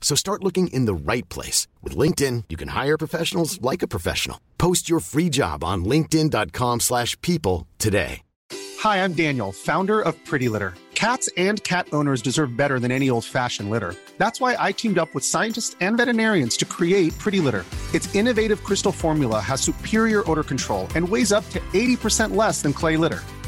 So start looking in the right place. With LinkedIn, you can hire professionals like a professional. Post your free job on linkedin.com slash people today. Hi, I'm Daniel, founder of Pretty Litter. Cats and cat owners deserve better than any old-fashioned litter. That's why I teamed up with scientists and veterinarians to create Pretty Litter. Its innovative crystal formula has superior odor control and weighs up to 80% less than clay litter.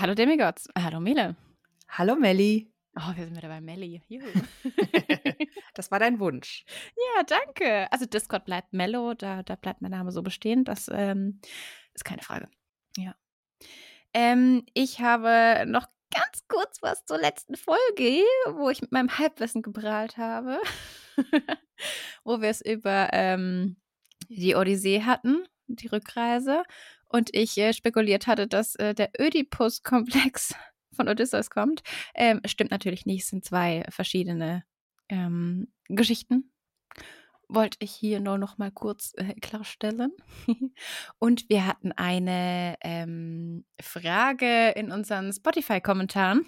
Hallo Demigods. Hallo Mele. Hallo Melli. Oh, wir sind wieder bei Melli. Das war dein Wunsch. Ja, danke. Also Discord bleibt Mello, da, da bleibt mein Name so bestehen. Das ähm, ist keine Frage. Ja. Ähm, ich habe noch ganz kurz was zur letzten Folge, wo ich mit meinem Halbwissen geprahlt habe. wo wir es über ähm, die Odyssee hatten, die Rückreise. Und ich äh, spekuliert hatte, dass äh, der Ödipus-Komplex von Odysseus kommt. Ähm, stimmt natürlich nicht, es sind zwei verschiedene ähm, Geschichten. Wollte ich hier nur noch mal kurz äh, klarstellen. Und wir hatten eine ähm, Frage in unseren Spotify-Kommentaren,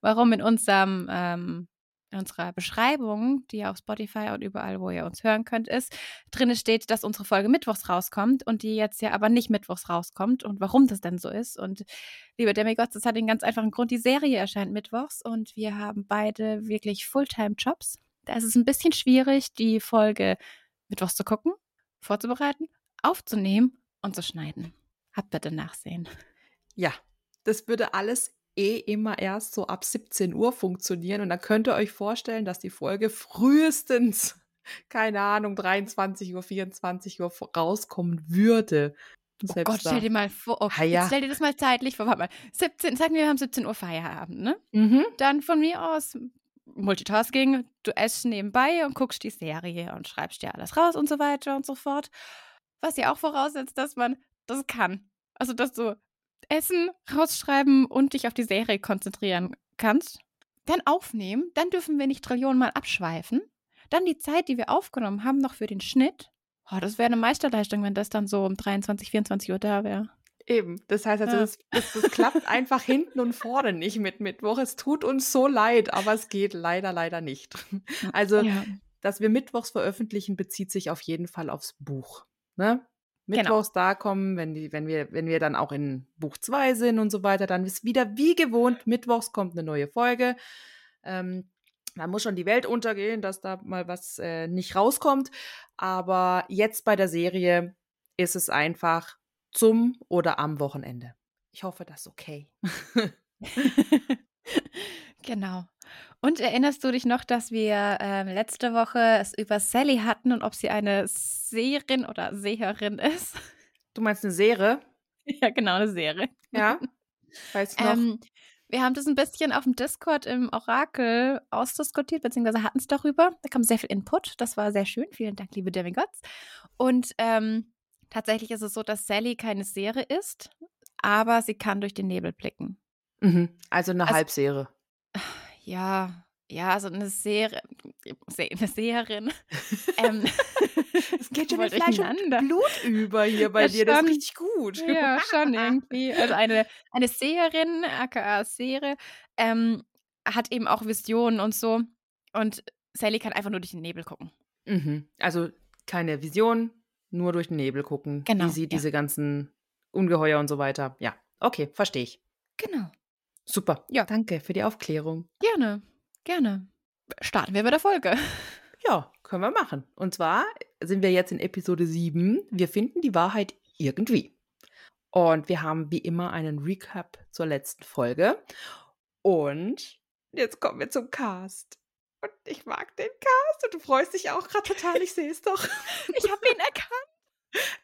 warum in unserem ähm, in unserer Beschreibung, die auf Spotify und überall, wo ihr uns hören könnt, ist, drin steht, dass unsere Folge mittwochs rauskommt und die jetzt ja aber nicht mittwochs rauskommt und warum das denn so ist. Und liebe Demigods, das hat den ganz einfachen Grund, die Serie erscheint mittwochs und wir haben beide wirklich Fulltime-Jobs. Da ist es ein bisschen schwierig, die Folge mittwochs zu gucken, vorzubereiten, aufzunehmen und zu schneiden. Habt bitte Nachsehen. Ja, das würde alles eh immer erst so ab 17 Uhr funktionieren. Und dann könnt ihr euch vorstellen, dass die Folge frühestens, keine Ahnung, 23 Uhr, 24 Uhr rauskommen würde. Oh Gott, stell dir mal vor, oh, ja. stell dir das mal zeitlich vor. Warte mal, 17, sagen wir, wir haben 17 Uhr Feierabend, ne? Mhm. Dann von mir aus Multitasking, du esst nebenbei und guckst die Serie und schreibst dir alles raus und so weiter und so fort. Was ja auch voraussetzt, dass man das kann. Also, dass du Essen rausschreiben und dich auf die Serie konzentrieren kannst. Dann aufnehmen, dann dürfen wir nicht Trillionen mal abschweifen. Dann die Zeit, die wir aufgenommen haben, noch für den Schnitt. Oh, das wäre eine Meisterleistung, wenn das dann so um 23, 24 Uhr da wäre. Eben, das heißt also, ja. das, das, das klappt einfach hinten und vorne nicht mit Mittwoch. Es tut uns so leid, aber es geht leider, leider nicht. Also, ja. dass wir Mittwochs veröffentlichen, bezieht sich auf jeden Fall aufs Buch. Ne? Genau. Mittwochs genau. da kommen, wenn, die, wenn, wir, wenn wir dann auch in Buch 2 sind und so weiter, dann ist wieder wie gewohnt, Mittwochs kommt eine neue Folge. Ähm, da muss schon die Welt untergehen, dass da mal was äh, nicht rauskommt. Aber jetzt bei der Serie ist es einfach zum oder am Wochenende. Ich hoffe, das ist okay. genau. Und erinnerst du dich noch, dass wir ähm, letzte Woche es über Sally hatten und ob sie eine Seherin oder Seherin ist? Du meinst eine Serie? Ja, genau, eine Serie. Ja. Weiß ich noch. Ähm, wir haben das ein bisschen auf dem Discord im Orakel ausdiskutiert, beziehungsweise hatten es darüber. Da kam sehr viel Input. Das war sehr schön. Vielen Dank, liebe Demigods. Und ähm, tatsächlich ist es so, dass Sally keine Serie ist, aber sie kann durch den Nebel blicken. Mhm. Also eine also, Halbserie ja, ja, so eine Serie, eine Seherin. ähm, es geht schon mit Fleisch und Blut über hier bei ja, dir, schon, das ist richtig gut. Ja, schon irgendwie. Also eine, eine Seherin, aka Serie, ähm, hat eben auch Visionen und so. Und Sally kann einfach nur durch den Nebel gucken. Mhm. Also keine Vision, nur durch den Nebel gucken. Genau. Die sieht ja. diese ganzen Ungeheuer und so weiter. Ja, okay, verstehe ich. Genau. Super. Ja. Danke für die Aufklärung. Gerne, gerne. Starten wir mit der Folge. Ja, können wir machen. Und zwar sind wir jetzt in Episode 7. Wir finden die Wahrheit irgendwie. Und wir haben wie immer einen Recap zur letzten Folge. Und jetzt kommen wir zum Cast. Und ich mag den Cast und du freust dich auch gerade total, ich sehe es doch. ich habe ihn erkannt.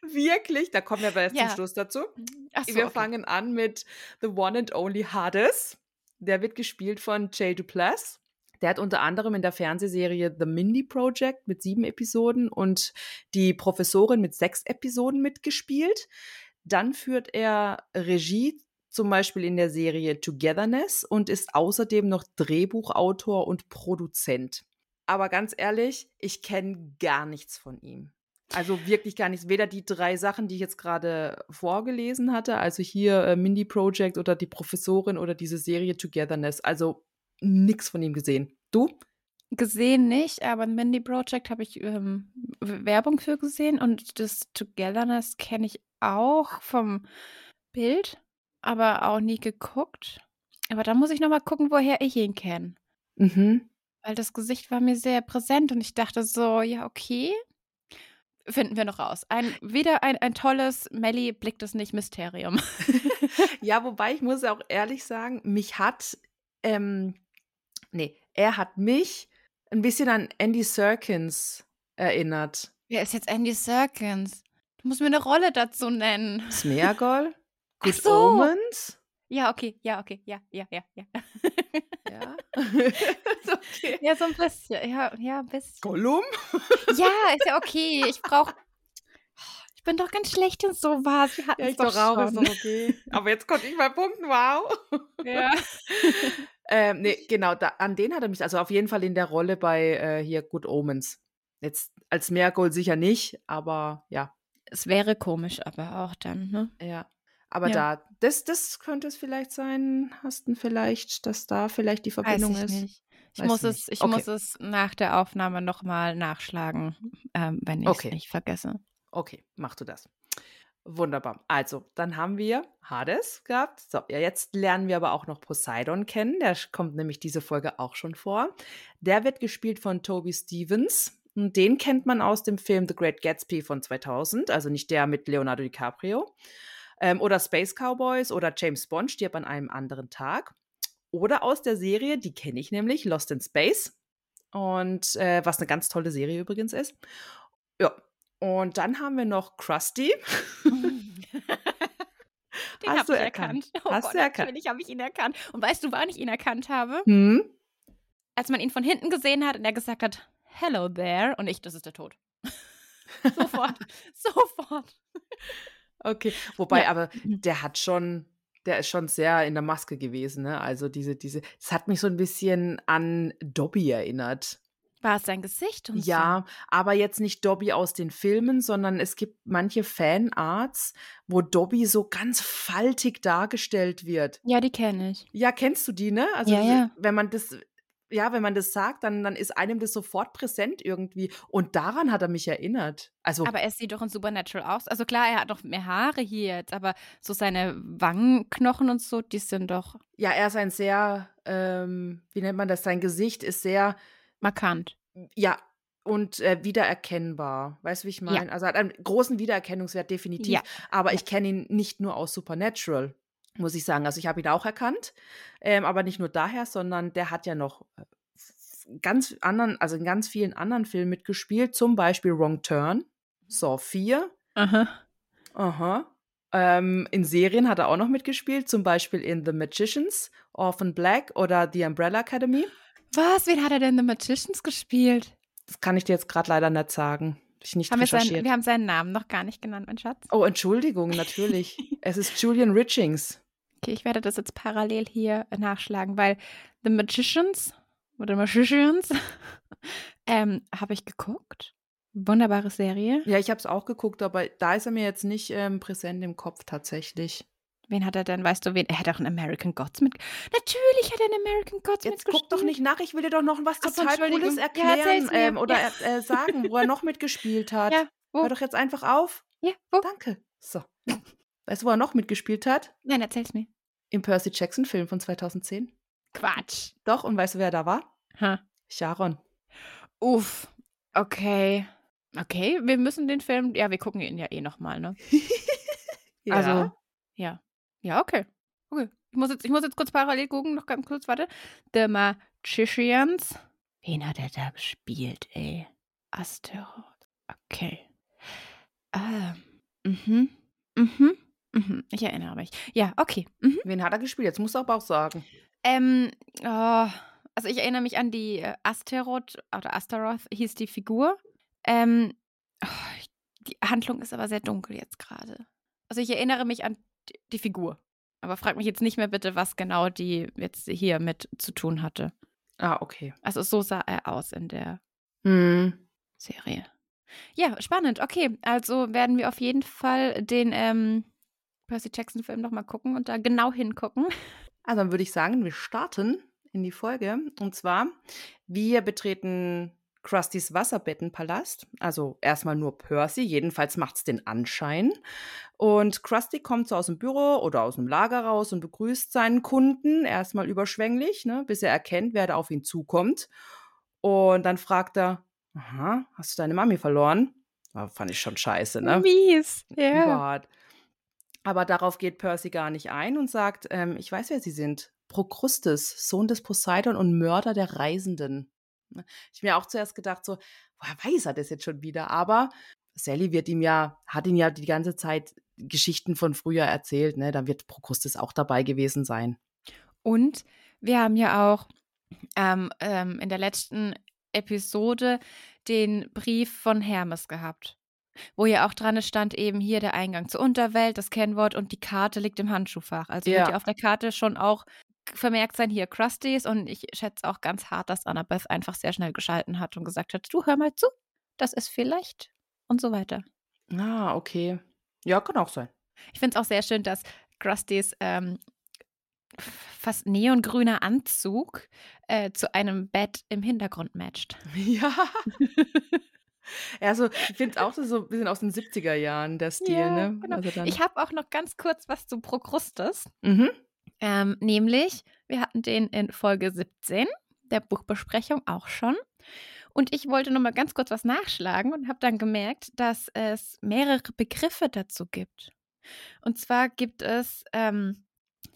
Wirklich? Da kommen wir aber jetzt ja. zum Schluss dazu. So, wir okay. fangen an mit The One and Only Hades. Der wird gespielt von Jay Duplass. Der hat unter anderem in der Fernsehserie The Mindy Project mit sieben Episoden und die Professorin mit sechs Episoden mitgespielt. Dann führt er Regie zum Beispiel in der Serie Togetherness und ist außerdem noch Drehbuchautor und Produzent. Aber ganz ehrlich, ich kenne gar nichts von ihm. Also wirklich gar nichts. Weder die drei Sachen, die ich jetzt gerade vorgelesen hatte, also hier äh, Mindy Project oder die Professorin oder diese Serie Togetherness. Also nichts von ihm gesehen. Du? Gesehen nicht, aber Mindy Project habe ich ähm, Werbung für gesehen und das Togetherness kenne ich auch vom Bild aber auch nie geguckt. Aber da muss ich noch mal gucken, woher ich ihn kenne. Mhm. Weil das Gesicht war mir sehr präsent und ich dachte so, ja, okay. Finden wir noch raus. Ein, wieder ein, ein tolles Melly blickt es nicht Mysterium. ja, wobei ich muss auch ehrlich sagen, mich hat, ähm, nee, er hat mich ein bisschen an Andy Serkins erinnert. Wer ist jetzt Andy Serkins? Du musst mir eine Rolle dazu nennen. Smeagol? Good so. Omens? Ja, okay, ja, okay, ja, ja, ja, ja. Ja. okay. Ja, so ein bisschen. Ja, ja, ein bisschen. Gollum? ja, ist ja okay. Ich brauche. Ich bin doch ganz schlecht in sowas. Wir hatten ja, ich doch, auch, ist doch okay. Aber jetzt konnte ich mal punkten, wow. Ja. ähm, nee, genau, da, an den hat er mich, also auf jeden Fall in der Rolle bei äh, hier Good Omens. Jetzt als Meergold sicher nicht, aber ja. Es wäre komisch, aber auch dann, ne? Ja. Aber ja. da, das, das könnte es vielleicht sein, hast du vielleicht, dass da vielleicht die Verbindung Weiß ich ist. Nicht. Ich, Weiß muss, nicht. Es, ich okay. muss es nach der Aufnahme nochmal nachschlagen, ähm, wenn ich es okay. nicht vergesse. Okay, mach du das. Wunderbar. Also, dann haben wir Hades gehabt. So, ja, jetzt lernen wir aber auch noch Poseidon kennen. Der kommt nämlich diese Folge auch schon vor. Der wird gespielt von Toby Stevens. Und den kennt man aus dem Film The Great Gatsby von 2000, also nicht der mit Leonardo DiCaprio. Ähm, oder Space Cowboys oder James Bond stirbt an einem anderen Tag. Oder aus der Serie, die kenne ich nämlich, Lost in Space. Und äh, was eine ganz tolle Serie übrigens ist. Ja. Und dann haben wir noch Krusty. Den Hast du erkannt? erkannt. Oh Hast Gott, du erkannt? Natürlich habe ich ihn erkannt. Und weißt du, wann ich ihn erkannt habe? Hm? Als man ihn von hinten gesehen hat und er gesagt hat, Hello there. Und ich, das ist der Tod. sofort. sofort. Okay, wobei, ja. aber mhm. der hat schon, der ist schon sehr in der Maske gewesen, ne? Also diese, diese, es hat mich so ein bisschen an Dobby erinnert. War es sein Gesicht und Ja, so? aber jetzt nicht Dobby aus den Filmen, sondern es gibt manche Fanarts, wo Dobby so ganz faltig dargestellt wird. Ja, die kenne ich. Ja, kennst du die, ne? Also ja, ja. wenn man das ja, wenn man das sagt, dann, dann ist einem das sofort präsent irgendwie. Und daran hat er mich erinnert. Also, aber er sieht doch in Supernatural aus. Also klar, er hat noch mehr Haare hier jetzt, aber so seine Wangenknochen und so, die sind doch. Ja, er ist ein sehr, ähm, wie nennt man das? Sein Gesicht ist sehr markant. Ja, und äh, wiedererkennbar. Weißt du, wie ich meine? Ja. Also hat einen großen Wiedererkennungswert, definitiv. Ja. Aber ich kenne ihn nicht nur aus Supernatural muss ich sagen. Also ich habe ihn auch erkannt, ähm, aber nicht nur daher, sondern der hat ja noch äh, ganz anderen, also in ganz vielen anderen Filmen mitgespielt, zum Beispiel Wrong Turn, Saw 4. Aha. Aha. Ähm, in Serien hat er auch noch mitgespielt, zum Beispiel in The Magicians, Orphan Black oder The Umbrella Academy. Was? Wen hat er denn The Magicians gespielt? Das kann ich dir jetzt gerade leider nicht sagen. Ich nicht haben recherchiert. Wir, sein, wir haben seinen Namen noch gar nicht genannt, mein Schatz. Oh, Entschuldigung, natürlich. es ist Julian Richings. Okay, ich werde das jetzt parallel hier nachschlagen, weil The Magicians oder Magicians. ähm, habe ich geguckt. Wunderbare Serie. Ja, ich habe es auch geguckt, aber da ist er mir jetzt nicht ähm, präsent im Kopf tatsächlich. Wen hat er denn? Weißt du, wen? Er hat auch einen American Gods mit. Natürlich hat er einen American Gods Jetzt mitgespielt. guck doch nicht nach, ich will dir doch noch was Ach total Cooles Entschuldigung. Ja, erklären mir. ähm, oder Ja. äh, sagen, wo er noch mitgespielt hat. Ja, wo? Hör doch jetzt einfach auf. Ja, wo? Danke. So. Weißt du, wo er noch mitgespielt hat? Nein, erzähl's mir. Im Percy Jackson-Film von 2010. Quatsch. Doch, und weißt du, wer da war? Ha. Sharon. Uff. Okay. Okay, wir müssen den Film. Ja, wir gucken ihn ja eh nochmal, ne? Ja. Also, ja. Ja, okay. Okay. Ich muss, jetzt, ich muss jetzt kurz parallel gucken, noch ganz kurz, warte. The Magicians. Wen hat er da gespielt, ey? Asteroid. Okay. Ähm. Mhm. Mhm. Mhm. Ich erinnere mich. Ja, okay. Mhm. Wen hat er gespielt? Jetzt musst du aber auch sagen. Ähm, oh, also ich erinnere mich an die äh, Asteroth oder Astaroth hieß die Figur. Ähm, oh, die Handlung ist aber sehr dunkel jetzt gerade. Also ich erinnere mich an die, die Figur. Aber frag mich jetzt nicht mehr bitte, was genau die jetzt hier mit zu tun hatte. Ah, okay. Also so sah er aus in der Hm. Serie. Ja, spannend. Okay, also werden wir auf jeden Fall den ähm, Percy Jackson-Film nochmal gucken und da genau hingucken. Also dann würde ich sagen, wir starten in die Folge. Und zwar, wir betreten Krustys Wasserbettenpalast. Also erstmal nur Percy, jedenfalls macht es den Anschein. Und Krusty kommt so aus dem Büro oder aus dem Lager raus und begrüßt seinen Kunden erstmal überschwänglich, ne, bis er erkennt, wer da auf ihn zukommt. Und dann fragt er, aha, hast du deine Mami verloren? Ah, fand ich schon scheiße, ne? Mies. Ja. Gott. Aber darauf geht Percy gar nicht ein und sagt, ähm, ich weiß, wer sie sind. Prokrustes, Sohn des Poseidon und Mörder der Reisenden. Ne? Ich mir auch zuerst gedacht, so, woher weiß er das jetzt schon wieder? Aber Sally wird ihm ja, hat ihn ja die ganze Zeit Geschichten von früher erzählt, ne? Dann wird Prokrustes auch dabei gewesen sein. Und wir haben ja auch ähm, ähm, in der letzten Episode den Brief von Hermes gehabt, wo ja auch dran stand, eben hier der Eingang zur Unterwelt, das Kennwort und die Karte liegt im Handschuhfach. Also Ja. wird ja auf der Karte schon auch vermerkt sein, hier Krusties. Und ich schätze auch ganz hart, dass Annabeth einfach sehr schnell geschalten hat und gesagt hat, du hör mal zu, das ist vielleicht und so weiter. Ah, okay. Ja, kann auch sein. Ich finde es auch sehr schön, dass Krustys ähm, fast neongrüner Anzug äh, zu einem Bett im Hintergrund matcht. Ja. Also, ich finde auch, das ist so ein bisschen aus den 70er Jahren, der Stil, Ja, ne? genau. Also Ich habe auch noch ganz kurz was zu Prokrustes. mhm. Ähm, nämlich, wir hatten den in Folge 17 der Buchbesprechung auch schon. Und ich wollte noch mal ganz kurz was nachschlagen und habe dann gemerkt, dass es mehrere Begriffe dazu gibt. Und zwar gibt es, ähm,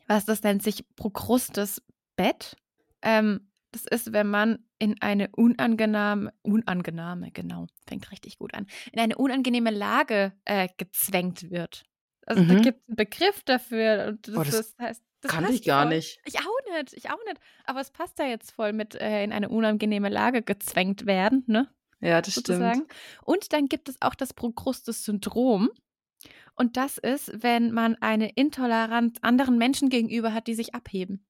was das nennt sich Prokrustes Bett. Ähm, das ist, wenn man in eine unangenehme, unangenehme, genau, fängt richtig gut an, in eine unangenehme Lage äh, gezwängt wird. Also da Mhm. gibt es einen Begriff dafür. Und das, Oh, das das heißt, das kannte ich gar voll. nicht. Ich auch nicht, ich auch nicht. Aber es passt da jetzt voll mit äh, in eine unangenehme Lage gezwängt werden, ne? Ja, das sozusagen. stimmt. Und dann gibt es auch das Prokrustes-Syndrom. Und das ist, wenn man eine Intoleranz anderen Menschen gegenüber hat, die sich abheben.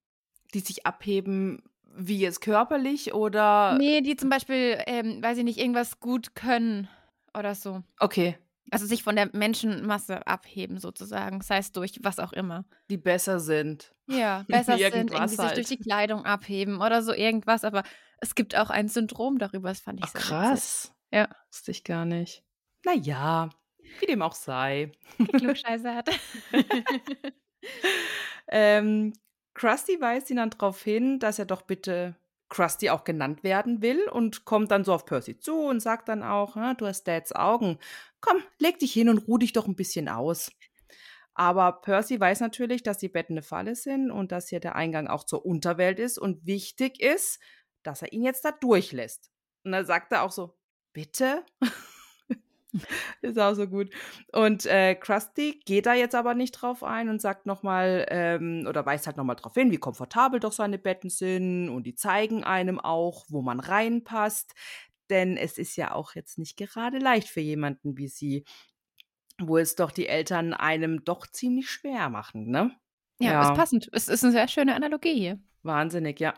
Die sich abheben, wie jetzt körperlich oder. Nee, die zum Beispiel, ähm, weiß ich nicht, irgendwas gut können oder so. Okay, Also sich von der Menschenmasse abheben, sozusagen. Sei es durch was auch immer. die besser sind. Ja, besser sind, irgendwie sich halt. durch die Kleidung abheben oder so irgendwas. Aber es gibt auch ein Syndrom darüber, das fand ich Ach, sehr krass. Ja. Wusste ich gar nicht. Naja, wie dem auch sei. witzig. Die Klugscheiße hat. ähm, Krusty weist ihn dann darauf hin, dass er doch bitte Krusty auch genannt werden will und kommt dann so auf Percy zu und sagt dann auch, "Ah, du hast Dads Augen. Komm, leg dich hin und ruh dich doch ein bisschen aus. Aber Percy weiß natürlich, dass die Betten eine Falle sind und dass hier der Eingang auch zur Unterwelt ist und wichtig ist, dass er ihn jetzt da durchlässt. Und dann sagt er auch so, bitte? ist auch so gut. Und äh, Krusty geht da jetzt aber nicht drauf ein und sagt nochmal, ähm, oder weist halt nochmal drauf hin, wie komfortabel doch seine Betten sind und die zeigen einem auch, wo man reinpasst. Denn es ist ja auch jetzt nicht gerade leicht für jemanden wie sie, wo es doch die Eltern einem doch ziemlich schwer machen, ne? Ja, Ja. ist passend. Es ist eine sehr schöne Analogie hier. Wahnsinnig, ja.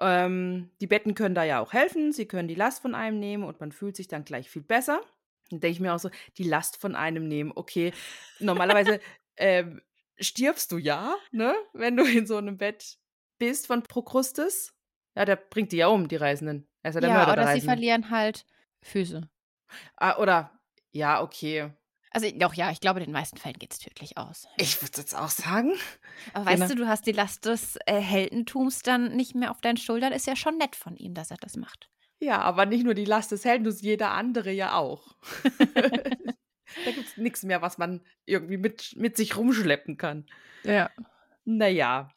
Ähm, die Betten können da ja auch helfen. Sie können die Last von einem nehmen und man fühlt sich dann gleich viel besser. Dann denke ich mir auch so, die Last von einem nehmen. Okay, normalerweise ähm, stirbst du ja, ne? Wenn du in so einem Bett bist von Prokrustes. Ja, der bringt die ja um, die Reisenden. Er ist ja der ja, Mörder oder der sie verlieren halt Füße. Ah, oder, ja, okay. Also doch, ja, ich glaube, in den meisten Fällen geht es tödlich aus. Ich würde jetzt auch sagen. Aber weißt Genau. du, du hast die Last des äh, Heldentums dann nicht mehr auf deinen Schultern. Ist ja schon nett von ihm, dass er das macht. Ja, aber nicht nur die Last des Heldens, jeder andere ja auch. da gibt es nichts mehr, was man irgendwie mit, mit sich rumschleppen kann. Ja. Naja.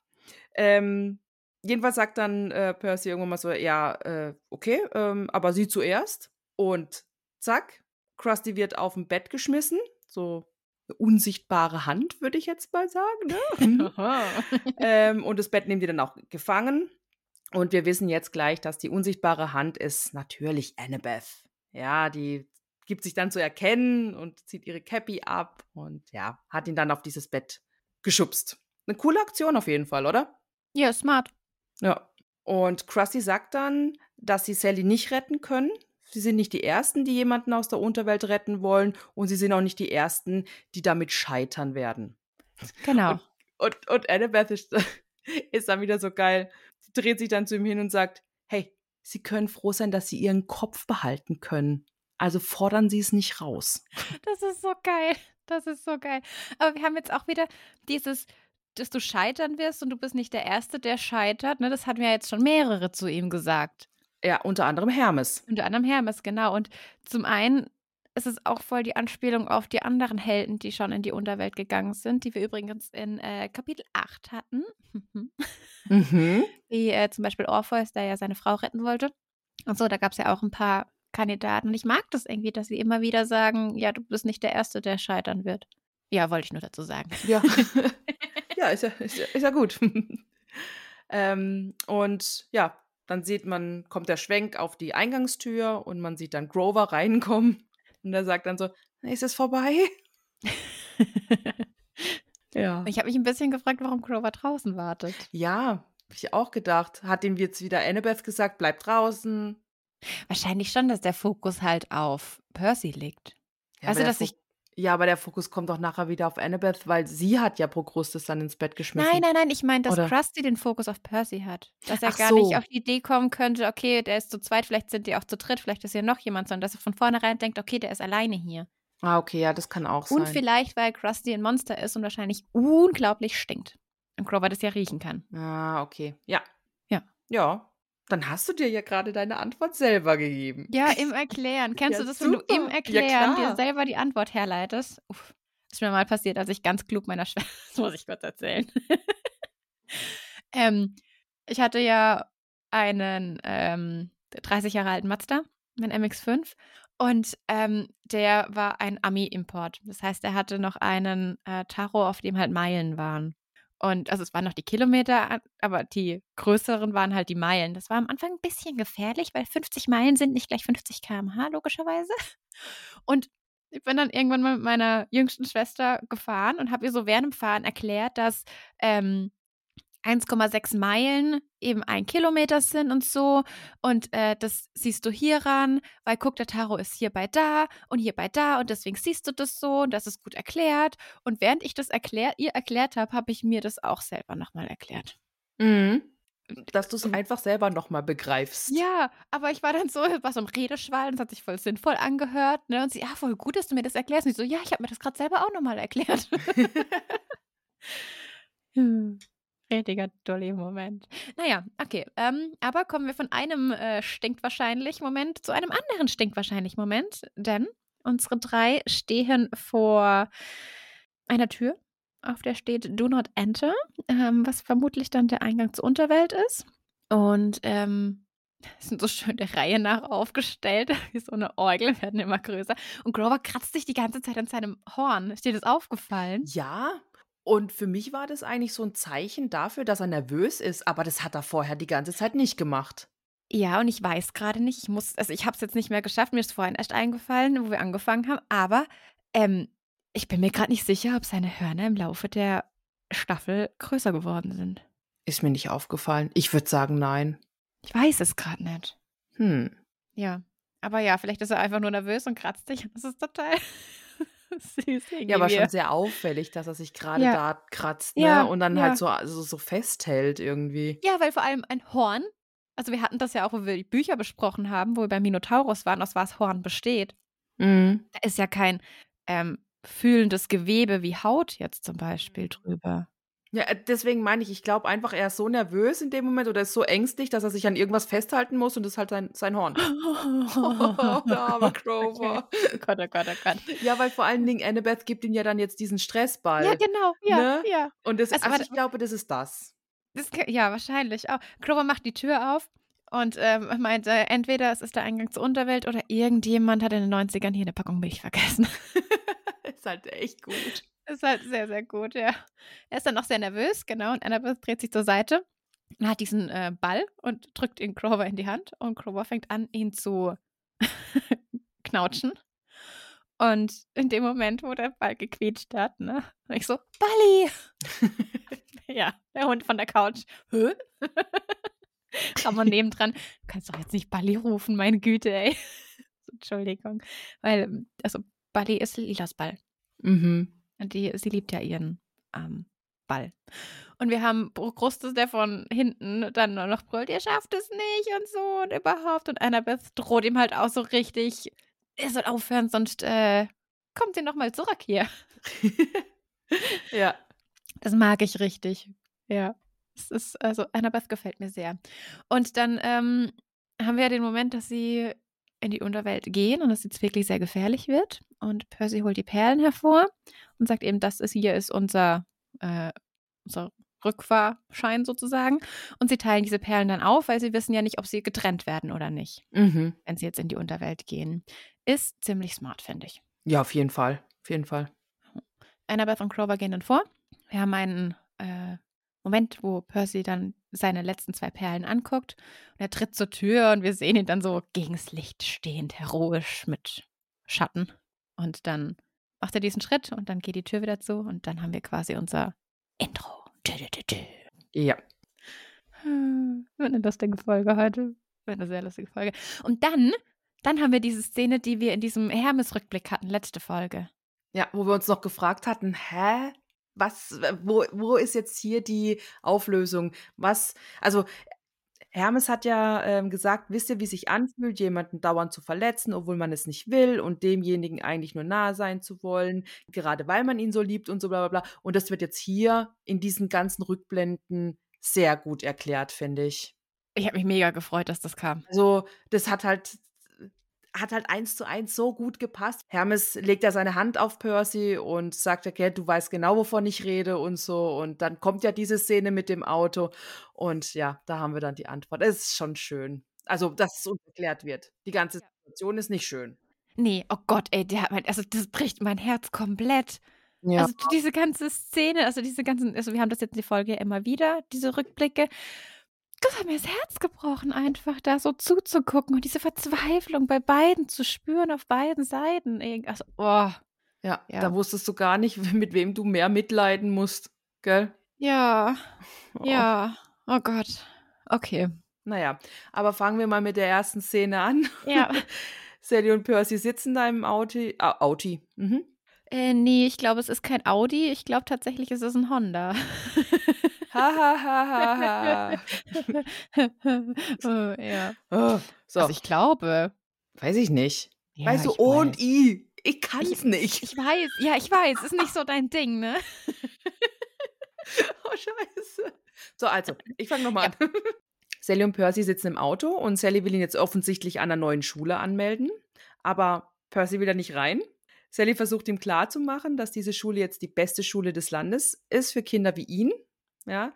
Ähm, jedenfalls sagt dann äh, Percy irgendwann mal so, ja, äh, okay, ähm, aber sie zuerst. Und zack, Krusty wird auf dem Bett geschmissen. So eine unsichtbare Hand, würde ich jetzt mal sagen. Ne? ähm, und das Bett nimmt die dann auch gefangen. Und wir wissen jetzt gleich, dass die unsichtbare Hand ist natürlich Annabeth. Ja, die gibt sich dann zu erkennen und zieht ihre Cappy ab und ja, hat ihn dann auf dieses Bett geschubst. Eine coole Aktion auf jeden Fall, oder? ja, smart. Ja. Und Krusty sagt dann, dass sie Sally nicht retten können. Sie sind nicht die Ersten, die jemanden aus der Unterwelt retten wollen. Und sie sind auch nicht die Ersten, die damit scheitern werden. Genau. Und, und Annabeth ist, ist dann wieder so geil. Dreht sich dann zu ihm hin und sagt, hey, Sie können froh sein, dass Sie Ihren Kopf behalten können. Also fordern Sie es nicht raus. Das ist so geil. Das ist so geil. Aber wir haben jetzt auch wieder dieses, dass du scheitern wirst und du bist nicht der Erste, der scheitert. Ne? Das hatten ja jetzt schon mehrere zu ihm gesagt. Ja, unter anderem Hermes. Unter anderem Hermes, genau. Und zum einen ist es auch voll die Anspielung auf die anderen Helden, die schon in die Unterwelt gegangen sind, die wir übrigens in äh, Kapitel 8 hatten. Mhm. Wie äh, zum Beispiel Orpheus, der ja seine Frau retten wollte. Und so, da gab es ja auch ein paar Kandidaten. Und ich mag das irgendwie, dass sie immer wieder sagen, ja, du bist nicht der Erste, der scheitern wird. Ja, wollte ich nur dazu sagen. Ja, ja, ist ja, ist ja, ist ja gut. ähm, und ja, dann sieht man, kommt der Schwenk auf die Eingangstür und man sieht dann Grover reinkommen. Und er sagt dann so, ist es vorbei? ja. Ich habe mich ein bisschen gefragt, warum Grover draußen wartet. Ja, habe ich auch gedacht. Hat ihm jetzt wieder Annabeth gesagt, bleib draußen. Wahrscheinlich schon, dass der Fokus halt auf Percy liegt. Ja, der dass ich- Fo- Ja, aber der Fokus kommt doch nachher wieder auf Annabeth, weil sie hat ja Prokrustes dann ins Bett geschmissen. Nein, nein, nein, ich meine, dass Oder- Krusty den Fokus auf Percy hat. Dass er Ach gar so. nicht auf die Idee kommen könnte, okay, der ist zu zweit, vielleicht sind die auch zu dritt, vielleicht ist ja noch jemand, sondern dass er von vornherein denkt, okay, der ist alleine hier. Ah, okay, ja, das kann auch sein. Und vielleicht, weil Krusty ein Monster ist und wahrscheinlich unglaublich stinkt. Und Grover das ja riechen kann. Ah, okay. Ja. Ja. Ja. Dann hast du dir ja gerade deine Antwort selber gegeben. Ja, im Erklären. Kennst Ja, du das, wenn du super. im Ja, Erklären dir klar. selber die Antwort herleitest? Uff. Ist mir mal passiert, als ich ganz klug meiner Schwester, das muss ich kurz erzählen. ähm, ich hatte ja einen ähm, 30 Jahre alten Mazda, mein MX5, und ähm, der war ein Ami-Import. Das heißt, er hatte noch einen äh, Tacho, auf dem halt Meilen waren. Und also es waren noch die Kilometer, aber die größeren waren halt die Meilen. Das war am Anfang ein bisschen gefährlich, weil 50 Meilen sind nicht gleich 50 km/h, logischerweise. Und ich bin dann irgendwann mal mit meiner jüngsten Schwester gefahren und habe ihr so während dem Fahren erklärt, dass ähm, 1,6 Meilen eben ein Kilometer sind und so. Und äh, das siehst du hieran, weil guck, der Taro ist hierbei da und hierbei da und deswegen siehst du das so und das ist gut erklärt. Und während ich das erklärt, ihr erklärt habe, habe ich mir das auch selber nochmal erklärt. Mhm. Dass du es einfach selber nochmal begreifst. Ja, aber ich war dann so, war so im Redeschwall, das hat sich voll sinnvoll angehört. Ne? Und sie, ja, voll gut, dass du mir das erklärst. Und ich so, ja, ich habe mir das gerade selber auch nochmal erklärt. Hm, Richtiger Dolly-Moment. Naja, okay. Ähm, aber kommen wir von einem äh, stinkt wahrscheinlich Moment zu einem anderen stinkt wahrscheinlich Moment. Denn unsere drei stehen vor einer Tür, auf der steht Do not enter, ähm, was vermutlich dann der Eingang zur Unterwelt ist. Und ähm, sind so schön der Reihe nach aufgestellt, wie so eine Orgel, werden immer größer. Und Grover kratzt sich die ganze Zeit an seinem Horn. Ist dir das aufgefallen? Ja. Und für mich war das eigentlich so ein Zeichen dafür, dass er nervös ist, aber das hat er vorher die ganze Zeit nicht gemacht. Ja, und ich weiß gerade nicht, ich muss, also ich habe es jetzt nicht mehr geschafft, mir ist vorhin erst eingefallen, wo wir angefangen haben, aber ähm, ich bin mir gerade nicht sicher, ob seine Hörner im Laufe der Staffel größer geworden sind. Ist mir nicht aufgefallen. Ich würde sagen, nein. Ich weiß es gerade nicht. Hm. Ja. Aber ja, vielleicht ist er einfach nur nervös und kratzt sich. Das ist total süß. Ja, aber schon sehr auffällig, dass er sich gerade Ja. da kratzt, ne? Ja, Und dann ja. halt so, also so festhält irgendwie. Ja, weil vor allem ein Horn, also wir hatten das ja auch, wo wir die Bücher besprochen haben, wo wir beim Minotaurus waren, aus was Horn besteht. Mhm. Da ist ja kein ähm, fühlendes Gewebe wie Haut jetzt zum Beispiel drüber. Ja, äh, deswegen meine ich, ich glaube einfach, er ist so nervös in dem Moment oder ist so ängstlich, dass er sich an irgendwas festhalten muss und das ist halt sein, sein Horn. Oh, der arme Grover. Okay. Gott, oh Gott, oh Gott. Ja, weil vor allen Dingen Annabeth gibt ihm ja dann jetzt diesen Stressball. Ja, genau, ja, Ne? ja. Und das, Also, also, ich glaube, das ist das. Das, ja, wahrscheinlich auch. Grover macht die Tür auf und ähm, meint, äh, entweder es ist der Eingang zur Unterwelt oder irgendjemand hat in den 90ern hier eine Packung Milch vergessen. ist halt echt gut. Ist halt sehr, sehr gut, ja. Er ist dann noch sehr nervös, genau, und Annabeth dreht sich zur Seite und hat diesen äh, Ball und drückt ihn Grover in die Hand und Grover fängt an, ihn zu knautschen. Und in dem Moment, wo der Ball gequietscht hat, ne, ich so, Balli! ja, der Hund von der Couch. Hä? Aber nebendran, du kannst doch jetzt nicht Balli rufen, meine Güte, ey. Entschuldigung. Weil, also, Balli ist Lilas Ball. Mhm. Und die, sie liebt ja ihren ähm, Ball. Und wir haben Brustes, der von hinten dann noch brüllt, ihr schafft es nicht und so und überhaupt. Und Annabeth droht ihm halt auch so richtig, er soll aufhören, sonst äh, kommt sie nochmal zurück hier. ja. Das mag ich richtig. Ja. Es ist, also Annabeth gefällt mir sehr. Und dann ähm, haben wir ja den Moment, dass sie in die Unterwelt gehen und dass es jetzt wirklich sehr gefährlich wird. Und Percy holt die Perlen hervor und sagt eben, das ist hier ist unser, äh, unser Rückfahrschein sozusagen. Und sie teilen diese Perlen dann auf, weil sie wissen ja nicht, ob sie getrennt werden oder nicht, Mhm. wenn sie jetzt in die Unterwelt gehen. Ist ziemlich smart, finde ich. Ja, auf jeden Fall. Auf jeden Fall. Annabeth und Clover gehen dann vor. Wir haben einen äh, Moment, wo Percy dann seine letzten zwei Perlen anguckt. Und er tritt zur Tür und wir sehen ihn dann so gegens Licht stehend, heroisch mit Schatten. Und dann macht er diesen Schritt und dann geht die Tür wieder zu und dann haben wir quasi unser Intro. Ja. Hm, Wird eine lustige Folge heute. Wird eine sehr lustige Folge. Und dann, dann haben wir diese Szene, die wir in diesem Hermes-Rückblick hatten, letzte Folge. Ja, wo wir uns noch gefragt hatten, hä? Was, wo, wo ist jetzt hier die Auflösung? Was, also Hermes hat ja ähm, gesagt, wisst ihr, wie sich anfühlt, jemanden dauernd zu verletzen, obwohl man es nicht will und demjenigen eigentlich nur nahe sein zu wollen, gerade weil man ihn so liebt und so bla bla bla. Und das wird jetzt hier in diesen ganzen Rückblenden sehr gut erklärt, finde ich. Ich habe mich mega gefreut, dass das kam. Also, das hat halt, hat halt eins zu eins so gut gepasst. Hermes legt ja seine Hand auf Percy und sagt, okay, du weißt genau, wovon ich rede und so. Und dann kommt ja diese Szene mit dem Auto. Und ja, da haben wir dann die Antwort. Es ist schon schön. Also, dass es uns erklärt wird. Die ganze Situation ist nicht schön. Nee, oh Gott, ey, der hat mein, also das bricht mein Herz komplett. Ja. Also diese ganze Szene, also diese ganzen, also wir haben das jetzt in der Folge immer wieder, diese Rückblicke. Das hat mir das Herz gebrochen, einfach da so zuzugucken und diese Verzweiflung bei beiden zu spüren, auf beiden Seiten. Also, oh, ja, Ja. da wusstest du gar nicht, mit wem du mehr mitleiden musst. Gell? ja, Oh. ja, oh Gott. Okay. Naja, aber fangen wir mal mit der ersten Szene an. Ja. Sally und Percy sitzen da im Auti. Ah, Auti. Mhm. Äh, nee, ich glaube, es ist kein Audi. Ich glaube tatsächlich, es ist ein Honda. Ha, ha, ha, ha, oh, ja. Oh, so, Also ich glaube. weiß ich nicht. Ja, weißt du, ich O und. I. Ich kann's nicht. Ich weiß, ja, ich weiß, ist nicht so dein Ding, ne? oh, scheiße. So, also, ich fange nochmal an. Sally und Percy sitzen im Auto und Sally will ihn jetzt offensichtlich an einer neuen Schule anmelden. Aber Percy will da nicht rein. Sally versucht ihm klarzumachen, dass diese Schule jetzt die beste Schule des Landes ist für Kinder wie ihn. Ja,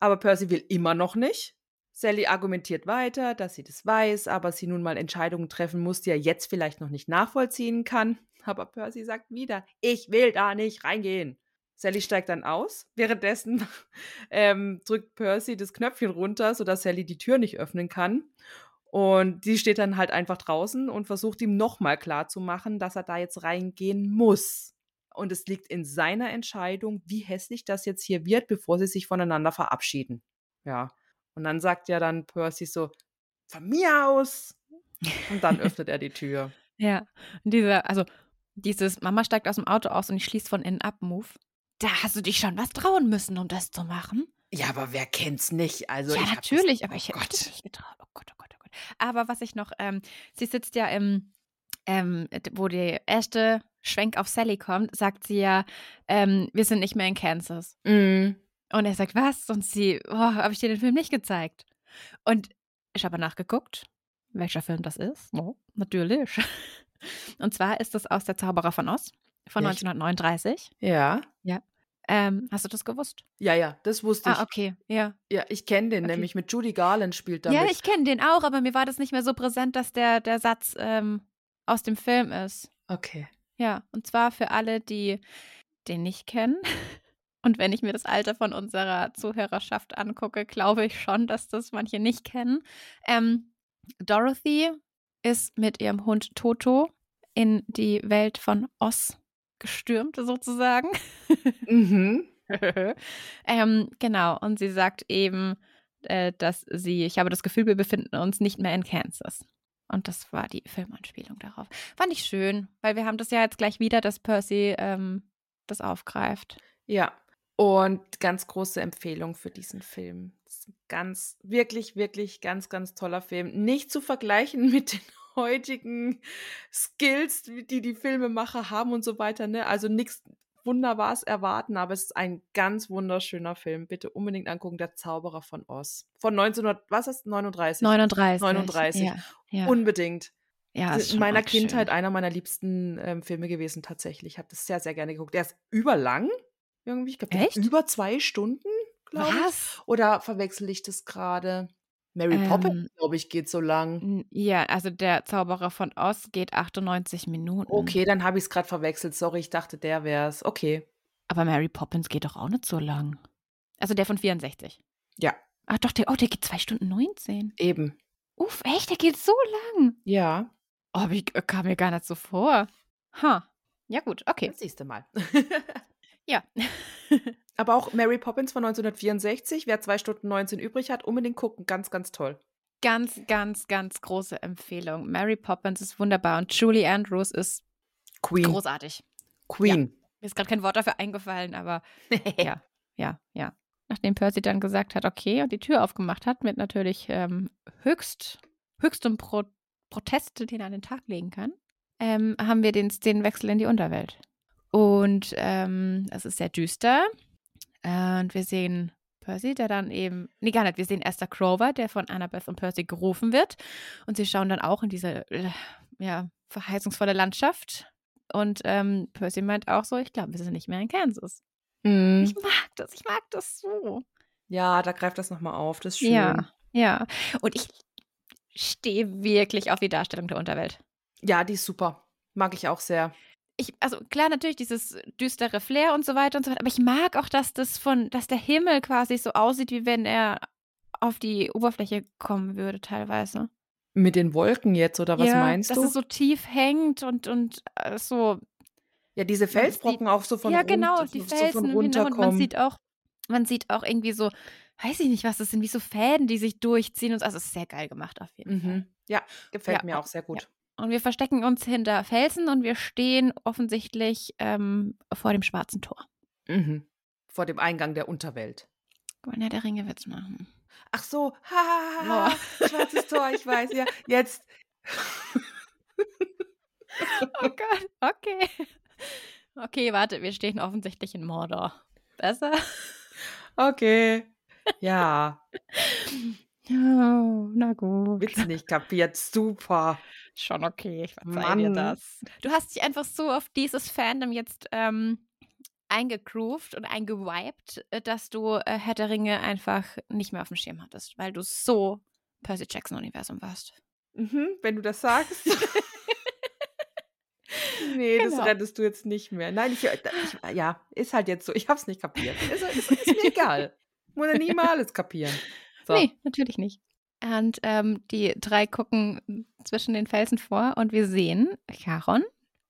aber Percy will immer noch nicht. Sally argumentiert weiter, dass sie das weiß, aber sie nun mal Entscheidungen treffen muss, die er jetzt vielleicht noch nicht nachvollziehen kann. Aber Percy sagt wieder, ich will da nicht reingehen. Sally steigt dann aus. Währenddessen ähm, drückt Percy das Knöpfchen runter, sodass Sally die Tür nicht öffnen kann. Und sie steht dann halt einfach draußen und versucht ihm nochmal klarzumachen, dass er da jetzt reingehen muss. Und es liegt in seiner Entscheidung, wie hässlich das jetzt hier wird, bevor sie sich voneinander verabschieden. Ja. Und dann sagt ja dann Percy so, von mir aus. Und dann öffnet er die Tür. Ja, und dieser, also dieses Mama steigt aus dem Auto aus und ich schließe von innen ab Move. Da hast du dich schon was trauen müssen, um das zu machen. Ja, aber wer kennt's nicht? Also ja, ich natürlich, das, aber ich oh hätte mich Gott. nicht getraut. Oh Gott, oh Gott, oh Gott. Aber was ich noch, ähm, sie sitzt ja im, ähm, wo der erste Schwenk auf Sally kommt, sagt sie ja, ähm, wir sind nicht mehr in Kansas. Mm. Und er sagt, was? Und sie, oh, habe ich dir den Film nicht gezeigt? Und ich habe nachgeguckt, welcher Film das ist. Oh, natürlich. Und zwar ist das aus Der Zauberer von Oz von Echt? 1939. Ja. Ähm, hast du das gewusst? Ja, ja, das wusste ich. Ah, okay, ja. Ja, ich kenne den Okay. nämlich. Mit Judy Garland spielt damit. Ja, ich kenne den auch, aber mir war das nicht mehr so präsent, dass der, der Satz ähm, aus dem Film ist. Okay. Ja, und zwar für alle, die den nicht kennen. Und wenn ich mir das Alter von unserer Zuhörerschaft angucke, glaube ich schon, dass das manche nicht kennen. Ähm, Dorothy ist mit ihrem Hund Toto in die Welt von Oz gestürmt, sozusagen. Mhm. ähm, genau, und sie sagt eben, äh, dass sie, ich habe das Gefühl, wir befinden uns nicht mehr in Kansas. Und das war die Filmanspielung darauf. Fand ich schön, weil wir haben das ja jetzt gleich wieder, dass Percy ähm, das aufgreift. Ja. Und ganz große Empfehlung für diesen Film. Ganz, wirklich, wirklich ganz, ganz toller Film. Nicht zu vergleichen mit den heutigen Skills, die die Filmemacher haben und so weiter. Ne? Also nichts Wunderbares erwarten, aber es ist ein ganz wunderschöner Film. Bitte unbedingt angucken. Der Zauberer von Oz. Von 1900, was ist 39? 39. 39. Ja, ja. Unbedingt. ja ist in meiner arg schön. Kindheit einer meiner liebsten ähm, Filme gewesen, tatsächlich. Ich habe das sehr, sehr gerne geguckt. Der ist überlang. Irgendwie, ich glaube, über zwei Stunden, glaube ich. Oder verwechsel ich das gerade? Mary Ähm, Poppins, glaube ich, geht so lang. Ja, also der Zauberer von Oz geht 98 Minuten. Okay, dann habe ich es gerade verwechselt. Sorry, ich dachte, der wär's. Okay. Aber Mary Poppins geht doch auch nicht so lang. Also der von 64. Ja, Ach doch, der, oh, der geht 2 Stunden 19. eben. Uff, echt, der geht so lang. Ja, Oh, aber ich, kam mir gar nicht so vor. Ha. Ja, gut, okay. das siehst du mal. Ja. Aber auch Mary Poppins von 1964, wer zwei Stunden 19 übrig hat, unbedingt gucken. Ganz, ganz toll. ganz, ganz, ganz große Empfehlung. Mary Poppins ist wunderbar und Julie Andrews ist Queen. großartig. Queen. Mir ist gerade kein Wort dafür eingefallen, aber ja, ja, ja. Nachdem Percy dann gesagt hat, okay, und die Tür aufgemacht hat, mit natürlich ähm, höchst, höchstem Pro Protest, den er an den Tag legen kann, ähm, haben wir den Szenenwechsel in die Unterwelt. Und ähm, es ist sehr düster. Äh, und wir sehen Percy, der dann eben, nee, gar nicht, wir sehen Esther Crover, der von Annabeth und Percy gerufen wird. Und sie schauen dann auch in diese, äh, ja, verheißungsvolle Landschaft. Und ähm, Percy meint auch so, ich glaube, wir sind nicht mehr in Kansas. Mhm. Ich mag das, ich mag das so. Ja, da greift das nochmal auf. Das ist schön. Ja, ja. Und ich stehe wirklich auf die Darstellung der Unterwelt. Ja, die ist super. Mag ich auch sehr. Ich, also klar, natürlich dieses düstere Flair und so weiter und so weiter, aber ich mag auch, dass das von, dass der Himmel quasi so aussieht, wie wenn er auf die Oberfläche kommen würde, teilweise. Mit den Wolken jetzt, oder was ja, meinst dass du? es so tief hängt und, und äh, so. ja, diese Felsbrocken auch so von ja, genau, so, die so Felsen von im Hintergrund. Man runterkommen. sieht auch, man sieht auch irgendwie so, weiß ich nicht, was das sind, wie so Fäden, die sich durchziehen und so. Also es ist sehr geil gemacht auf jeden Fall. Mhm. Ja, gefällt Ja, mir auch sehr gut. Und wir verstecken uns hinter Felsen und wir stehen offensichtlich ähm, vor dem schwarzen Tor. Mhm. Vor dem Eingang der Unterwelt. Wollen ja der Ringe Witz machen. Ach so, ha, ha, ha, ha. schwarzes Tor, ich weiß, ja. Jetzt. Oh Gott, okay. Okay, warte, wir stehen offensichtlich in Mordor. Besser? Okay. Ja, Oh, na gut. Witz nicht kapiert. Super. Schon okay, ich verzeihe dir Mann. das. Du hast dich einfach so auf dieses Fandom jetzt ähm, eingegroovt und eingewiped, äh, dass du äh, Herr der Ringe einfach nicht mehr auf dem Schirm hattest, weil du so Percy Jackson-Universum warst. Mhm, wenn du das sagst. nee, das Genau. rettest du jetzt nicht mehr. Nein, ich, ich, ja, ist halt jetzt so. Ich hab's nicht kapiert. Ist, ist, ist mir egal. Muss ja nie mal alles kapieren. So. Nee, natürlich nicht. Und ähm, die drei gucken zwischen den Felsen vor und wir sehen Charon,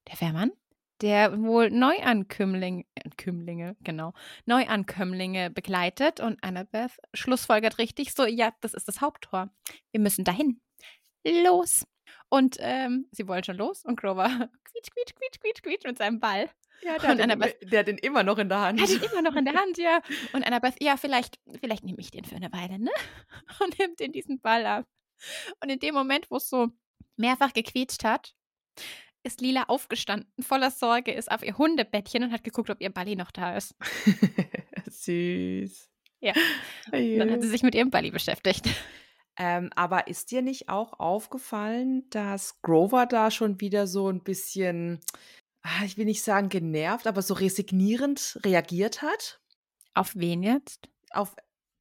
der Fährmann, der wohl Neuankömmlinge, Ankömmlinge, genau, Neuankömmlinge begleitet und Annabeth schlussfolgert richtig so, ja, das ist das Haupttor. Wir müssen dahin. Los. Und ähm, sie wollen schon los und Grover quietsch, quietsch, quietsch, quietsch, quietsch mit seinem Ball. Ja, der, hat den, der hat den immer noch in der Hand. Hat ihn immer noch in der Hand, ja. Und Annabeth, ja, vielleicht, vielleicht nehme ich den für eine Weile, ne? Und nimmt den diesen Ball ab. Und in dem Moment, wo es so mehrfach gequietscht hat, ist Lila aufgestanden, voller Sorge, ist auf ihr Hundebettchen und hat geguckt, ob ihr Balli noch da ist. Süß. Ja. Dann hat sie sich mit ihrem Balli beschäftigt. Ähm, aber ist dir nicht auch aufgefallen, dass Grover da schon wieder so ein bisschen, ah, ich will nicht sagen genervt, aber so resignierend reagiert hat? Auf wen jetzt? Auf,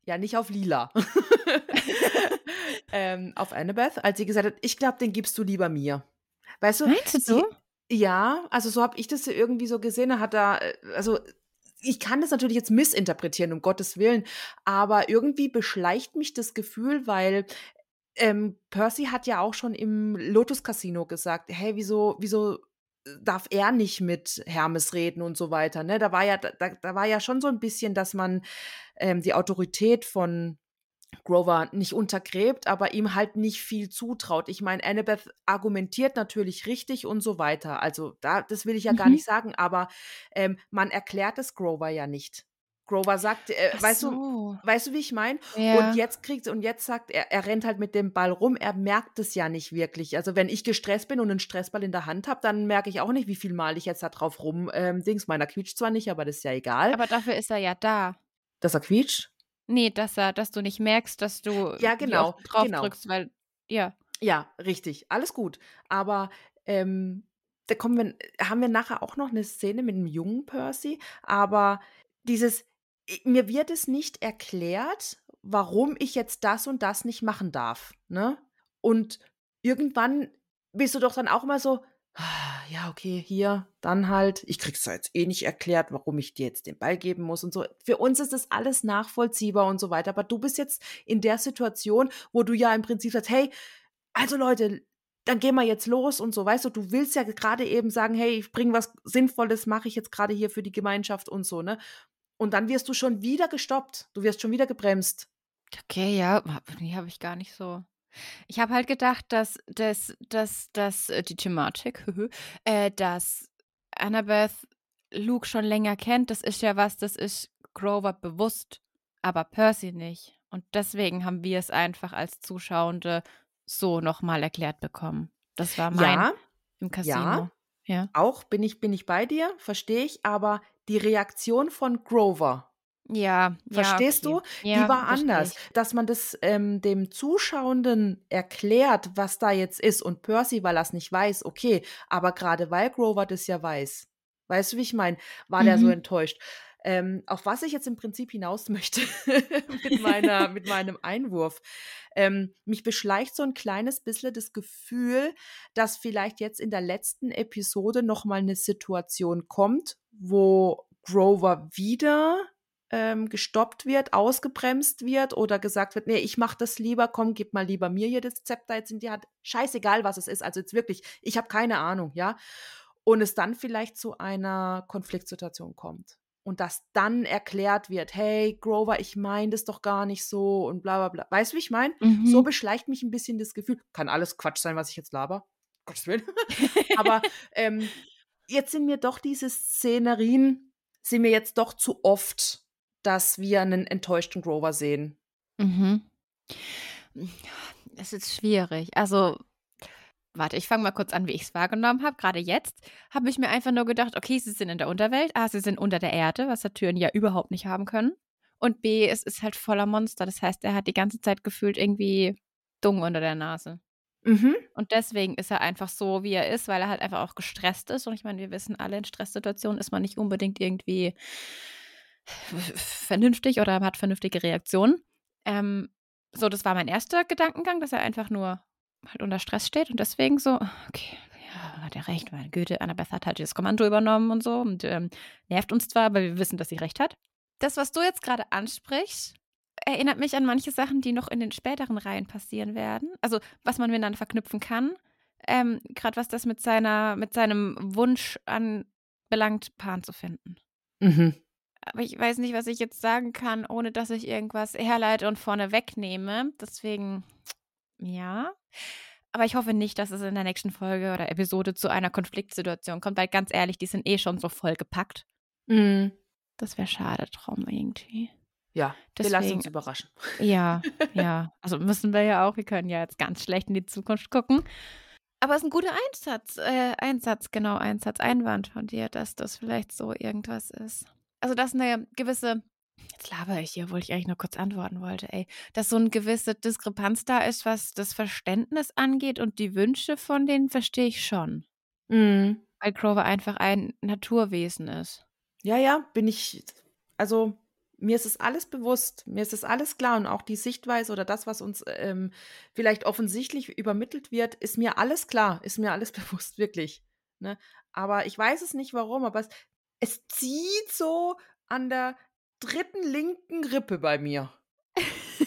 ja, nicht auf Lila. ähm, auf Annabeth, als sie gesagt hat, ich glaube, den gibst du lieber mir. Weißt du? Meinst du so? Ja, also so habe ich das irgendwie so gesehen. Er hat da, äh, also ich kann das natürlich jetzt missinterpretieren, um Gottes Willen, aber irgendwie beschleicht mich das Gefühl, weil ähm, Percy hat ja auch schon im Lotus Casino gesagt, hey, wieso, wieso darf er nicht mit Hermes reden und so weiter. Ne? Da war ja, da, da war ja schon so ein bisschen, dass man ähm, die Autorität von Grover nicht untergräbt, aber ihm halt nicht viel zutraut. Ich meine, Annabeth argumentiert natürlich richtig und so weiter. Also da, das will ich ja mhm. gar nicht sagen, aber ähm, man erklärt es Grover ja nicht. Grover sagt, äh, weißt so. du, weißt du, wie ich meine? Ja. Und jetzt kriegt und jetzt sagt er, er rennt halt mit dem Ball rum. Er merkt es ja nicht wirklich. Also wenn ich gestresst bin und einen Stressball in der Hand habe, dann merke ich auch nicht, wie viel Mal ich jetzt da drauf rum ähm, Dings. Meiner quietscht zwar nicht, aber das ist ja egal. Aber dafür ist er ja da. Dass er quietscht? Nee, dass er dass du nicht merkst, dass du Ja, genau, drauf genau. drückst, weil ja. Ja, richtig, alles gut. Aber ähm, da kommen wir, haben wir nachher auch noch eine Szene mit dem jungen Percy, aber dieses, mir wird es nicht erklärt, warum ich jetzt das und das nicht machen darf. Ne? Und irgendwann bist du doch dann auch immer so, ja, okay, hier, dann halt, ich krieg's jetzt eh nicht erklärt, warum ich dir jetzt den Ball geben muss und so. Für uns ist das alles nachvollziehbar und so weiter. Aber du bist jetzt in der Situation, wo du ja im Prinzip sagst, hey, also Leute, dann gehen wir jetzt los und so, weißt du, du willst ja gerade eben sagen, hey, ich bringe was Sinnvolles, mache ich jetzt gerade hier für die Gemeinschaft und so, ne? Und dann wirst du schon wieder gestoppt, du wirst schon wieder gebremst. Okay, ja, die habe ich gar nicht so. Ich habe halt gedacht, dass, dass, dass, dass äh, die Thematik, äh, dass Annabeth Luke schon länger kennt, das ist ja was, das ist Grover bewusst, aber Percy nicht. Und deswegen haben wir es einfach als Zuschauende so nochmal erklärt bekommen. Das war mein ja, im Casino. Ja, ja. Auch bin ich, bin ich bei dir, verstehe ich, aber die Reaktion von Grover ja, Verstehst ja, okay. du? Ja, die war anders. Dass man das ähm, dem Zuschauenden erklärt, was da jetzt ist. Und Percy, weil er es nicht weiß, okay. Aber gerade weil Grover das ja weiß, weißt du, wie ich meine, war mhm. der so enttäuscht. Ähm, auf was ich jetzt im Prinzip hinaus möchte mit, meiner, mit meinem Einwurf. Ähm, mich beschleicht so ein kleines bisschen das Gefühl, dass vielleicht jetzt in der letzten Episode nochmal eine Situation kommt, wo Grover wieder ähm, gestoppt wird, ausgebremst wird oder gesagt wird, nee, ich mach das lieber, komm, gib mal lieber mir hier das Zepter jetzt in die Hand. Scheißegal, was es ist. Also jetzt wirklich, ich habe keine Ahnung, ja. Und es dann vielleicht zu einer Konfliktsituation kommt. Und dass dann erklärt wird, hey, Grover, ich meine das doch gar nicht so und bla bla bla. Weißt du, wie ich meine? Mhm. So beschleicht mich ein bisschen das Gefühl, kann alles Quatsch sein, was ich jetzt laber. Gottes Willen. Aber ähm, jetzt sind mir doch diese Szenerien, sind mir jetzt doch zu oft dass wir einen enttäuschten Grover sehen. Mhm. Es ist schwierig. Also, warte, ich fange mal kurz an, wie ich es wahrgenommen habe. Gerade jetzt habe ich mir einfach nur gedacht, okay, sie sind in der Unterwelt. A, sie sind unter der Erde, was Saturn ja überhaupt nicht haben können. Und B, es ist halt voller Monster. Das heißt, er hat die ganze Zeit gefühlt irgendwie Dung unter der Nase. Mhm. Und deswegen ist er einfach so, wie er ist, weil er halt einfach auch gestresst ist. Und ich meine, wir wissen alle, in Stresssituationen ist man nicht unbedingt irgendwie vernünftig oder hat vernünftige Reaktionen. Ähm, so, das war mein erster Gedankengang, dass er einfach nur halt unter Stress steht und deswegen so, okay, ja, hat er recht, weil Goethe, Annabeth hat halt das Kommando übernommen und so und ähm, nervt uns zwar, aber wir wissen, dass sie recht hat. Das, was du jetzt gerade ansprichst, erinnert mich an manche Sachen, die noch in den späteren Reihen passieren werden. Also, was man miteinander verknüpfen kann. Ähm, gerade was das mit seiner, mit seinem Wunsch an belangt, Pan zu finden. Mhm. Aber ich weiß nicht, was ich jetzt sagen kann, ohne dass ich irgendwas herleite und vorne wegnehme. Deswegen, ja. Aber ich hoffe nicht, dass es in der nächsten Folge oder Episode zu einer Konfliktsituation kommt, weil ganz ehrlich, die sind eh schon so vollgepackt. Mhm. Das wäre schade drum irgendwie. Ja, wir lassen uns überraschen. Ja, ja. Also müssen wir ja auch. Wir können ja jetzt ganz schlecht in die Zukunft gucken. Aber es ist ein guter Einsatz, äh, Einsatz, genau, Einsatz, Einwand von dir, dass das vielleicht so irgendwas ist. Also, dass eine gewisse, jetzt laber ich hier, obwohl ich eigentlich nur kurz antworten wollte, ey, dass so eine gewisse Diskrepanz da ist, was das Verständnis angeht und die Wünsche von denen verstehe ich schon. Mhm. Weil Grover einfach ein Naturwesen ist. Ja, ja, bin ich, also mir ist es alles bewusst, mir ist es alles klar und auch die Sichtweise oder das, was uns ähm, vielleicht offensichtlich übermittelt wird, ist mir alles klar, ist mir alles bewusst, wirklich. Ne? Aber ich weiß es nicht warum, aber es, es zieht so an der dritten linken Rippe bei mir.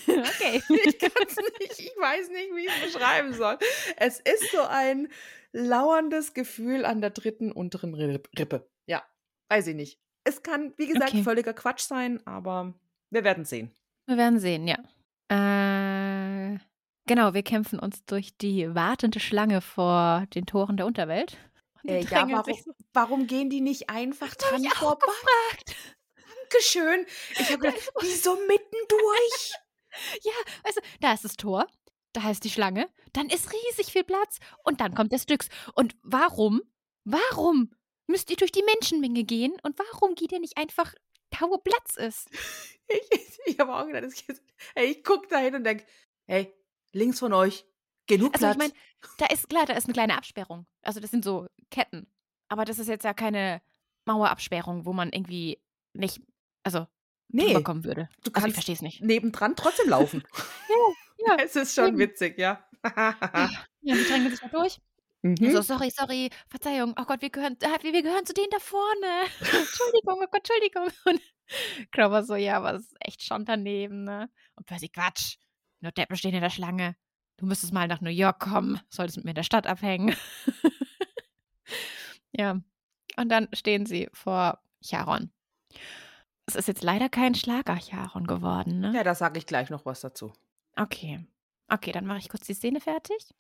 okay. ich kann es nicht, ich weiß nicht, wie ich es beschreiben soll. Es ist so ein lauerndes Gefühl an der dritten unteren Rippe. Ja, weiß ich nicht. Es kann, wie gesagt, okay. völliger Quatsch sein, aber wir werden sehen. Wir werden sehen, ja. Äh, genau, wir kämpfen uns durch die wartende Schlange vor den Toren der Unterwelt. Äh, ja, warum, so. warum, gehen die nicht einfach dran vorbei? Dankeschön. Ich habe gedacht, wieso mittendurch? ja, also, da ist das Tor, da ist die Schlange, dann ist riesig viel Platz und dann kommt der Styx. Und warum, warum müsst ihr durch die Menschenmenge gehen und warum geht ihr nicht einfach da, wo Platz ist? Ich, ich, habe auch gedacht, ich, hey, ich gucke da hin und denke, hey, links von euch, genug also, Platz. Ich meine, da ist klar, da ist eine kleine Absperrung. Also das sind so Ketten. Aber das ist jetzt ja keine Mauerabsperrung, wo man irgendwie nicht, also nee, kommen würde. Du kannst also ich verstehe es nicht. nebendran trotzdem laufen. ja, ja. Es ist schon eben. witzig, ja. ja, die drängen sich da durch. Mhm. So, sorry, sorry, Verzeihung. Oh Gott, wir gehören, ah, wir gehören zu denen da vorne. Entschuldigung, oh Gott, Entschuldigung. Und Grover so, ja, aber es ist echt schon daneben, ne? Und Percy, Quatsch. Nur Deppen stehen in der Schlange. Du müsstest mal nach New York kommen. Solltest mit mir in der Stadt abhängen. ja. Und dann stehen sie vor Charon. Es ist jetzt leider kein Schlager-Charon geworden, ne? Ja, da sage ich gleich noch was dazu. Okay. Okay, dann mache ich kurz die Szene fertig.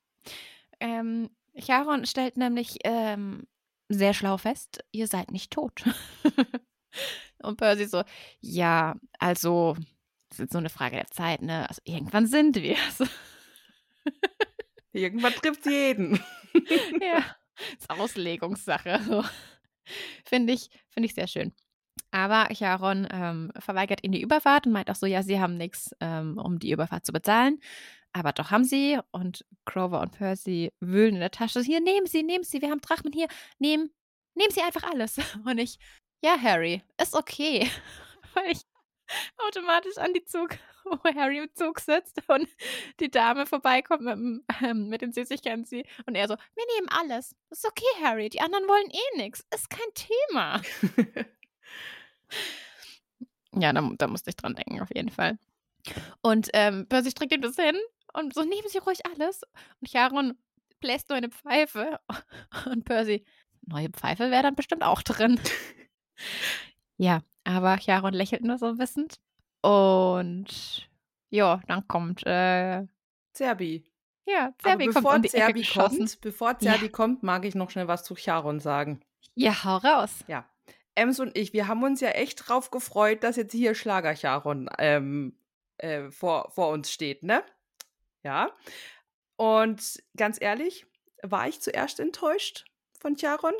Ähm, Charon stellt nämlich ähm, sehr schlau fest, ihr seid nicht tot. und Percy so, ja, also, das ist so eine Frage der Zeit, ne? Also, irgendwann sind wir es. irgendwann trifft jeden. ja, ist Auslegungssache. Finde ich, find ich sehr schön. Aber Charon ähm, verweigert ihnen die Überfahrt und meint auch so, ja, sie haben nichts, ähm, um die Überfahrt zu bezahlen. Aber doch haben sie und Grover und Percy wühlen in der Tasche. Hier, nehmen Sie, nehmen Sie, wir haben Drachmen hier. Nehmen, nehmen Sie einfach alles. Und ich, ja, Harry, ist okay. Weil ich automatisch an die Zug, wo Harry im Zug sitzt und die Dame vorbeikommt mit, ähm, mit den Süßigkeiten sie und er so, wir nehmen alles. Ist okay, Harry, die anderen wollen eh nichts. Ist kein Thema. Ja, da, da musste ich dran denken, auf jeden Fall. Und ähm, Percy streckt ihm das hin und so, nehmen Sie ruhig alles. Und Charon bläst nur eine Pfeife. Und Percy, neue Pfeife wäre dann bestimmt auch drin. ja, aber Charon lächelt nur so wissend. Und ja, dann kommt äh, Zerbi. Ja, Zerbi kommt um Zerbi kommt, bevor Zerbi ja. kommt, mag ich noch schnell was zu Charon sagen. Ja, hau raus. Ja. Ems und ich, wir haben uns ja echt drauf gefreut, dass jetzt hier Schlager Charon ähm, äh, vor, vor uns steht, ne? Ja. Und ganz ehrlich, war ich zuerst enttäuscht von Charon?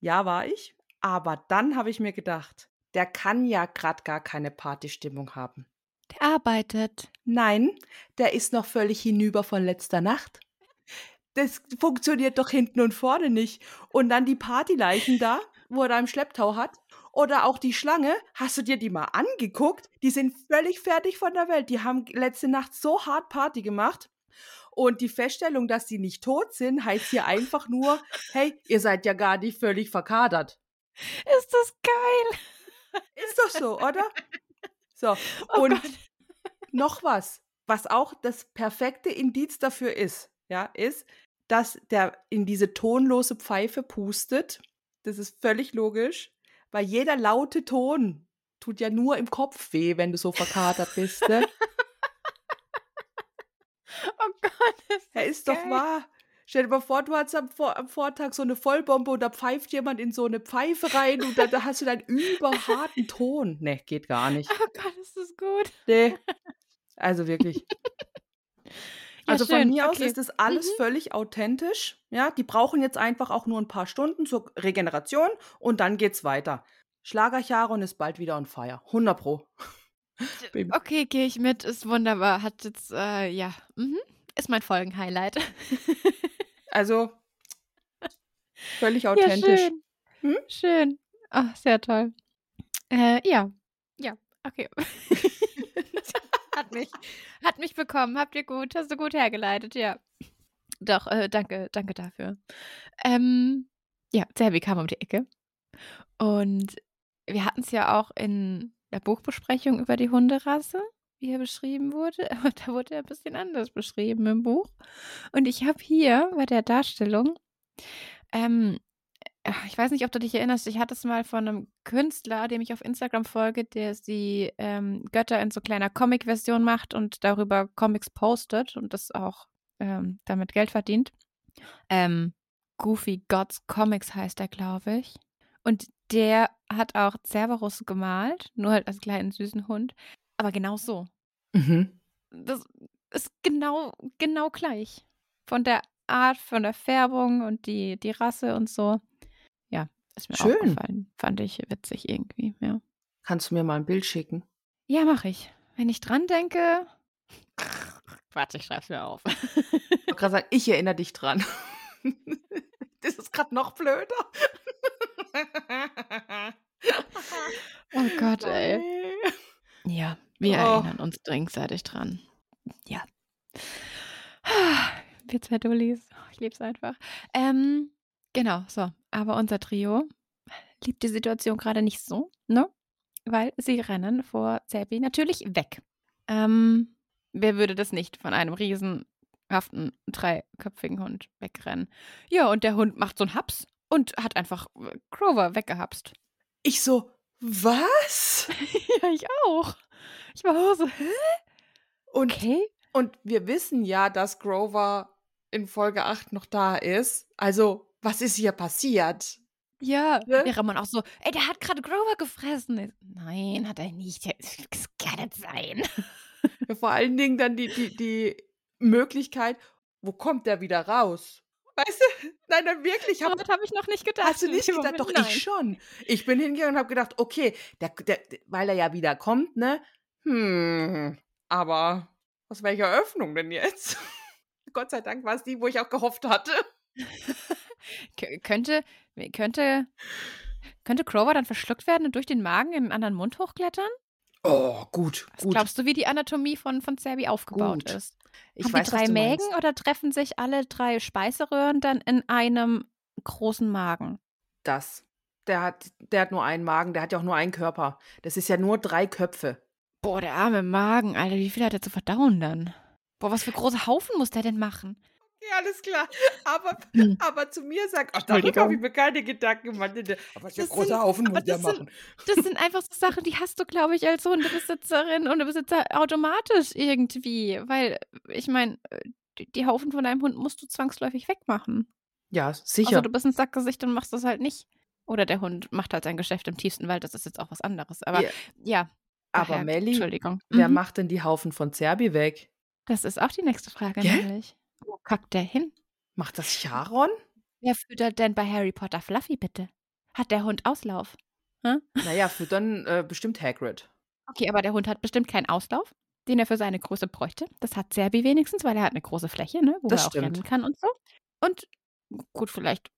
Ja, war ich. Aber dann habe ich mir gedacht, der kann ja gerade gar keine Partystimmung haben. Der arbeitet. Nein, der ist noch völlig hinüber von letzter Nacht. Das funktioniert doch hinten und vorne nicht. Und dann die Partyleichen da, wo er da im Schlepptau hat. Oder auch die Schlange, hast du dir die mal angeguckt? Die sind völlig fertig von der Welt. Die haben letzte Nacht so hart Party gemacht. Und die Feststellung, dass sie nicht tot sind, heißt hier einfach nur, hey, ihr seid ja gar nicht völlig verkadert. Ist das geil? Ist doch so, oder? So, oh und Gott. noch was, was auch das perfekte Indiz dafür ist, ja, ist, dass der in diese tonlose Pfeife pustet Das ist völlig logisch, weil jeder laute Ton tut ja nur im Kopf weh, wenn du so verkatert bist. Ne? oh Gott, ist ja, ist doch wahr. Stell dir mal vor, du hast am, am, Vortag so eine Vollbombe und da pfeift jemand in so eine Pfeife rein und da, da hast du deinen überharten Ton. Ne, geht gar nicht. Oh Gott, ist das gut. Nee. Also wirklich. Also schön. von mir okay. aus ist das alles mhm. völlig authentisch. Ja, die brauchen jetzt einfach auch nur ein paar Stunden zur Regeneration und dann geht's weiter. Schlager Charon ist bald wieder on fire. 100 Pro. okay, gehe ich mit. Ist wunderbar. Hat jetzt, äh, ja, mhm. ist mein Folgenhighlight. also, völlig authentisch. Ja, schön. Hm? schön. Ach, sehr toll. Äh, ja, ja, okay. hat, mich, hat mich bekommen. Habt ihr gut, hast du gut hergeleitet, ja. Doch, äh, danke, danke dafür. Ähm, ja, Selby kam um die Ecke. Und wir hatten es ja auch in der Buchbesprechung über die Hunderasse, wie er beschrieben wurde, aber da wurde er ein bisschen anders beschrieben im Buch. Und ich habe hier bei der Darstellung, ähm, ich weiß nicht, ob du dich erinnerst, ich hatte es mal von einem Künstler, dem ich auf Instagram folge, der die ähm, Götter in so kleiner Comic-Version macht und darüber Comics postet und das auch ähm, damit Geld verdient. Ähm, Goofy Gods Comics heißt er, glaube ich. Und der hat auch Cerberus gemalt, nur halt als kleinen süßen Hund. Aber genau so. Mhm. Das ist genau, genau gleich. Von der Art, von der Färbung und die, die Rasse und so. Ist mir Schön. aufgefallen. Fand ich witzig irgendwie, ja. Kannst du mir mal ein Bild schicken? Ja, mache ich. Wenn ich dran denke. Warte, ich schreib's mir auf. ich wollte gerade sagen, ich erinnere dich dran. das ist gerade noch blöder. oh Gott, ey. Ja, wir oh. erinnern uns dringenseitig dran. Ja. Wir zwei Dullis. Ich lieb's einfach. Ähm, genau, so. Aber unser Trio liebt die Situation gerade nicht so, ne? Weil sie rennen vor Zerbi natürlich weg. Ähm, wer würde das nicht von einem riesenhaften, dreiköpfigen Hund wegrennen? Ja, und der Hund macht so einen Haps und hat einfach äh, Grover weggehapst. Ich so, was? ja, ich auch. Ich war so, hä? Und, okay. Und wir wissen ja, dass Grover in Folge 8 noch da ist. Also, was ist hier passiert? Ja, ne? wäre man auch so, ey, der hat gerade Grover gefressen. Nein, hat er nicht. Das kann nicht sein. Ja, vor allen Dingen dann die, die, die Möglichkeit, wo kommt der wieder raus? Weißt du? Nein, nein, wirklich. Hab, das habe ich noch nicht gedacht. Hast du nicht gedacht? Doch, nein. ich schon. Ich bin hingegangen und habe gedacht, okay, der, der, weil er ja wieder kommt, ne? Hm, aber aus welcher Öffnung denn jetzt? Gott sei Dank war es die, wo ich auch gehofft hatte. Könnte, könnte, könnte Crover dann verschluckt werden und durch den Magen in einen anderen Mund hochklettern? Oh, gut. Was gut. glaubst du, wie die Anatomie von, von Serbi aufgebaut gut. ist? Ich Haben weiß, die drei Mägen meinst. oder treffen sich alle drei Speiseröhren dann in einem großen Magen? Das. Der hat, der hat nur einen Magen, der hat ja auch nur einen Körper. Das ist ja nur drei Köpfe. Boah, der arme Magen, Alter, wie viel hat er zu verdauen dann? Boah, was für große Haufen muss der denn machen? Ja, alles klar. Aber, hm. aber zu mir sagt, ach, darüber habe ich mir keine Gedanken gemacht. Aber was für große Haufen muss der machen. das sind einfach so Sachen, die hast du, glaube ich, als Hundebesitzerin und Besitzer automatisch irgendwie. Weil, ich meine, die, die, Haufen von deinem Hund musst du zwangsläufig wegmachen. Ja, sicher. Also du bist ein Sackgesicht und machst das halt nicht. Oder der Hund macht halt sein Geschäft im tiefsten Wald, das ist jetzt auch was anderes. Aber ja. ja aber Melli, wer mhm. macht denn die Haufen von Zerbi weg? Das ist auch die nächste Frage, ja? nämlich. Wo kackt der hin? Macht das Charon? Wer füttert denn bei Harry Potter Fluffy, bitte? Hat der Hund Auslauf? Hm? Naja, füttern äh, bestimmt Hagrid. Okay, aber der Hund hat bestimmt keinen Auslauf, den er für seine Größe bräuchte. Das hat Serbi wenigstens, weil er hat eine große Fläche, ne, wo das er auch rennen kann und so. Und gut, vielleicht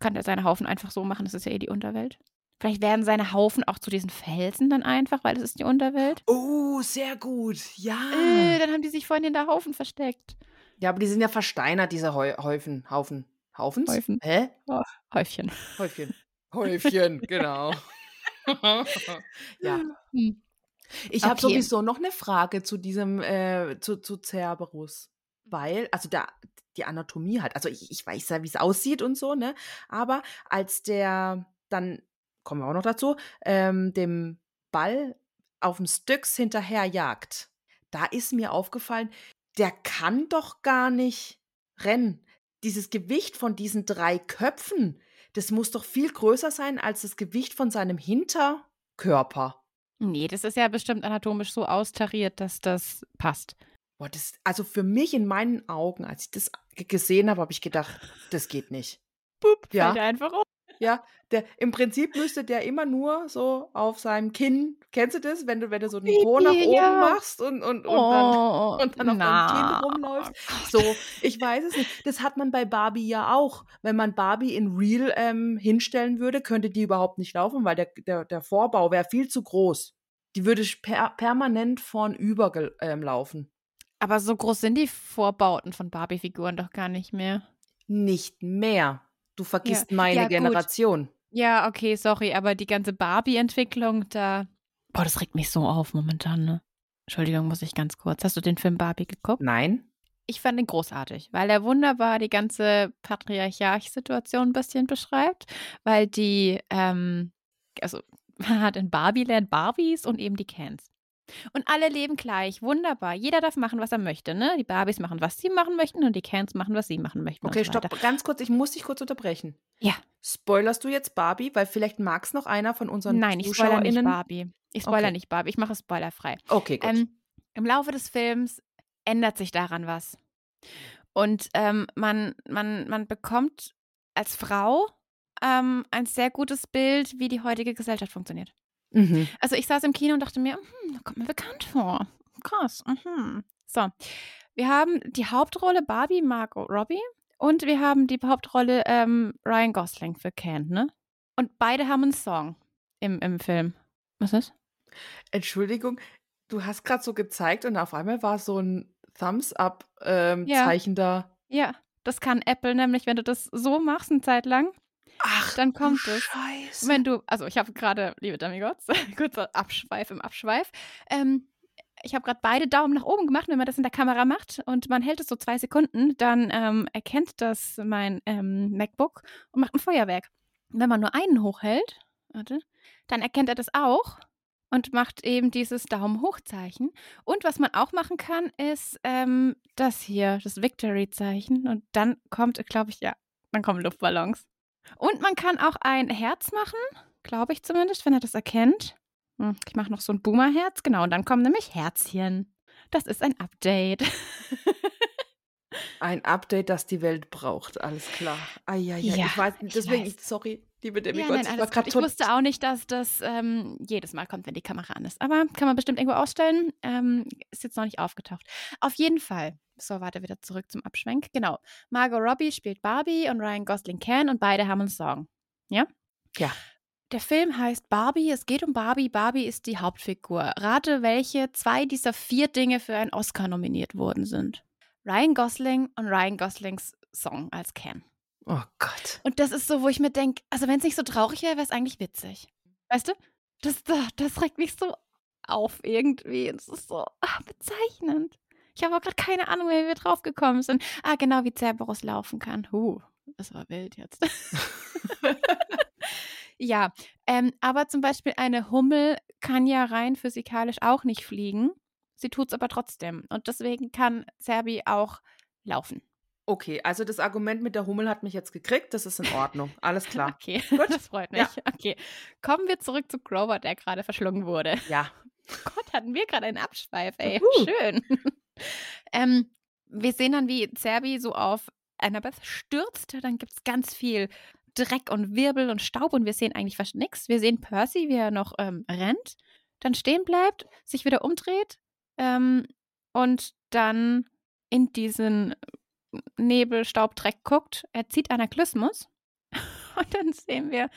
kann er seine Haufen einfach so machen, das ist ja eh die Unterwelt. Vielleicht werden seine Haufen auch zu diesen Felsen dann einfach, weil das ist die Unterwelt. Oh, sehr gut. Ja. Äh, dann haben die sich vorhin in der Haufen versteckt. Ja, aber die sind ja versteinert, diese Häufen. Haufen. Haufens? Häufen. Hä? Oh, Häufchen. Häufchen. Häufchen, genau. ja. Hm. Ich okay. habe sowieso noch eine Frage zu diesem, äh, zu, zu Cerberus. Weil, also der, die Anatomie halt. Also ich, ich weiß ja, wie es aussieht und so, ne? Aber als der dann, kommen wir auch noch dazu, ähm, dem Ball auf dem Styx hinterher jagt, da ist mir aufgefallen, der kann doch gar nicht rennen. Dieses Gewicht von diesen drei Köpfen, das muss doch viel größer sein als das Gewicht von seinem Hinterkörper. Nee, das ist ja bestimmt anatomisch so austariert, dass das passt. Boah, das, also für mich in meinen Augen, als ich das gesehen habe, habe ich gedacht, das geht nicht. Pup, ja. fällt einfach um. Ja, der, im Prinzip müsste der immer nur so auf seinem Kinn, kennst du das, wenn du, wenn du so den Po nach oben ja. machst und, und, und, oh, dann, und dann auf na. deinem Kinn rumläufst? So, ich weiß es nicht. Das hat man bei Barbie ja auch. Wenn man Barbie in Real ähm, hinstellen würde, könnte die überhaupt nicht laufen, weil der, der, der Vorbau wäre viel zu groß. Die würde per permanent vornüber ähm, laufen. Aber so groß sind die Vorbauten von Barbie-Figuren doch gar nicht mehr. Nicht mehr. Du vergisst ja. meine ja, Generation. Ja, okay, sorry, aber die ganze Barbie-Entwicklung da. Boah, das regt mich so auf momentan, ne? Entschuldigung, muss ich ganz kurz. Hast du den Film Barbie geguckt? Nein. Ich fand ihn großartig, weil er wunderbar die ganze Patriarchat-Situation ein bisschen beschreibt, weil die, ähm, also man hat in Barbie-Land Barbies und eben die Cans. Und alle leben gleich. Wunderbar. Jeder darf machen, was er möchte. Ne? Die Barbies machen, was sie machen möchten und die Cans machen, was sie machen möchten. Okay, stopp. Ganz kurz, ich muss dich kurz unterbrechen. Ja. Spoilerst du jetzt Barbie? Weil vielleicht mag es noch einer von unseren Nein, ich spoiler nicht Barbie. Ich spoiler okay. nicht Barbie. Ich mache es spoilerfrei. Okay, gut. Ähm, Im Laufe des Films ändert sich daran was. Und ähm, man, man, man bekommt als Frau ähm, ein sehr gutes Bild, wie die heutige Gesellschaft funktioniert. Mhm. Also ich saß im Kino und dachte mir, hm, kommt mir bekannt vor. Krass. Mhm. So, wir haben die Hauptrolle Barbie Margot Robbie und wir haben die Hauptrolle ähm, Ryan Gosling für Ken, ne? Und beide haben einen Song im, im Film. Was ist? Entschuldigung, du hast gerade so gezeigt und auf einmal war so ein Thumbs-up-Zeichen ähm, ja. da. Ja, das kann Apple nämlich, wenn du das so machst, eine Zeit lang, Ach, dann kommt es. Scheiße. Wenn du, also ich habe gerade, liebe Demigods, kurzer Abschweif im Abschweif. Ähm, ich habe gerade beide Daumen nach oben gemacht. Wenn man das in der Kamera macht und man hält es so zwei Sekunden, dann ähm, erkennt das mein ähm, MacBook und macht ein Feuerwerk. wenn man nur einen hochhält, warte, dann erkennt er das auch und macht eben dieses Daumen hoch-Zeichen. Und was man auch machen kann, ist ähm, das hier, das Victory-Zeichen. Und dann kommt, glaube ich, ja, dann kommen Luftballons. Und man kann auch ein Herz machen, glaube ich zumindest, wenn er das erkennt. Hm, ich mache noch so ein Boomer-Herz, genau. Und dann kommen nämlich Herzchen. Das ist ein Update. ein Update, das die Welt braucht, alles klar. Ah, ja, ja, ich weiß, deswegen, ich weiß. sorry, liebe Demi, ja, nein, ich, ich wusste auch nicht, dass das ähm, jedes Mal kommt, wenn die Kamera an ist. Aber kann man bestimmt irgendwo ausstellen. Ähm, ist jetzt noch nicht aufgetaucht. Auf jeden Fall so, warte, wieder zurück zum Abschwenk. Genau. Margot Robbie spielt Barbie und Ryan Gosling Ken und beide haben einen Song. Ja? Ja. Der Film heißt Barbie. Es geht um Barbie. Barbie ist die Hauptfigur. Rate, welche zwei dieser vier Dinge für einen Oscar nominiert worden sind. Ryan Gosling und Ryan Goslings Song als Ken. Oh Gott. Und das ist so, wo ich mir denke, also wenn es nicht so traurig wäre, wäre es eigentlich witzig. Weißt du? Das, das regt mich so auf irgendwie. Es ist so ach, bezeichnend. Ich habe auch gerade keine Ahnung, wie wir drauf gekommen sind. Ah, genau, wie Cerberus laufen kann. Huh, das war wild jetzt. ja, ähm, aber zum Beispiel eine Hummel kann ja rein physikalisch auch nicht fliegen. Sie tut es aber trotzdem. Und deswegen kann Serbi auch laufen. Okay, also das Argument mit der Hummel hat mich jetzt gekriegt. Das ist in Ordnung. Alles klar. okay, Gut. das freut mich. Ja. Okay, kommen wir zurück zu Grover, der gerade verschlungen wurde. Ja. Gott, hatten wir gerade einen Abschweif, ey. Uh. Schön. Ähm, wir sehen dann, wie Zerbi so auf Annabeth stürzt. Dann gibt es ganz viel Dreck und Wirbel und Staub und wir sehen eigentlich fast nichts. Wir sehen Percy, wie er noch ähm, rennt, dann stehen bleibt, sich wieder umdreht ähm, und dann in diesen Nebel, Staub, Dreck guckt. Er zieht Anaklysmus und dann sehen wir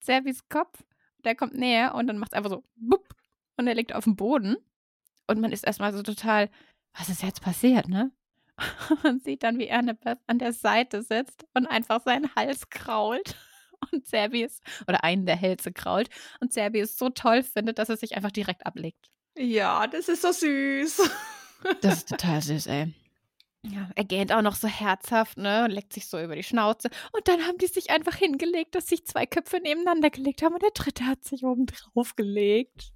Zerbis Kopf. Der kommt näher und dann macht es einfach so bupp und er liegt auf dem Boden. Und man ist erstmal so total was ist jetzt passiert, ne? Und sieht dann, wie Annabeth an der Seite sitzt und einfach seinen Hals krault. Und Serbius, oder einen der Hälse krault. Und Serbius so toll findet, dass er sich einfach direkt ablegt. Ja, das ist so süß. Das ist total süß, ey. Ja, er gähnt auch noch so herzhaft, ne, und leckt sich so über die Schnauze. Und dann haben die sich einfach hingelegt, dass sich zwei Köpfe nebeneinander gelegt haben und der dritte hat sich oben drauf gelegt.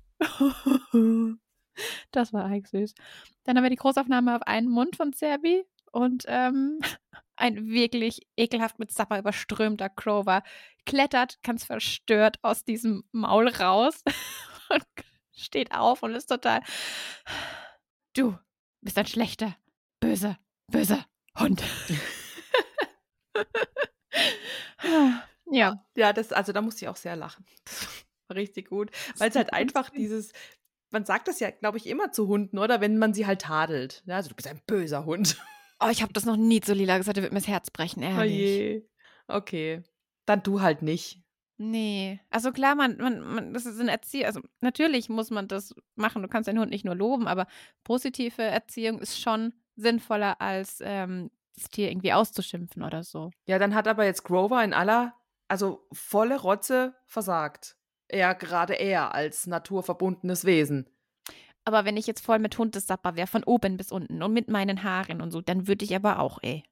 Das war eigentlich süß. Dann haben wir die Großaufnahme auf einen Mund von Serbi und ähm, ein wirklich ekelhaft mit Zapper überströmter Crover klettert ganz verstört aus diesem Maul raus und steht auf und ist total. Du bist ein schlechter, böser, böser Hund. ja. Ja, das, also da musste ich auch sehr lachen. Das war richtig gut. Weil es halt einfach dieses, man sagt das ja, glaube ich, immer zu Hunden, oder? Wenn man sie halt tadelt. Ja, also du bist ein böser Hund. Oh, ich habe das noch nie zu Lila gesagt, der wird mir das Herz brechen, ehrlich. Oh je. Okay. Dann du halt nicht. Nee. Also klar, man, man, man, das ist ein Erziehung. Also natürlich muss man das machen. Du kannst deinen Hund nicht nur loben, aber positive Erziehung ist schon sinnvoller, als ähm, das Tier irgendwie auszuschimpfen oder so. Ja, dann hat aber jetzt Grover in aller, also volle Rotze versagt. Er, gerade er als naturverbundenes Wesen. Aber wenn ich jetzt voll mit Hundesapper wäre, von oben bis unten und mit meinen Haaren und so, dann würde ich aber auch, ey.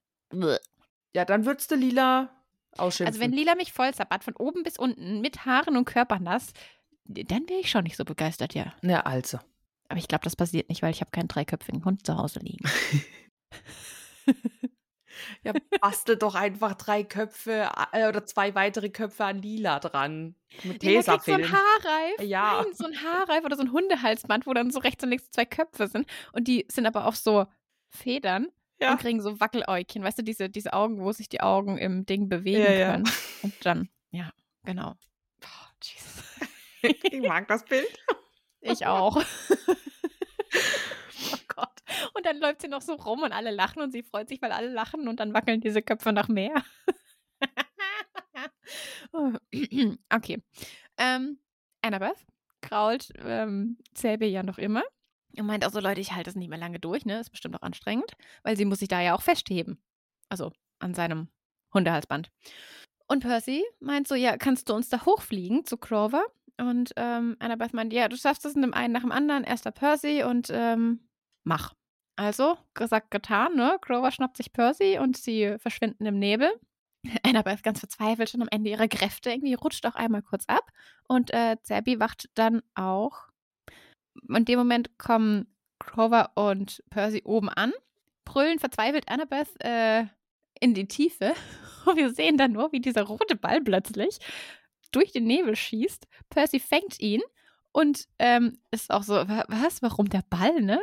Ja, dann würdest du Lila ausschimpfen. Also wenn Lila mich voll zappert, von oben bis unten, mit Haaren und Körpernass, dann wäre ich schon nicht so begeistert, ja. Ja, also. Aber ich glaube, das passiert nicht, weil ich habe keinen dreiköpfigen Hund zu Hause liegen. Ja, bastel doch einfach drei Köpfe äh, oder zwei weitere Köpfe an Lila dran. Mit Tesafilm. so ein Haarreif. Ja. Nein, so ein Haarreif oder so ein Hundehalsband, wo dann so rechts und links zwei Köpfe sind. Und die sind aber auf so Federn ja. und kriegen so Wackeläugchen. Weißt du, diese, diese Augen, wo sich die Augen im Ding bewegen ja, können. Ja. Und dann, ja, genau. Oh, Jesus. ich mag das Bild. Ich auch. Und dann läuft sie noch so rum und alle lachen und sie freut sich, weil alle lachen und dann wackeln diese Köpfe nach mehr. okay. Ähm, Annabeth krault ähm, Selby ja noch immer und meint auch so, Leute, ich halte das nicht mehr lange durch, ne? Ist bestimmt auch anstrengend, weil sie muss sich da ja auch festheben. Also an seinem Hundehalsband. Und Percy meint so, ja, kannst du uns da hochfliegen zu Clover? Und ähm, Annabeth meint, ja, du schaffst es in dem einen nach dem anderen, erster Percy und ähm, mach. Also, gesagt, getan, ne? Grover schnappt sich Percy und sie verschwinden im Nebel. Annabelle ist ganz verzweifelt schon am Ende ihrer Kräfte. Irgendwie rutscht auch einmal kurz ab. Und äh, Zerby wacht dann auch. In dem Moment kommen Grover und Percy oben an, brüllen verzweifelt Annabeth äh, in die Tiefe. Und wir sehen dann nur, wie dieser rote Ball plötzlich durch den Nebel schießt. Percy fängt ihn und ähm, ist auch so, was, warum der Ball, ne?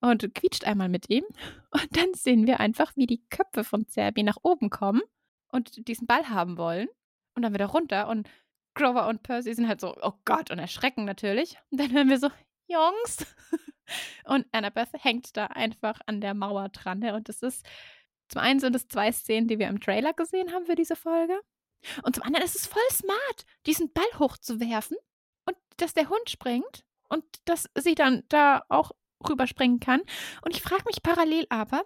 Und quietscht einmal mit ihm. Und dann sehen wir einfach, wie die Köpfe von Zerbi nach oben kommen und diesen Ball haben wollen. Und dann wieder runter. Und Grover und Percy sind halt so, oh Gott, und erschrecken natürlich. Und dann hören wir so, Jungs. Und Annabeth hängt da einfach an der Mauer dran. Und das ist, zum einen sind es zwei Szenen, die wir im Trailer gesehen haben für diese Folge. Und zum anderen ist es voll smart, diesen Ball hochzuwerfen und dass der Hund springt und dass sie dann da auch rüberspringen kann. Und ich frage mich parallel aber,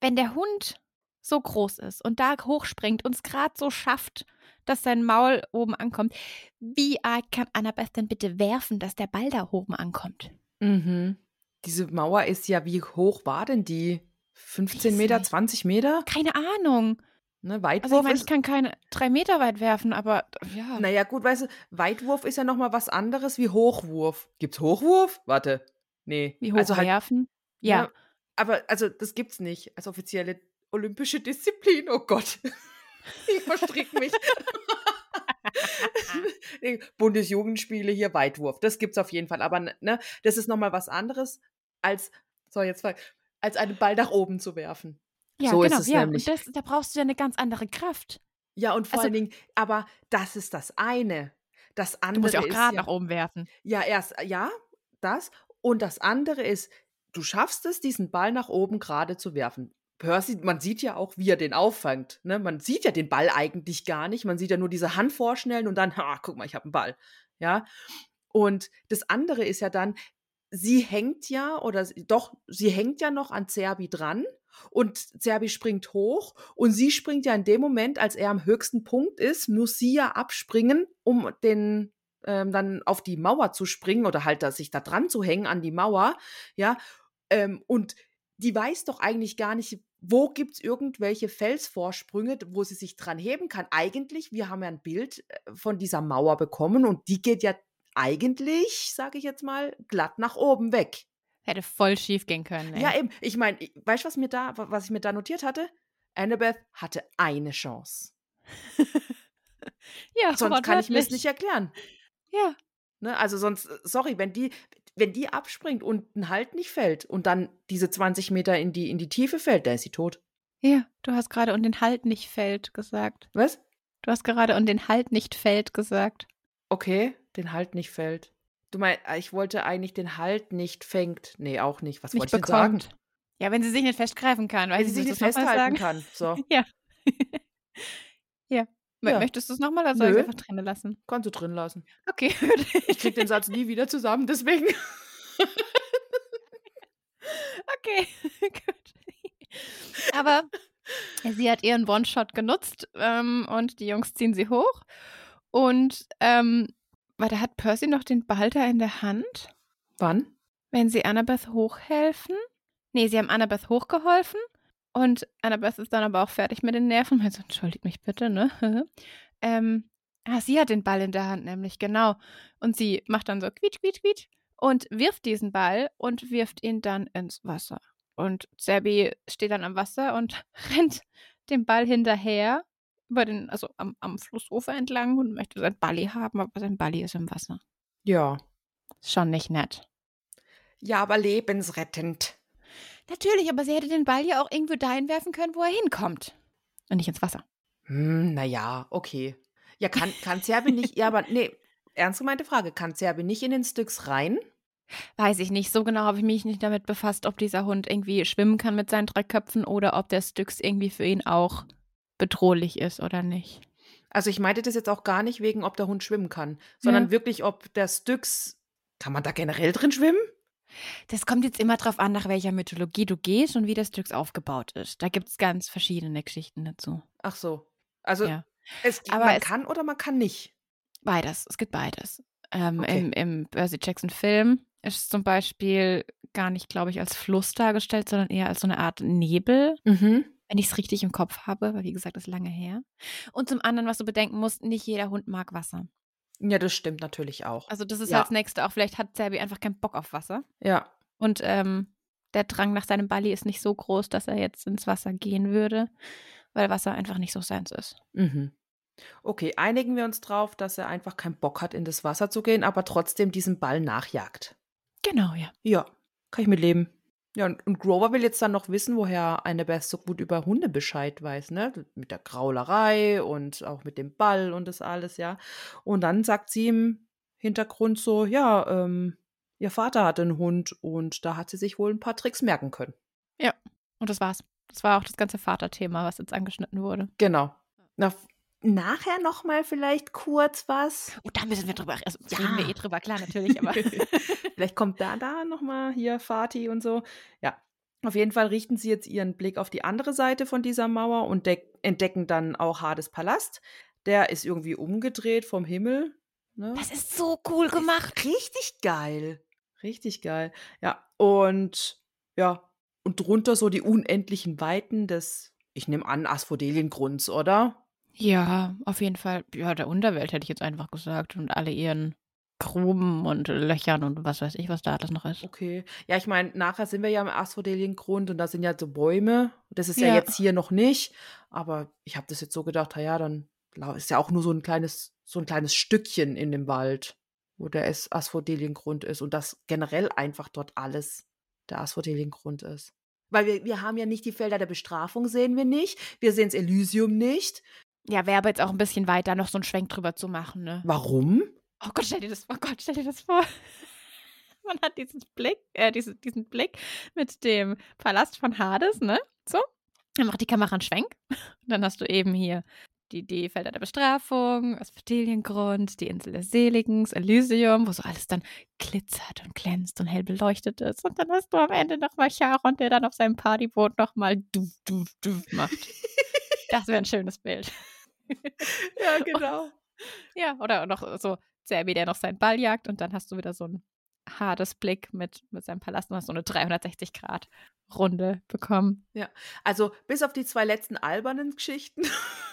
wenn der Hund so groß ist und da hochspringt und es gerade so schafft, dass sein Maul oben ankommt, wie arg kann Annabeth denn bitte werfen, dass der Ball da oben ankommt? Mhm. Diese Mauer ist ja, wie hoch war denn die? 15 Meter, 20 Meter? Keine Ahnung. Ne, Weitwurf also ich meine, ich kann keine drei Meter weit werfen, aber ja. Naja, gut, weißt du, Weitwurf ist ja nochmal was anderes wie Hochwurf. Gibt's Hochwurf? Warte. Nee. Wie hoch also halt, ja. ja. Aber also das gibt's nicht als offizielle olympische Disziplin. Oh Gott. ich verstrick mich. Bundesjugendspiele hier Weitwurf. Das gibt's auf jeden Fall. Aber ne, das ist nochmal was anderes als, so jetzt als einen Ball nach oben zu werfen. Ja, so genau. Ist es ja, nämlich. und das, da brauchst du ja eine ganz andere Kraft. Ja, und vor also, allen Dingen, aber das ist das eine. Das andere. Du musst ja auch gerade ja, nach oben werfen. Ja, erst, ja, das. Und das andere ist, du schaffst es, diesen Ball nach oben gerade zu werfen. Percy, man sieht ja auch, wie er den auffängt. Ne? Man sieht ja den Ball eigentlich gar nicht. Man sieht ja nur diese Hand vorschnellen und dann, ha, guck mal, ich habe einen Ball. Ja. Und das andere ist ja dann, sie hängt ja, oder doch, sie hängt ja noch an Zerbi dran und Zerbi springt hoch und sie springt ja in dem Moment, als er am höchsten Punkt ist, muss sie ja abspringen, um den ähm, dann auf die Mauer zu springen oder halt da, sich da dran zu hängen an die Mauer, ja, ähm, und die weiß doch eigentlich gar nicht, wo gibt es irgendwelche Felsvorsprünge, wo sie sich dran heben kann? Eigentlich, wir haben ja ein Bild äh, von dieser Mauer bekommen und die geht ja eigentlich, sage ich jetzt mal, glatt nach oben weg. Hätte voll schief gehen können. Ey. Ja, eben. Ich meine, weißt du, was mir da, was ich mir da notiert hatte? Annabeth hatte eine Chance. ja, sonst kann ich mir es nicht erklären. Ja. Ne, also sonst, äh, sorry, wenn die, wenn die abspringt und ein Halt nicht fällt und dann diese 20 Meter in die, in die Tiefe fällt, da ist sie tot. Ja, du hast gerade und den Halt nicht fällt gesagt. Was? Du hast gerade und den Halt nicht fällt gesagt. Okay, den Halt nicht fällt. Du meinst, äh, ich wollte eigentlich den Halt nicht fängt. Nee, auch nicht. Was wollte ich denn sagen? Ja, wenn sie sich nicht festgreifen kann. Wenn sie sich nicht festhalten kann. So. ja. ja. Ja. Möchtest du es nochmal oder soll ich es einfach drin lassen? Kannst du drin lassen. Okay. ich krieg den Satz nie wieder zusammen, deswegen. okay, gut. Aber sie hat ihren One-Shot genutzt ähm, und die Jungs ziehen sie hoch. Und ähm, warte, hat Percy noch den Behalter in der Hand? Wann? Wenn sie Annabeth hochhelfen? Nee, sie haben Annabeth hochgeholfen und Annabeth ist dann aber auch fertig mit den Nerven. Also, entschuldigt mich bitte, ne? ähm, ah, sie hat den Ball in der Hand, nämlich, genau. Und sie macht dann so quietsch, quietsch, quietsch und wirft diesen Ball und wirft ihn dann ins Wasser. Und Serbi steht dann am Wasser und rennt dem Ball hinterher, über den, also am, am Flussufer entlang und möchte sein Balli haben, aber sein Balli ist im Wasser. Ja. Schon nicht nett. Ja, aber lebensrettend. Natürlich, aber sie hätte den Ball ja auch irgendwo dahin werfen können, wo er hinkommt. Und nicht ins Wasser. Hm, naja, okay. Ja, kann, kann Serbi nicht, ja, aber nee, ernst gemeinte Frage, kann Serbi nicht in den Styx rein? Weiß ich nicht. So genau habe ich mich nicht damit befasst, ob dieser Hund irgendwie schwimmen kann mit seinen drei Köpfen oder ob der Styx irgendwie für ihn auch bedrohlich ist oder nicht. Also ich meinte das jetzt auch gar nicht wegen, ob der Hund schwimmen kann, sondern ja. wirklich, ob der Styx, kann man da generell drin schwimmen? Das kommt jetzt immer drauf an, nach welcher Mythologie du gehst und wie das Styx aufgebaut ist. Da gibt es ganz verschiedene Geschichten dazu. Ach so. Also ja. es, Aber man es, kann oder man kann nicht? Beides. Es gibt beides. Ähm, okay. Im, Im Percy Jackson Film ist zum Beispiel gar nicht, glaube ich, als Fluss dargestellt, sondern eher als so eine Art Nebel. Mhm. Wenn ich es richtig im Kopf habe, weil wie gesagt, das ist lange her. Und zum anderen, was du bedenken musst, nicht jeder Hund mag Wasser. Ja, das stimmt natürlich auch. Also das ist ja. als nächstes auch, vielleicht hat Serbi einfach keinen Bock auf Wasser. Ja. Und ähm, der Drang nach seinem Balli ist nicht so groß, dass er jetzt ins Wasser gehen würde, weil Wasser einfach nicht so seins ist. Mhm. Okay, einigen wir uns drauf, dass er einfach keinen Bock hat, in das Wasser zu gehen, aber trotzdem diesen Ball nachjagt. Genau, ja. Ja, kann ich mit leben. Ja, und, und Grover will jetzt dann noch wissen, woher Annabeth so gut über Hunde Bescheid weiß, ne? Mit der Graulerei und auch mit dem Ball und das alles, ja. Und dann sagt sie im Hintergrund so, ja, ähm, ihr Vater hatte einen Hund und da hat sie sich wohl ein paar Tricks merken können. Ja, und das war's. Das war auch das ganze Vaterthema, was jetzt angeschnitten wurde. Genau. Na, nachher noch mal vielleicht kurz was. Oh, da müssen wir drüber, also ja. reden wir eh drüber, klar, natürlich, aber vielleicht kommt da da noch mal hier Fatih und so. Ja. Auf jeden Fall richten sie jetzt ihren Blick auf die andere Seite von dieser Mauer und entdecken dann auch Hades Palast. Der ist irgendwie umgedreht vom Himmel. Ne? Das ist so cool gemacht. Richtig geil. Richtig geil. Ja, und ja, und drunter so die unendlichen Weiten des, ich nehme an, Asphodeliengrunds, oder? Ja, auf jeden Fall. Ja, der Unterwelt hätte ich jetzt einfach gesagt. Und alle ihren Gruben und Löchern und was weiß ich, was da alles noch ist. Okay. Ja, ich meine, nachher sind wir ja im Asphodeliengrund und da sind ja so Bäume. Das ist ja, ja jetzt hier noch nicht. Aber ich habe das jetzt so gedacht, ja, dann ist ja auch nur so ein kleines, so ein kleines Stückchen in dem Wald, wo der Asphodeliengrund ist. Und das generell einfach dort alles der Asphodeliengrund ist. Weil wir, wir haben ja nicht die Felder der Bestrafung, sehen wir nicht. Wir sehen das Elysium nicht. Ja, wäre aber jetzt auch ein bisschen weiter, noch so einen Schwenk drüber zu machen, ne? Warum? Oh Gott, stell dir das vor, oh Gott, stell dir das vor. Man hat diesen Blick, äh, diesen, diesen Blick mit dem Palast von Hades, ne? So. Dann macht die Kamera einen Schwenk. Und dann hast du eben hier die, die Felder der Bestrafung, das die Insel des Seligen, das Elysium, wo so alles dann glitzert und glänzt und hell beleuchtet ist. Und dann hast du am Ende nochmal Charon, der dann auf seinem Partyboot nochmal du, du, du macht. das wäre ein schönes Bild. ja, genau. Ja, oder noch so Serbi, der noch seinen Ball jagt und dann hast du wieder so ein Hades Blick mit, mit seinem Palast. Du hast so eine 360-Grad-Runde bekommen. Ja, also bis auf die zwei letzten albernen Geschichten.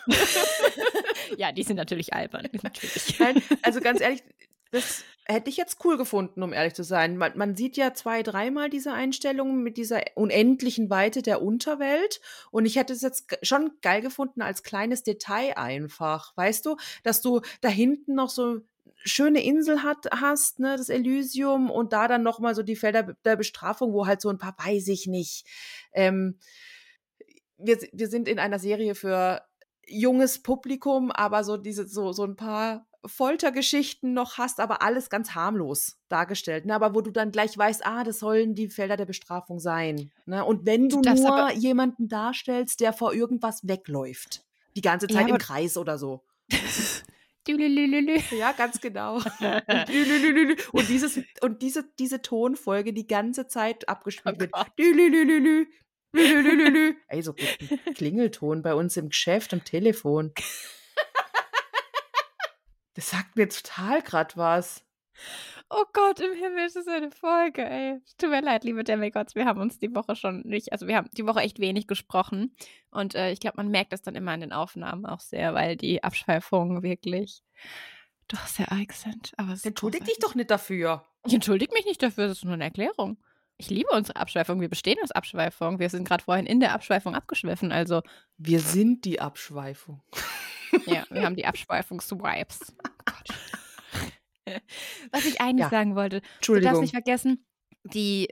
ja, die sind natürlich albern. Natürlich. Nein, also ganz ehrlich, das hätte ich jetzt cool gefunden, um ehrlich zu sein. Man, man sieht ja zwei, dreimal diese Einstellungen mit dieser unendlichen Weite der Unterwelt. Und ich hätte es jetzt schon geil gefunden als kleines Detail einfach. Weißt du, dass du da hinten noch so schöne Insel hat, hast, ne, das Elysium und da dann noch mal so die Felder der Bestrafung, wo halt so ein paar, weiß ich nicht. Ähm, wir, wir sind in einer Serie für junges Publikum, aber so diese so so ein paar Foltergeschichten noch hast, aber alles ganz harmlos dargestellt. Ne? Aber wo du dann gleich weißt, ah, das sollen die Felder der Bestrafung sein. Ne? Und wenn du das nur jemanden darstellst, der vor irgendwas wegläuft, die ganze Zeit ja, im Kreis oder so. Ja, ganz genau. und, dieses, und diese, diese Tonfolge die ganze Zeit abgespielt wird. Ey, so Klingelton bei uns im Geschäft am Telefon. Das sagt mir total gerade was. Oh Gott, im Himmel ist es eine Folge, ey. Tut mir leid, liebe Demigods, wir haben uns die Woche schon nicht, also wir haben die Woche echt wenig gesprochen. Und äh, ich glaube, man merkt das dann immer in den Aufnahmen auch sehr, weil die Abschweifungen wirklich doch sehr arg sind. Aber Entschuldig dich doch nicht dafür. Ich entschuldige mich nicht dafür, das ist nur eine Erklärung. Ich liebe unsere Abschweifung. Wir bestehen aus Abschweifung. Wir sind gerade vorhin in der Abschweifung abgeschwiffen. Also. Wir sind die Abschweifung. Ja, wir haben die Abschweifungswipes. Was ich eigentlich ja. sagen wollte, du darfst nicht vergessen, die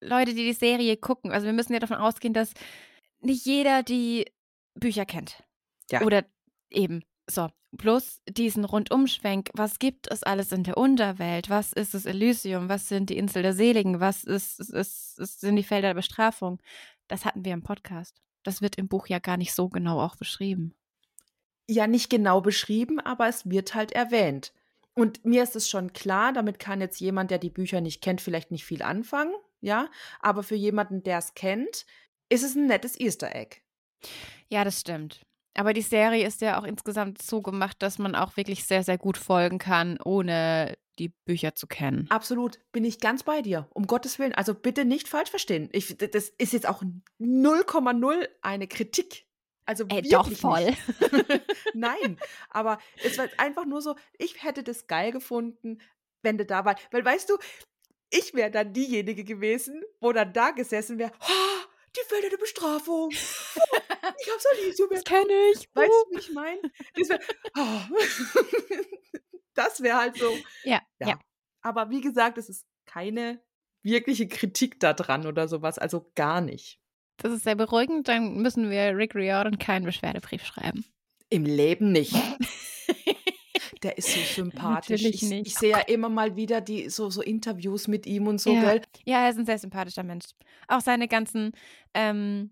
Leute, die die Serie gucken, also wir müssen ja davon ausgehen, dass nicht jeder die Bücher kennt. Ja. Oder eben so. Plus diesen Rundumschwenk. Was gibt es alles in der Unterwelt? Was ist das Elysium? Was sind die Insel der Seligen? Was ist, ist, ist, sind die Felder der Bestrafung? Das hatten wir im Podcast. Das wird im Buch ja gar nicht so genau auch beschrieben. Ja, nicht genau beschrieben, aber es wird halt erwähnt. Und mir ist es schon klar, damit kann jetzt jemand, der die Bücher nicht kennt, vielleicht nicht viel anfangen, ja. Aber für jemanden, der es kennt, ist es ein nettes Easter Egg. Ja, das stimmt. Aber die Serie ist ja auch insgesamt so gemacht, dass man auch wirklich sehr, sehr gut folgen kann, ohne die Bücher zu kennen. Absolut, bin ich ganz bei dir. Um Gottes Willen, also bitte nicht falsch verstehen. Ich, das ist jetzt auch 0,0 eine Kritik also Ey, doch voll. Nein, aber es war einfach nur so, ich hätte das geil gefunden, wenn du da warst. Weil weißt du, ich wäre dann diejenige gewesen, wo dann da gesessen wäre, oh, die Felder der Bestrafung. Oh, ich hab's Elysium. Das kenne ich. Weißt du, wie ich meine? Das wäre oh. wär halt so. Ja, ja, ja. Aber wie gesagt, es ist keine wirkliche Kritik daran oder sowas, also gar nicht. Das ist sehr beruhigend. Dann müssen wir Rick Riordan keinen Beschwerdebrief schreiben. Im Leben nicht. Der ist so sympathisch. Natürlich ich, nicht. ich sehe ja immer mal wieder die so, so Interviews mit ihm und so, ja. gell? Ja, er ist ein sehr sympathischer Mensch. Auch seine ganzen ähm,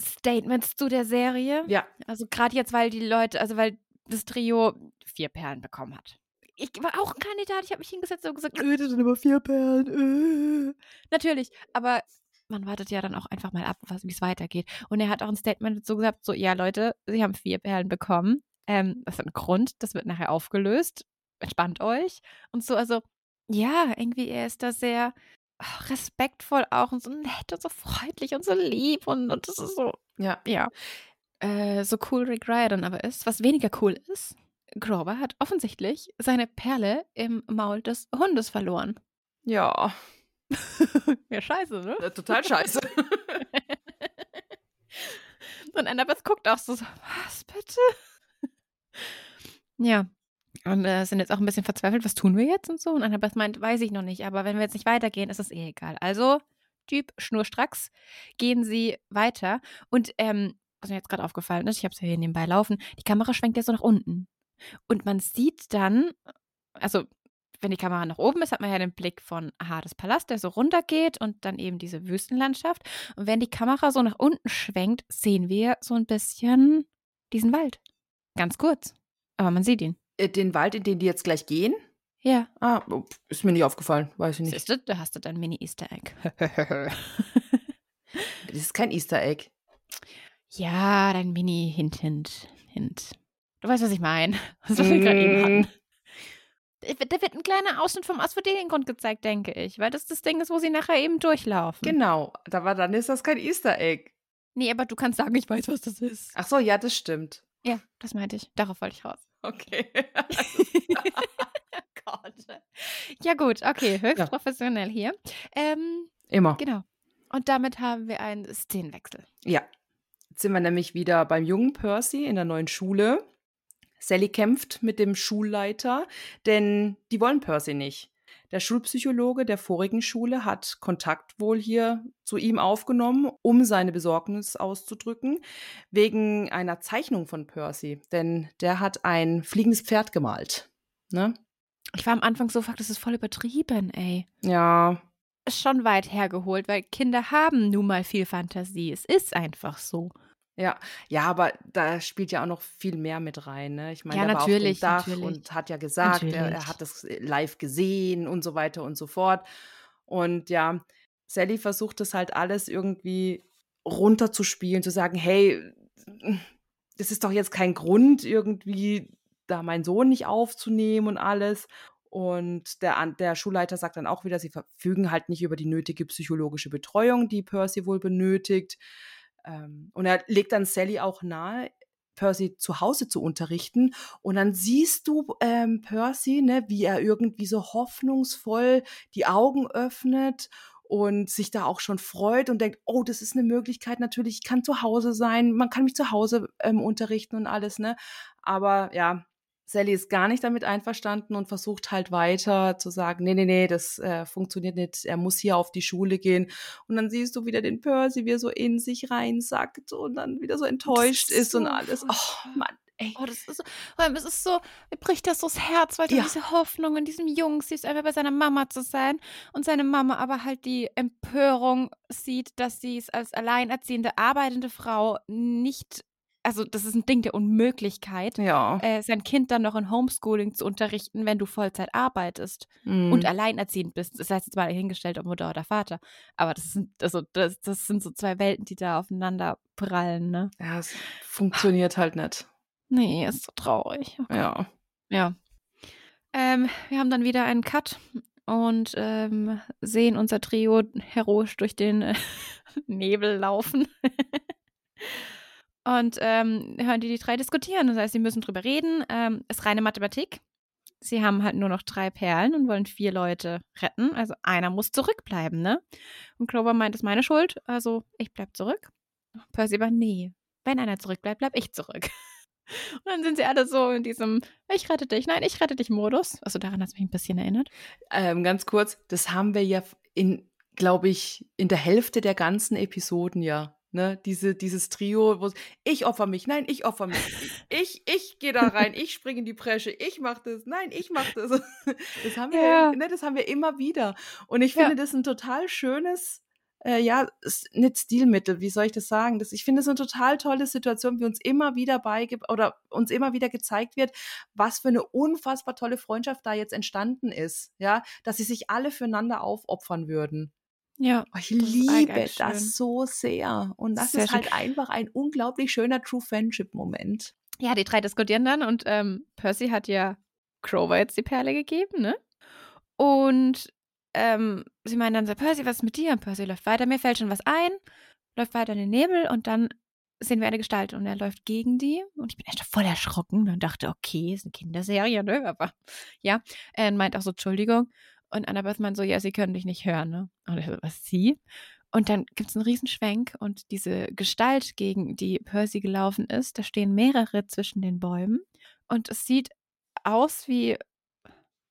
Statements zu der Serie. Ja. Also gerade jetzt, weil die Leute, also weil das Trio vier Perlen bekommen hat. Ich war auch ein Kandidat, ich habe mich hingesetzt und gesagt, äh, das sind immer vier Perlen. Äh. Natürlich, aber man wartet ja dann auch einfach mal ab, wie es weitergeht. Und er hat auch ein Statement dazu gesagt, so, ja Leute, Sie haben vier Perlen bekommen. Ähm, das hat einen Grund, das wird nachher aufgelöst. Entspannt euch. Und so, also, ja, irgendwie, er ist da sehr oh, respektvoll auch und so nett und so freundlich und so lieb und, und das ist so, ja, ja. Äh, so cool Rick Riordan aber ist, was weniger cool ist, Grover hat offensichtlich seine Perle im Maul des Hundes verloren. Ja. ja, scheiße, ne? Ja, total scheiße. und Annabeth guckt auch so, so was bitte? Ja. Und äh, sind jetzt auch ein bisschen verzweifelt, was tun wir jetzt und so? Und Annabeth meint, weiß ich noch nicht, aber wenn wir jetzt nicht weitergehen, ist es eh egal. Also, Typ, schnurstracks, gehen sie weiter. Und ähm, was mir jetzt gerade aufgefallen ist, ich habe es ja hier nebenbei laufen, die Kamera schwenkt ja so nach unten. Und man sieht dann, also wenn die Kamera nach oben ist, hat man ja den Blick von Hades Palast, der so runtergeht und dann eben diese Wüstenlandschaft. Und wenn die Kamera so nach unten schwenkt, sehen wir so ein bisschen diesen Wald. Ganz kurz. Aber man sieht ihn. Äh, den Wald, in den die jetzt gleich gehen? Ja. Ah, oh, ist mir nicht aufgefallen, weiß ich nicht. Siehst du, da hast du dein Mini-Easter Egg. das ist kein Easter Egg. Ja, dein Mini-Hint, Hint, Hint. Du weißt, was ich meine. Was wir gerade eben hatten. Da wird ein kleiner Ausschnitt vom Asphodeliengrund gezeigt, denke ich, weil das das Ding ist, wo sie nachher eben durchlaufen. Genau, aber dann ist das kein Easter Egg. Nee, aber du kannst sagen, ich weiß, was das ist. Ach so, ja, das stimmt. Ja, das meinte ich. Darauf wollte ich raus. Okay. Gott. Ja, gut, okay, höchst Ja. professionell hier. Ähm, Immer. genau. Und damit haben wir einen Szenenwechsel. Ja. Jetzt sind wir nämlich wieder beim jungen Percy in der neuen Schule. Sally kämpft mit dem Schulleiter, denn die wollen Percy nicht. Der Schulpsychologe der vorigen Schule hat Kontakt wohl hier zu ihm aufgenommen, um seine Besorgnis auszudrücken, wegen einer Zeichnung von Percy. Denn der hat ein fliegendes Pferd gemalt. Ne? Ich war am Anfang so, fuck, das ist voll übertrieben, ey. Ja, Ist schon weit hergeholt, weil Kinder haben nun mal viel Fantasie. Es ist einfach so. Ja, ja, aber da spielt ja auch noch viel mehr mit rein. Ne? Ich meine, Ja, er war natürlich, auf dem Dach natürlich. und hat ja gesagt, er, er hat das live gesehen und so weiter und so fort. Und ja, Sally versucht das halt alles irgendwie runterzuspielen, zu sagen, hey, das ist doch jetzt kein Grund, irgendwie da meinen Sohn nicht aufzunehmen und alles. Und der, der Schulleiter sagt dann auch wieder, sie verfügen halt nicht über die nötige psychologische Betreuung, die Percy wohl benötigt. Ähm, und er legt dann Sally auch nahe, Percy zu Hause zu unterrichten. Und dann siehst du ähm, Percy, ne, wie er irgendwie so hoffnungsvoll die Augen öffnet und sich da auch schon freut und denkt, oh, das ist eine Möglichkeit natürlich, ich kann zu Hause sein, man kann mich zu Hause ähm, unterrichten und alles, ne? Aber ja, Sally ist gar nicht damit einverstanden und versucht halt weiter zu sagen, nee, nee, nee, das äh, funktioniert nicht, er muss hier auf die Schule gehen. Und dann siehst du wieder den Percy, wie er so in sich reinsackt und dann wieder so enttäuscht ist, ist und alles. Oh. Mann, ey. Oh, das ist so, es ist so, mir bricht das so das Herz, weil du Ja. diese Hoffnung in diesem Jungen siehst, einfach bei seiner Mama zu sein und seine Mama aber halt die Empörung sieht, dass sie es als alleinerziehende, arbeitende Frau nicht, also das ist ein Ding der Unmöglichkeit, Ja. äh, sein Kind dann noch in Homeschooling zu unterrichten, wenn du Vollzeit arbeitest Mhm. und alleinerziehend bist. Das heißt jetzt mal hingestellt, ob Mutter oder Vater. Aber das sind, also das, das sind so zwei Welten, die da aufeinander prallen, ne? ja, es funktioniert halt nicht. Nee, ist so traurig. Oh Gott. Ja. Ja. Ähm, wir haben dann wieder einen Cut und ähm, sehen unser Trio heroisch durch den äh, Nebel laufen. und ähm, hören die die drei diskutieren. Das heißt, sie müssen drüber reden. Ähm, ist reine Mathematik. Sie haben halt nur noch drei Perlen und wollen vier Leute retten. Also einer muss zurückbleiben, ne? Und Clover meint, es ist meine Schuld. Also ich bleib zurück. Percy aber, nee. Wenn einer zurückbleibt, bleib ich zurück. Und dann sind sie alle so in diesem Ich rette dich, nein, ich rette dich Modus. Also daran hat es mich ein bisschen erinnert. Ähm, ganz kurz, das haben wir ja in, glaube ich, in der Hälfte der ganzen Episoden ja. Ne, diese, dieses Trio, wo ich opfer mich, nein, ich opfer mich, ich, ich gehe da rein, ich springe in die Bresche, ich mach das, nein, ich mach das. Das haben wir, Ja. ne, das haben wir immer wieder. Und ich Ja. finde das ein total schönes, äh, ja, nicht Stilmittel, wie soll ich das sagen? Das, ich finde es eine total tolle Situation, wie uns immer wieder beige oder uns immer wieder gezeigt wird, was für eine unfassbar tolle Freundschaft da jetzt entstanden ist, ja, dass sie sich alle füreinander aufopfern würden. Ja. Oh, ich Das liebe schön. das so sehr. Und das Sehr ist schön. halt einfach ein unglaublich schöner True Friendship-Moment. Ja, die drei diskutieren dann und ähm, Percy hat ja Crover jetzt die Perle gegeben, ne? Und ähm, sie meinen dann so, Percy, was ist mit dir? Und Percy läuft weiter, mir fällt schon was ein, läuft weiter in den Nebel und dann sehen wir eine Gestalt und er läuft gegen die und ich bin echt voll erschrocken und dachte, okay, ist eine Kinderserie, ne? Aber ja, er meint auch so, Entschuldigung. Und Annabeth meint so, ja, sie können dich nicht hören, ne? Und ich so, was, sie? Und dann gibt es einen Riesenschwenk und diese Gestalt, gegen die Percy gelaufen ist, da stehen mehrere zwischen den Bäumen und es sieht aus wie,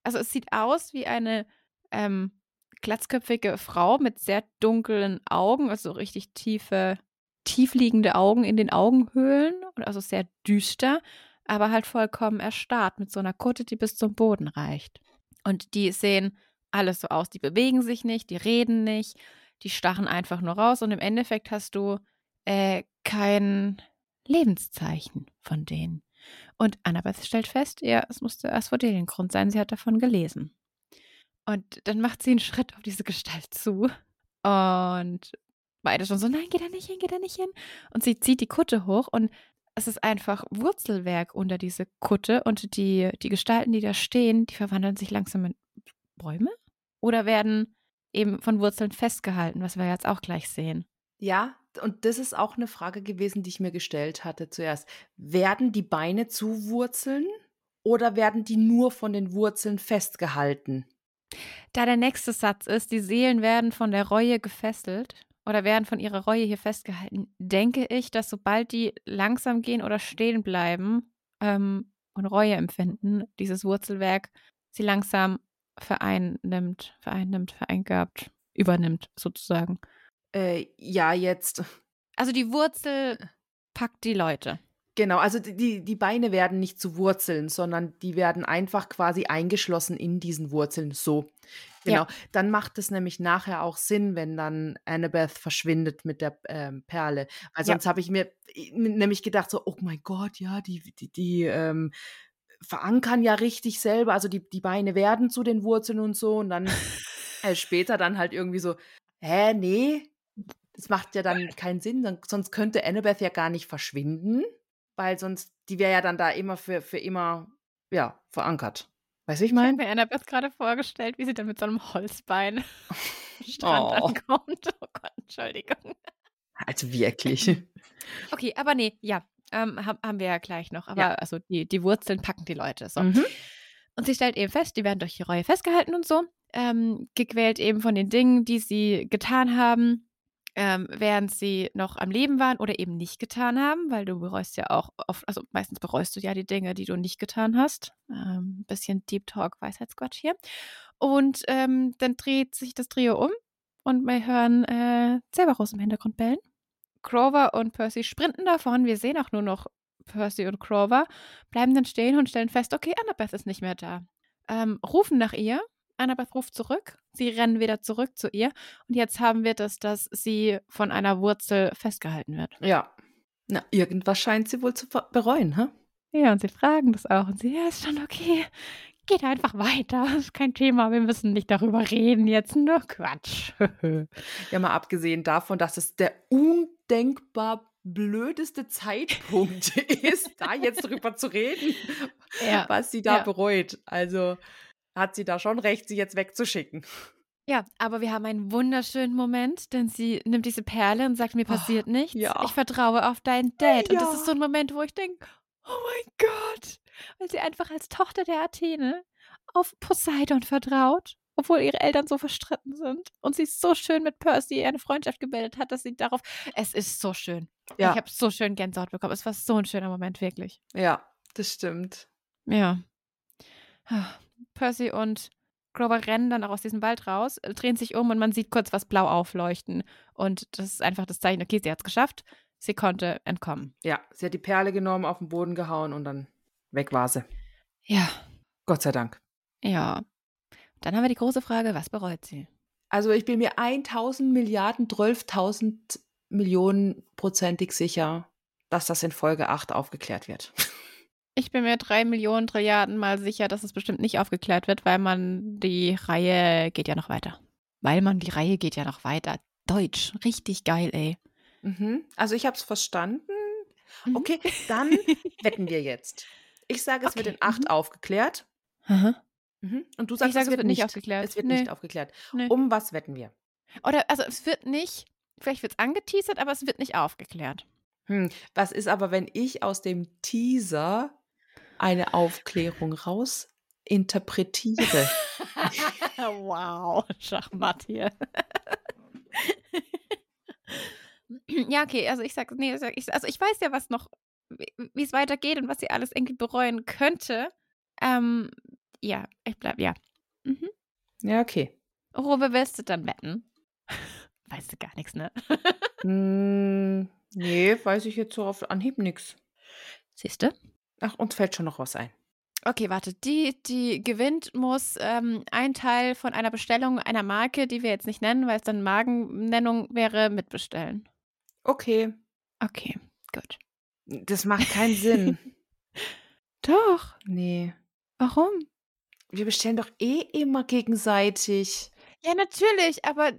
also es sieht aus wie eine ähm, glatzköpfige Frau mit sehr dunklen Augen, also richtig tiefe, tiefliegende Augen in den Augenhöhlen, und also sehr düster, aber halt vollkommen erstarrt mit so einer Kutte, die bis zum Boden reicht. Und die sehen alles so aus, die bewegen sich nicht, die reden nicht, die stachen einfach nur raus und im Endeffekt hast du äh, kein Lebenszeichen von denen. Und Annabeth stellt fest, ja, es musste Asphodeliengrund sein, sie hat davon gelesen. Und dann macht sie einen Schritt auf diese Gestalt zu und beide schon so, nein, geh da nicht hin, geh da nicht hin. Und sie zieht die Kutte hoch und es ist einfach Wurzelwerk unter diese Kutte und die, die Gestalten, die da stehen, die verwandeln sich langsam in Bäume oder werden eben von Wurzeln festgehalten, was wir jetzt auch gleich sehen. Ja, und das ist auch eine Frage gewesen, die ich mir gestellt hatte zuerst. Werden die Beine zu Wurzeln oder werden die nur von den Wurzeln festgehalten? Da der nächste Satz ist, die Seelen werden von der Reue gefesselt oder werden von ihrer Reue hier festgehalten, denke ich, dass sobald die langsam gehen oder stehen bleiben ähm, und Reue empfinden, dieses Wurzelwerk sie langsam vereinnimmt, vereinnimmt, vereingabt, übernimmt sozusagen. Äh, ja, jetzt. Also die Wurzel packt die Leute. Genau, also die, die Beine werden nicht zu Wurzeln, sondern die werden einfach quasi eingeschlossen in diesen Wurzeln. So. Genau. Ja. Dann macht es nämlich nachher auch Sinn, wenn dann Annabeth verschwindet mit der ähm, Perle. Weil sonst ja. habe ich mir nämlich gedacht, so, oh mein Gott, ja, die, die, die ähm, verankern ja richtig selber. Also die, die Beine werden zu den Wurzeln und so. Und dann äh, später dann halt irgendwie so, hä, nee, das macht ja dann keinen Sinn. Sonst könnte Annabeth ja gar nicht verschwinden weil sonst, die wäre ja dann da immer für, für immer, ja, verankert. Weißt du, ich meine? Ich habe mir Annabeth gerade vorgestellt, wie sie dann mit so einem Holzbein Strand oh. ankommt. Oh Gott, Entschuldigung. Also wirklich. Okay, aber nee, ja, ähm, haben wir ja gleich noch. Aber ja. also die, die Wurzeln packen die Leute so. Mhm. Und sie stellt eben fest, die werden durch die Reue festgehalten und so, ähm, gequält eben von den Dingen, die sie getan haben ähm, während sie noch am Leben waren oder eben nicht getan haben, weil du bereust ja auch oft, also meistens bereust du ja die Dinge, die du nicht getan hast. Ähm, bisschen Deep Talk, Weisheitsquatsch hier. Und ähm, dann dreht sich das Trio um und wir hören äh, Cerberus im Hintergrund bellen. Grover und Percy sprinten davon. Wir sehen auch nur noch Percy und Grover, bleiben dann stehen und stellen fest, okay, Annabeth ist nicht mehr da. Ähm, rufen nach ihr Annabeth ruft zurück. Sie rennen wieder zurück zu ihr. Und jetzt haben wir das, dass sie von einer Wurzel festgehalten wird. Ja. Na, irgendwas scheint sie wohl zu bereuen, hä? Ja, und sie fragen das auch. Und sie, ja, ist schon okay. Geht einfach weiter. Das ist kein Thema. Wir müssen nicht darüber reden jetzt. Nur Quatsch. ja, mal abgesehen davon, dass es der undenkbar blödeste Zeitpunkt ist, da jetzt drüber zu reden, ja. was sie da ja. bereut. Also, hat sie da schon recht, sie jetzt wegzuschicken. Ja, aber wir haben einen wunderschönen Moment, denn sie nimmt diese Perle und sagt, mir oh, passiert oh, nichts. Ja. Ich vertraue auf deinen Dad. Ja. Und das ist so ein Moment, wo ich denke, oh mein Gott. Weil sie einfach als Tochter der Athene auf Poseidon vertraut, obwohl ihre Eltern so verstritten sind. Und sie so schön mit Percy eine Freundschaft gebildet hat, dass sie darauf. Es ist so schön. Ja. Ich habe so schön Gänsehaut bekommen. Es war so ein schöner Moment, wirklich. Ja, das stimmt. Ja. Percy und Grover rennen dann auch aus diesem Wald raus, äh, drehen sich um und man sieht kurz was blau aufleuchten. Und das ist einfach das Zeichen, okay, sie hat es geschafft. Sie konnte entkommen. Ja, sie hat die Perle genommen, auf den Boden gehauen und dann weg war sie. Ja. Gott sei Dank. Ja. Dann haben wir die große Frage, was bereut sie? Also ich bin mir 1000 Milliarden, 12.000 Millionen prozentig sicher, dass das in Folge 8 aufgeklärt wird. Ich bin mir drei Millionen Trilliarden mal sicher, dass es bestimmt nicht aufgeklärt wird, weil man die Reihe geht ja noch weiter. Weil man die Reihe geht ja noch weiter. Deutsch, richtig geil, ey. Mhm. Also ich habe es verstanden. Mhm. Okay, dann wetten wir jetzt. Ich sage, es okay. wird in acht mhm. aufgeklärt. Aha. Mhm. Und du sagst, sag, es, wird nicht aufgeklärt. Es wird nee. nicht aufgeklärt. Nee. Um was wetten wir? Oder also es wird nicht, vielleicht wird es angeteasert, aber es wird nicht aufgeklärt. Hm. Was ist aber, wenn ich aus dem Teaser eine Aufklärung raus interpretiere. wow, Schachmatt hier. ja, okay, also ich sag, nee, also ich, also ich weiß ja, was noch, wie es weitergeht und was sie alles irgendwie bereuen könnte. Ähm, ja, ich bleib, ja. Mhm. Ja, okay. Worüber willst du dann wetten? weißt du gar nichts, ne? mm, nee, weiß ich jetzt so auf Anhieb nichts. Siehst du? Ach, uns fällt schon noch was ein. Okay, warte. Die, die gewinnt, muss ähm, ein Teil von einer Bestellung einer Marke, die wir jetzt nicht nennen, weil es dann Magennennung wäre, mitbestellen. Okay. Okay, gut. Das macht keinen Sinn. doch. Nee. Warum? Wir bestellen doch eh immer gegenseitig. Ja, natürlich, aber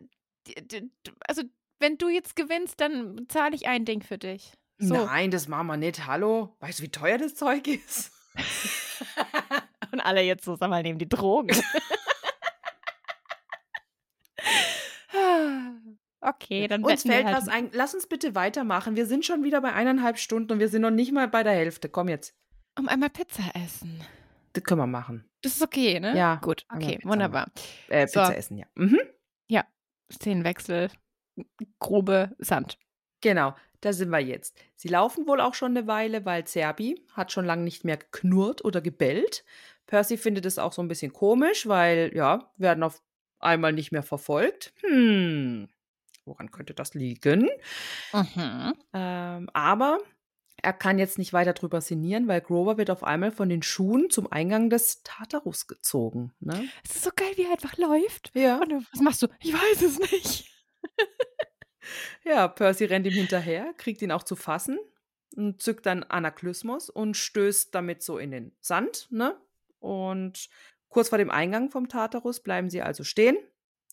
also wenn du jetzt gewinnst, dann zahle ich ein Ding für dich. So. Nein, das machen wir nicht. Hallo? Weißt du, wie teuer das Zeug ist? Und alle jetzt so, sag mal, nehmen die Drogen. okay, dann Uns fällt halt. was ein. Lass uns bitte weitermachen. Wir sind schon wieder bei eineinhalb Stunden und wir sind noch nicht mal bei der Hälfte. Komm jetzt. Um einmal Pizza essen. Das können wir machen. Das ist okay, ne? Ja, Gut, okay, wunderbar. Äh, So. Pizza essen, ja. Mhm. Szenenwechsel, grobe Sand. Genau, da sind wir jetzt. Sie laufen wohl auch schon eine Weile, weil Serbi hat schon lange nicht mehr geknurrt oder gebellt. Percy findet es auch so ein bisschen komisch, weil, ja, werden auf einmal nicht mehr verfolgt. Hm, woran könnte das liegen? Mhm. Ähm, aber er kann jetzt nicht weiter drüber sinnieren, weil Grover wird auf einmal von den Schuhen zum Eingang des Tartarus gezogen. Ne? Es ist so geil, wie er einfach läuft. Ja. Und was machst du? Ich weiß es nicht. Ja, Percy rennt ihm hinterher, kriegt ihn auch zu fassen und zückt dann Anaklysmus und stößt damit so in den Sand, ne? Und kurz vor dem Eingang vom Tartarus bleiben sie also stehen.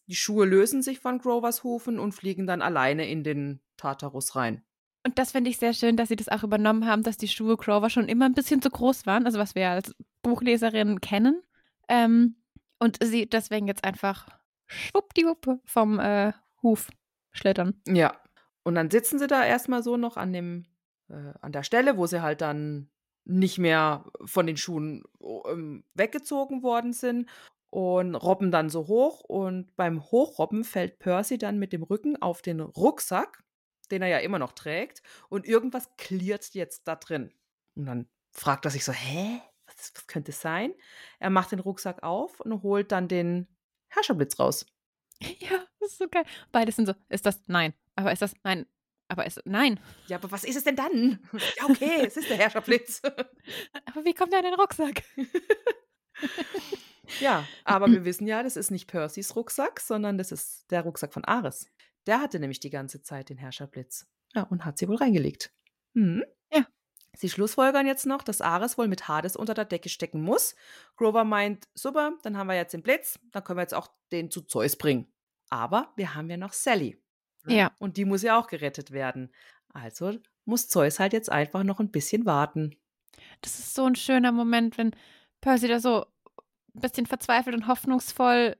Die Schuhe lösen sich von Grovers Hufen und fliegen dann alleine in den Tartarus rein. Und das finde ich sehr schön, dass sie das auch übernommen haben, dass die Schuhe Grover schon immer ein bisschen zu groß waren, also was wir als Buchleserinnen kennen. Ähm, und sie deswegen jetzt einfach schwuppdiwupp vom äh, Huf schlittern. Ja. Und dann sitzen sie da erstmal so noch an dem, äh, an der Stelle, wo sie halt dann nicht mehr von den Schuhen ähm, weggezogen worden sind und robben dann so hoch. Und beim Hochrobben fällt Percy dann mit dem Rücken auf den Rucksack, den er ja immer noch trägt, und irgendwas klirrt jetzt da drin. Und dann fragt er sich so, hä? Was, was könnte es sein? Er macht den Rucksack auf und holt dann den Herrscherblitz raus. Ja, das ist so geil. Beide sind so, ist das? Nein. Aber ist das? Nein. Aber ist nein. Ja, aber was ist es denn dann? Ja, okay, es ist der Herrscherblitz. Aber wie kommt er in den Rucksack? ja, aber wir wissen ja, das ist nicht Percys Rucksack, sondern das ist der Rucksack von Ares. Der hatte nämlich die ganze Zeit den Herrscherblitz. Ja, und hat sie wohl reingelegt. Hm. Ja. Sie schlussfolgern jetzt noch, dass Ares wohl mit Hades unter der Decke stecken muss. Grover meint, super, dann haben wir jetzt den Blitz, dann können wir jetzt auch den zu Zeus bringen. Aber wir haben ja noch Sally. ne? Ja. Und die muss ja auch gerettet werden. Also muss Zeus halt jetzt einfach noch ein bisschen warten. Das ist so ein schöner Moment, wenn Percy da so ein bisschen verzweifelt und hoffnungsvoll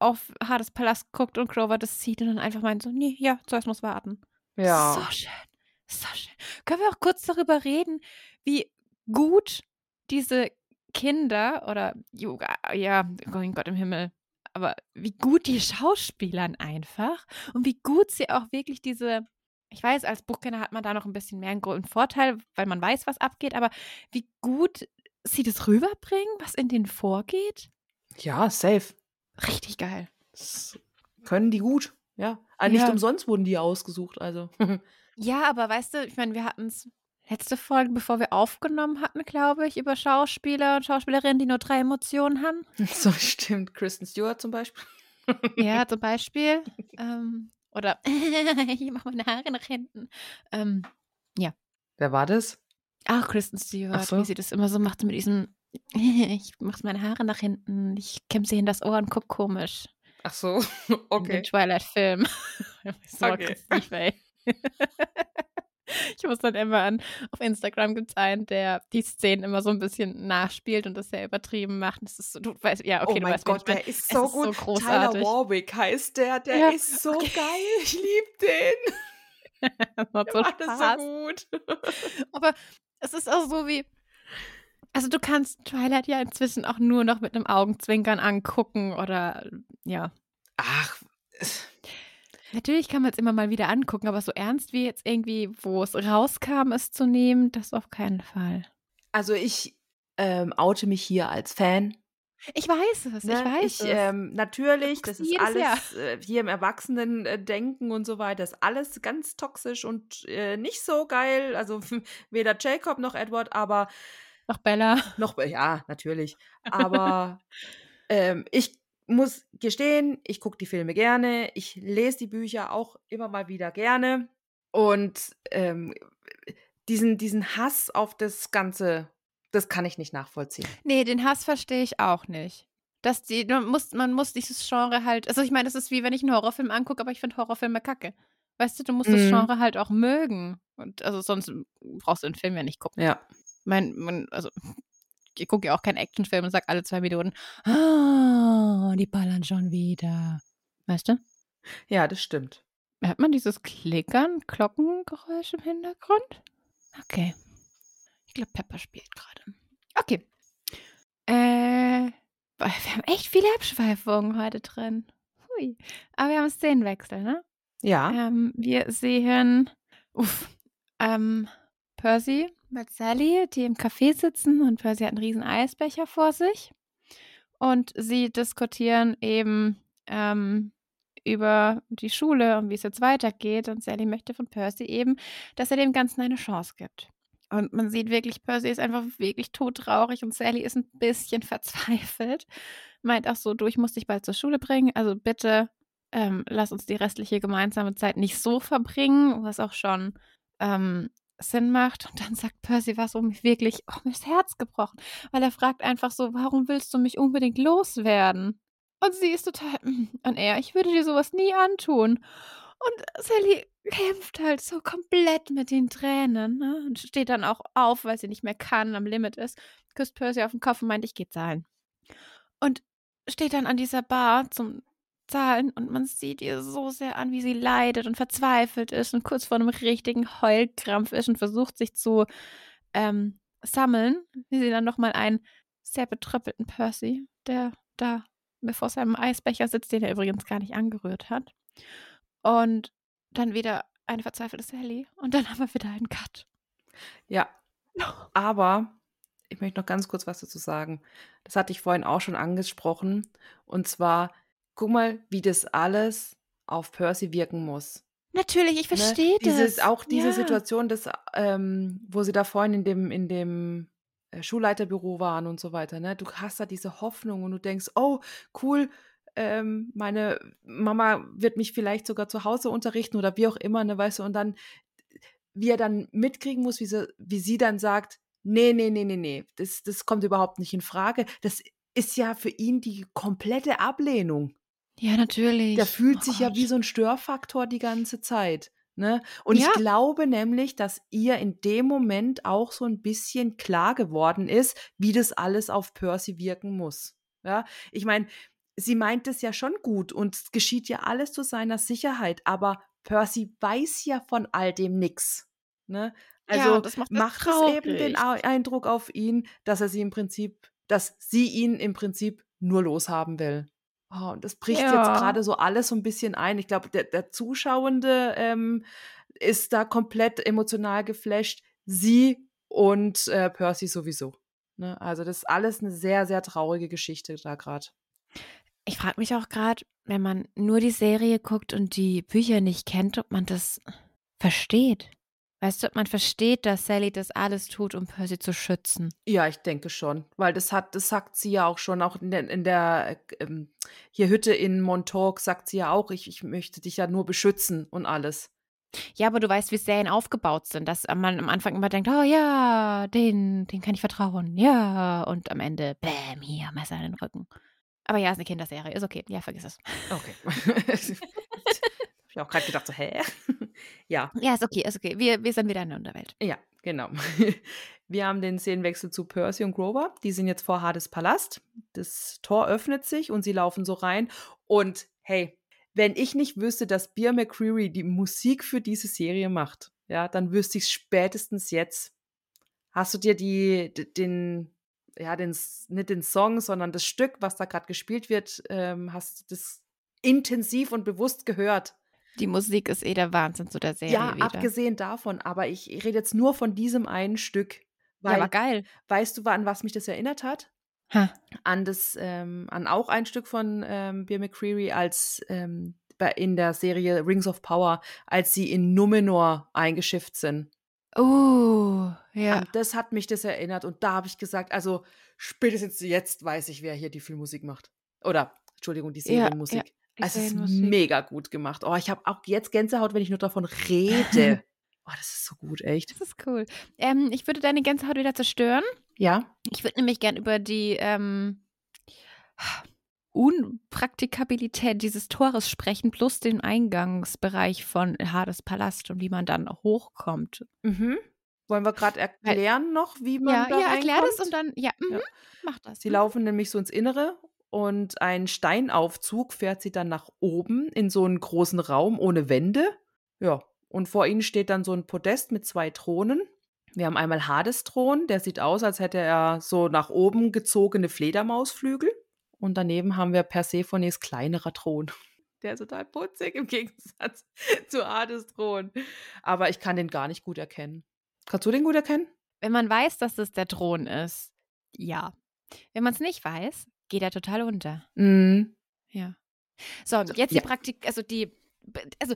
auf Hades Palast guckt und Grover das sieht und dann einfach meint so, nee, ja, Zeus muss warten. So schön. So schön. Können wir auch kurz darüber reden, wie gut diese Kinder oder Ju- ja, mein Gott im Himmel, aber wie gut die Schauspielern einfach und wie gut sie auch wirklich diese, ich weiß, als Buchkenner hat man da noch ein bisschen mehr einen Vorteil, weil man weiß, was abgeht, aber wie gut sie das rüberbringen, was in denen vorgeht, Ja, safe. richtig geil. Das können die gut. Ja. Nicht Ja. umsonst wurden die ausgesucht. Also. Ja, aber weißt du, ich meine, wir hatten es letzte Folge, bevor wir aufgenommen hatten, glaube ich, über Schauspieler und Schauspielerinnen, die nur drei Emotionen haben. so stimmt. Kristen Stewart zum Beispiel. Ja, zum Beispiel. ähm, oder ich mache meine Haare nach hinten. Ähm, Wer war das? Ach, Kristen Stewart, so. wie sie das immer so macht mit diesem ich mache meine Haare nach hinten, ich kämme sie in das Ohr und guck komisch. Ach so. In den Twilight-Film. so Okay. ey. Ich muss dann immer an, auf Instagram gibt es einen, der die Szenen immer so ein bisschen nachspielt und das sehr übertrieben macht. Das ist so, du weißt, ja, okay, oh du mein weißt, Gott, der ist Es so ist so gut. großartig. Tyler Warwick heißt der. Der Ja, ist so okay. geil. Ich liebe den. Das macht so Spaß. so gut. Aber es ist auch so wie, also du kannst Twilight ja inzwischen auch nur noch mit einem Augenzwinkern angucken oder ja. Ach, Natürlich kann man es immer mal wieder angucken, aber so ernst wie jetzt irgendwie, wo es rauskam, es zu nehmen, das auf keinen Fall. also ich ähm, oute mich hier als Fan. Ich weiß es, ich Ne? weiß ich, es. ähm, natürlich, das ist alles äh, hier im Erwachsenen-Denken und so weiter, ist alles ganz toxisch und äh, nicht so geil. Also weder Jacob noch Edward, aber Noch Bella. noch, ja, natürlich. Aber ähm, ich muss gestehen, ich gucke die Filme gerne, ich lese die Bücher auch immer mal wieder gerne. Und ähm, diesen, diesen Hass auf das Ganze, das kann ich nicht nachvollziehen. Nee, den Hass verstehe ich auch nicht. Dass die, man muss, man muss dieses Genre halt, also ich meine, das ist wie wenn ich einen Horrorfilm angucke, aber ich finde Horrorfilme kacke. Weißt du, du musst das Mhm. Genre halt auch mögen. Und also sonst brauchst du den Film ja nicht gucken. Ja. Mein, mein also ich gucke ja auch keinen Actionfilm und sage alle zwei Minuten, ah, die ballern schon wieder. Weißt du? Ja, das stimmt. Hört man dieses Klickern, Glockengeräusch im Hintergrund? Okay. Ich glaube, Pepper spielt gerade. Okay. Äh, wir haben echt viele Abschweifungen heute drin. Hui. Aber wir haben Szenenwechsel, ne? Ja. Ähm, wir sehen, uff, ähm, Percy mit Sally, die im Café sitzen und Percy hat einen riesen Eisbecher vor sich. Und sie diskutieren eben ähm, über die Schule und wie es jetzt weitergeht. Und Sally möchte von Percy eben, dass er dem Ganzen eine Chance gibt. Und man sieht wirklich, Percy ist einfach wirklich todtraurig und Sally ist ein bisschen verzweifelt. Meint auch so, du, ich muss dich bald zur Schule bringen. Also bitte ähm, lass uns die restliche gemeinsame Zeit nicht so verbringen, was auch schon ähm, Sinn macht. Und dann sagt Percy was, um mich wirklich oh, mir das Herz gebrochen. Weil er fragt einfach so, warum willst du mich unbedingt loswerden? Und sie ist total, und er, ich würde dir sowas nie antun. Und Sally kämpft halt so komplett mit den Tränen ne? und steht dann auch auf, weil sie nicht mehr kann, am Limit ist, küsst Percy auf den Kopf und meint, ich gehe zahlen. Und steht dann an dieser Bar zum Zahlen und man sieht ihr so sehr an, wie sie leidet und verzweifelt ist und kurz vor einem richtigen Heulkrampf ist und versucht sich zu ähm, sammeln, wie sie dann nochmal einen sehr betröppelten Percy, der da vor seinem Eisbecher sitzt, den er übrigens gar nicht angerührt hat. Und dann wieder eine verzweifelte Sally und dann haben wir wieder einen Cut. Ja. Aber ich möchte noch ganz kurz was dazu sagen. Das hatte ich vorhin auch schon angesprochen. Und zwar, guck mal, wie das alles auf Percy wirken muss. Natürlich, ich verstehe ne? Dieses, das. Auch diese ja. Situation, des, ähm, wo sie da vorhin in dem, in dem äh, Schulleiterbüro waren und so weiter. Ne? Du hast da diese Hoffnung und du denkst, oh, cool, ähm, meine Mama wird mich vielleicht sogar zu Hause unterrichten oder wie auch immer, ne, weißt du, und dann, wie er dann mitkriegen muss, wie sie, wie sie dann sagt, nee, nee, nee, nee, nee, das, das kommt überhaupt nicht in Frage. Das ist ja für ihn die komplette Ablehnung. Ja, natürlich. Der fühlt oh sich Gott. ja wie so ein Störfaktor die ganze Zeit. Ne? Und ja. ich glaube nämlich, dass ihr in dem Moment auch so ein bisschen klar geworden ist, wie das alles auf Percy wirken muss. Ja, ich meine, sie meint es ja schon gut und es geschieht ja alles zu seiner Sicherheit, aber Percy weiß ja von all dem nichts. Ne? Also ja, das macht, macht es eben den Eindruck auf ihn, dass er sie im Prinzip, dass sie ihn im Prinzip nur loshaben will. Oh, und das bricht ja. jetzt gerade so alles so ein bisschen ein. Ich glaube, der, der Zuschauende ähm, ist da komplett emotional geflasht. Sie und äh, Percy sowieso. Ne? Also das ist alles eine sehr, sehr traurige Geschichte da gerade. Ich frage mich auch gerade, wenn man nur die Serie guckt und die Bücher nicht kennt, ob man das versteht. Weißt du, ob man versteht, dass Sally das alles tut, um Percy zu schützen? Ja, ich denke schon, weil das hat, das sagt sie ja auch schon, auch in der, in der ähm, hier Hütte in Montauk sagt sie ja auch, ich, ich möchte dich ja nur beschützen und alles. Ja, aber du weißt, wie Serien aufgebaut sind, dass man am Anfang immer denkt, oh ja, den, den kann ich vertrauen, ja, und am Ende, bäm, hier, Messer in den Rücken. Aber ja, ist eine Kinderserie. Ist okay. Ja, vergiss es. Okay. Hab ich auch gerade gedacht, so, hä? ja. Ja, ist okay, ist okay. Wir, wir sind wieder in der Unterwelt. Ja, genau. Wir haben den Szenenwechsel zu Percy und Grover. Die sind jetzt vor Hades Palast. Das Tor öffnet sich und sie laufen so rein. Und hey, wenn ich nicht wüsste, dass Beer McCreary die Musik für diese Serie macht, ja, dann wüsste ich es spätestens jetzt. Hast du dir die, den, ja, den, nicht den Song, sondern das Stück, was da gerade gespielt wird, ähm, hast du das intensiv und bewusst gehört. Die Musik ist eh der Wahnsinn zu der Serie. Ja, wieder. abgesehen davon, aber ich rede jetzt nur von diesem einen Stück. Weil, ja, aber geil. Weißt du, an was mich das erinnert hat? Ha. An das, ähm, an auch ein Stück von ähm, Beer McCreary als ähm, in der Serie Rings of Power, als sie in Numenor eingeschifft sind. Oh, ja. An das hat mich das erinnert und da habe ich gesagt, also spätestens jetzt weiß ich, wer hier die Filmmusik macht. Oder, Entschuldigung, die Serienmusik. Ja, ja, es ist mega gut gemacht. Oh, ich habe auch jetzt Gänsehaut, wenn ich nur davon rede. oh, das ist so gut, echt. Das ist cool. Ähm, ich würde deine Gänsehaut wieder zerstören. Ja. Ich würde nämlich gern über die, ähm, Unpraktikabilität dieses Tores sprechen, plus den Eingangsbereich von Hades Palast und wie man dann hochkommt. Mhm. Wollen wir gerade erklären noch, wie man ja, da ja, erklär das reinkommt? und dann, ja, mhm, Ja. mach das. Sie Mhm. laufen nämlich so ins Innere und ein Steinaufzug fährt sie dann nach oben in so einen großen Raum ohne Wände. Ja, und vor ihnen steht dann so ein Podest mit zwei Thronen. Wir haben einmal Hades Thron, der sieht aus, als hätte er so nach oben gezogene Fledermausflügel. Und daneben haben wir Persephones kleinerer Thron. Der ist total putzig im Gegensatz zu Hades Thron. Aber ich kann den gar nicht gut erkennen. Kannst du den gut erkennen? Wenn man weiß, dass es der Thron ist, ja. Wenn man es nicht weiß, geht er total unter. Mhm. Ja. So, jetzt ja. die Praktik, also die, also,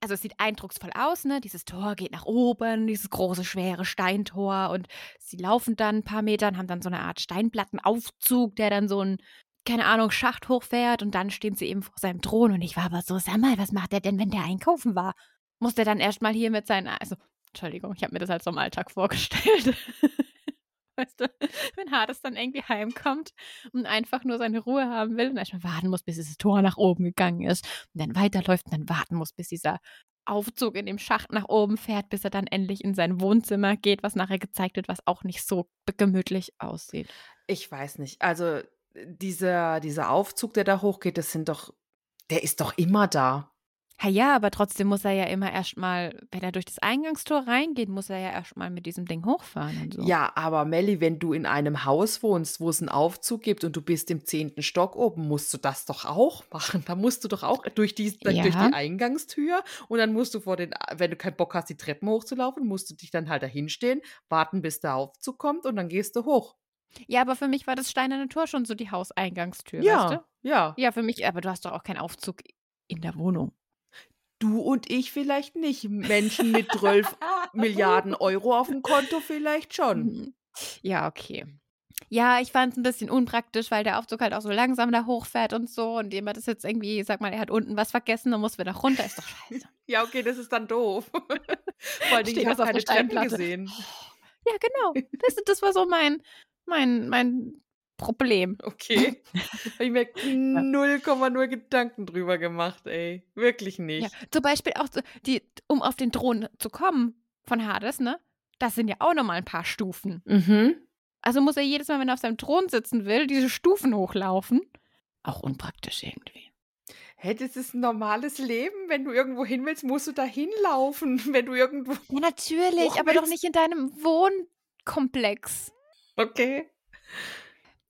also es sieht eindrucksvoll aus, ne? Dieses Tor geht nach oben, dieses große, schwere Steintor und sie laufen dann ein paar Meter und haben dann so eine Art Steinplattenaufzug, der dann so ein, keine Ahnung, Schacht hochfährt und dann stehen sie eben vor seinem Thron und ich war aber so, sag mal, was macht der denn, wenn der einkaufen war? Muss der dann erstmal hier mit seinen, also, Entschuldigung, ich habe mir das halt so im Alltag vorgestellt. Weißt du, wenn Hades dann irgendwie heimkommt und einfach nur seine Ruhe haben will und erstmal warten muss, bis dieses Tor nach oben gegangen ist und dann weiterläuft und dann warten muss, bis dieser Aufzug in dem Schacht nach oben fährt, bis er dann endlich in sein Wohnzimmer geht, was nachher gezeigt wird, was auch nicht so gemütlich aussieht. Ich weiß nicht. Also dieser, dieser Aufzug, der da hochgeht, das sind doch, der ist doch immer da. Ja, ja, aber trotzdem muss er ja immer erstmal, wenn er durch das Eingangstor reingeht, muss er ja erstmal mit diesem Ding hochfahren und so. Ja, aber Melli, wenn du in einem Haus wohnst, wo es einen Aufzug gibt und du bist im zehnten Stock oben, musst du das doch auch machen. Da musst du doch auch durch die, durch die Ja. Eingangstür und dann musst du vor den, wenn du keinen Bock hast, die Treppen hochzulaufen, musst du dich dann halt dahin stehen, warten, bis der Aufzug kommt und dann gehst du hoch. Ja, aber für mich war das steinerne Tor schon so die Hauseingangstür, weißt du? ja. Ja, für mich, aber du hast doch auch keinen Aufzug in der Wohnung. Du und ich vielleicht nicht. Menschen mit 12 Milliarden Euro auf dem Konto vielleicht schon. Mhm. Ja, okay. Ja, ich fand es ein bisschen unpraktisch, weil der Aufzug halt auch so langsam da hochfährt und so. Und jemand ist jetzt irgendwie, sag mal, er hat unten was vergessen und muss wieder runter. Ist doch scheiße. Ja, okay, das ist dann doof. Vor allem, Steht ich habe auf keine Treppen gesehen. Ja, genau. Das, das war so mein, mein, mein Problem. Okay. habe ich mir 0,0 Gedanken drüber gemacht, ey. Wirklich Ja, nicht. zum Beispiel auch, die, um auf den Thron zu kommen von Hades, ne? Das sind ja auch nochmal ein paar Stufen. Mhm. Also muss er jedes Mal, wenn er auf seinem Thron sitzen will, diese Stufen hochlaufen. Auch unpraktisch irgendwie. Hey, das ist ein normales Leben. Wenn du irgendwo hin willst, musst du da hinlaufen. Wenn du irgendwo. Ja, natürlich, aber doch willst. nicht in deinem Wohnkomplex. Okay.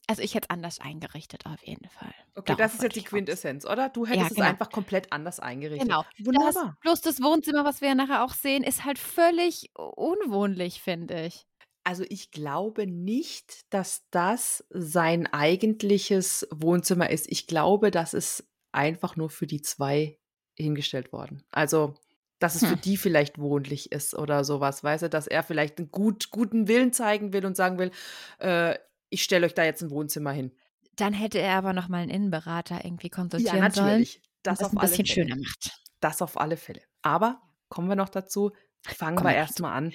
Also ich hätte es anders eingerichtet, auf jeden Fall. Okay, Darauf das ist jetzt die. Quintessenz, oder? Du hättest Ja, es genau. einfach komplett anders eingerichtet. Genau. Wunderbar. Das, bloß das Wohnzimmer, was wir ja nachher auch sehen, ist halt völlig unwohnlich, finde ich. Also ich glaube nicht, dass das sein eigentliches Wohnzimmer ist. Ich glaube, das ist einfach nur für die zwei hingestellt worden. Also, dass es für Hm. die vielleicht wohnlich ist oder sowas, weißt du, dass er vielleicht einen gut, guten Willen zeigen will und sagen will, äh, ich stelle euch da jetzt ein Wohnzimmer hin. Dann hätte er aber noch mal einen Innenberater irgendwie Ja, konsultieren sollen. natürlich. Das, Das, auf ein alle bisschen Fälle. schöner macht. Das auf alle Fälle. Aber kommen wir noch dazu. Fangen Kommen wir erstmal an.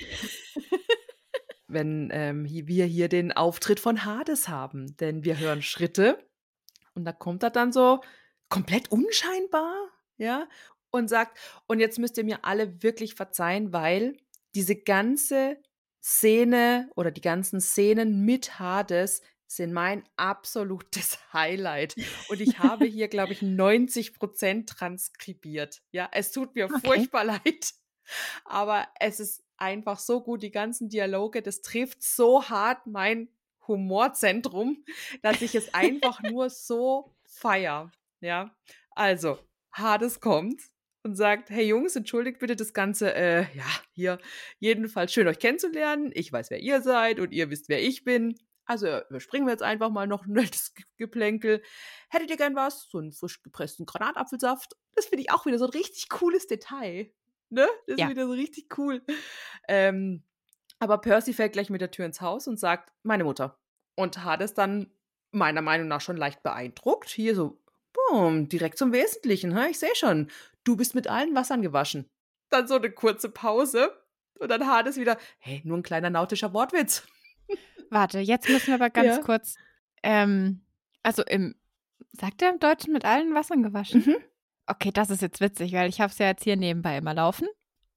wenn ähm, wir hier den Auftritt von Hades haben. Denn wir hören Schritte und da kommt er dann so komplett unscheinbar, ja, und sagt, und jetzt müsst ihr mir alle wirklich verzeihen, weil diese ganze Szene oder die ganzen Szenen mit Hades sind mein absolutes Highlight. Und ich habe hier, glaube ich, 90 Prozent transkribiert. Ja, es tut mir Okay. furchtbar leid. Aber es ist einfach so gut, die ganzen Dialoge, das trifft so hart mein Humorzentrum, dass ich es einfach nur so feier. Ja, also, Hades kommt und sagt, hey Jungs, entschuldigt bitte das Ganze, äh, ja, hier, jedenfalls schön euch kennenzulernen. Ich weiß, wer ihr seid und ihr wisst, wer ich bin. Also überspringen wir jetzt einfach mal noch ein nettes Ge- Geplänkel. Hättet ihr gern was? So einen frisch gepressten Granatapfelsaft? Das finde ich auch wieder so ein richtig cooles Detail. Ne? Das ist Ja. wieder so richtig cool. Ähm, aber Percy fällt gleich mit der Tür ins Haus und sagt, meine Mutter. Und Hades dann meiner Meinung nach schon leicht beeindruckt. Hier so, boom, direkt zum Wesentlichen. hä? Ich sehe schon, du bist mit allen Wassern gewaschen. Dann so eine kurze Pause. Und dann Hades wieder, hey, nur ein kleiner nautischer Wortwitz. Warte, jetzt müssen wir aber ganz Ja. kurz, ähm, also im Sagt er im Deutschen mit allen Wassern gewaschen? Mhm. Okay, das ist jetzt witzig, weil ich habe es ja jetzt hier nebenbei immer laufen.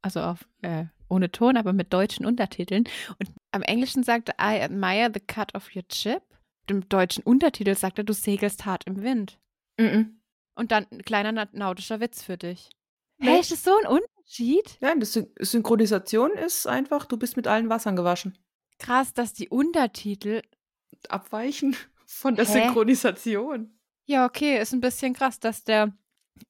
Also auf, äh, ohne Ton, aber mit deutschen Untertiteln. Und am Englischen sagt er, I admire the cut of your chip. Im deutschen Untertitel sagt er, du segelst hart im Wind. Mhm. Und dann ein kleiner nautischer Witz für dich. Hey, ist das so ein Unterschied? Ja, die Synchronisation ist einfach, du bist mit allen Wassern gewaschen. Krass, dass die Untertitel abweichen von der Hä? Synchronisation. Ja, okay, ist ein bisschen krass, dass der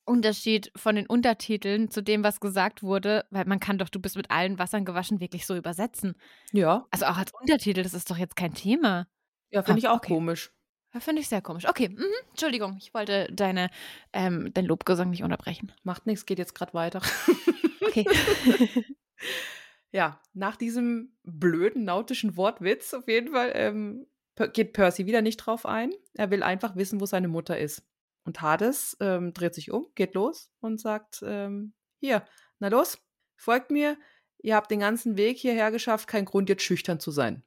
Unterschied von den Untertiteln zu dem, was gesagt wurde, weil man kann doch, du bist mit allen Wassern gewaschen, wirklich so übersetzen. Ja. Also auch als Untertitel, das ist doch jetzt kein Thema. Ja, finde ah, ich auch okay. komisch. Finde ich sehr komisch. Okay, mhm. Entschuldigung, ich wollte deine, ähm, dein Lobgesang nicht unterbrechen. Macht nichts, geht jetzt gerade weiter. Okay. ja, nach diesem blöden nautischen Wortwitz auf jeden Fall ähm, geht Percy wieder nicht drauf ein. Er will einfach wissen, wo seine Mutter ist. Und Hades ähm, dreht sich um, geht los und sagt, ähm, hier, na los, folgt mir, ihr habt den ganzen Weg hierher geschafft, kein Grund jetzt schüchtern zu sein.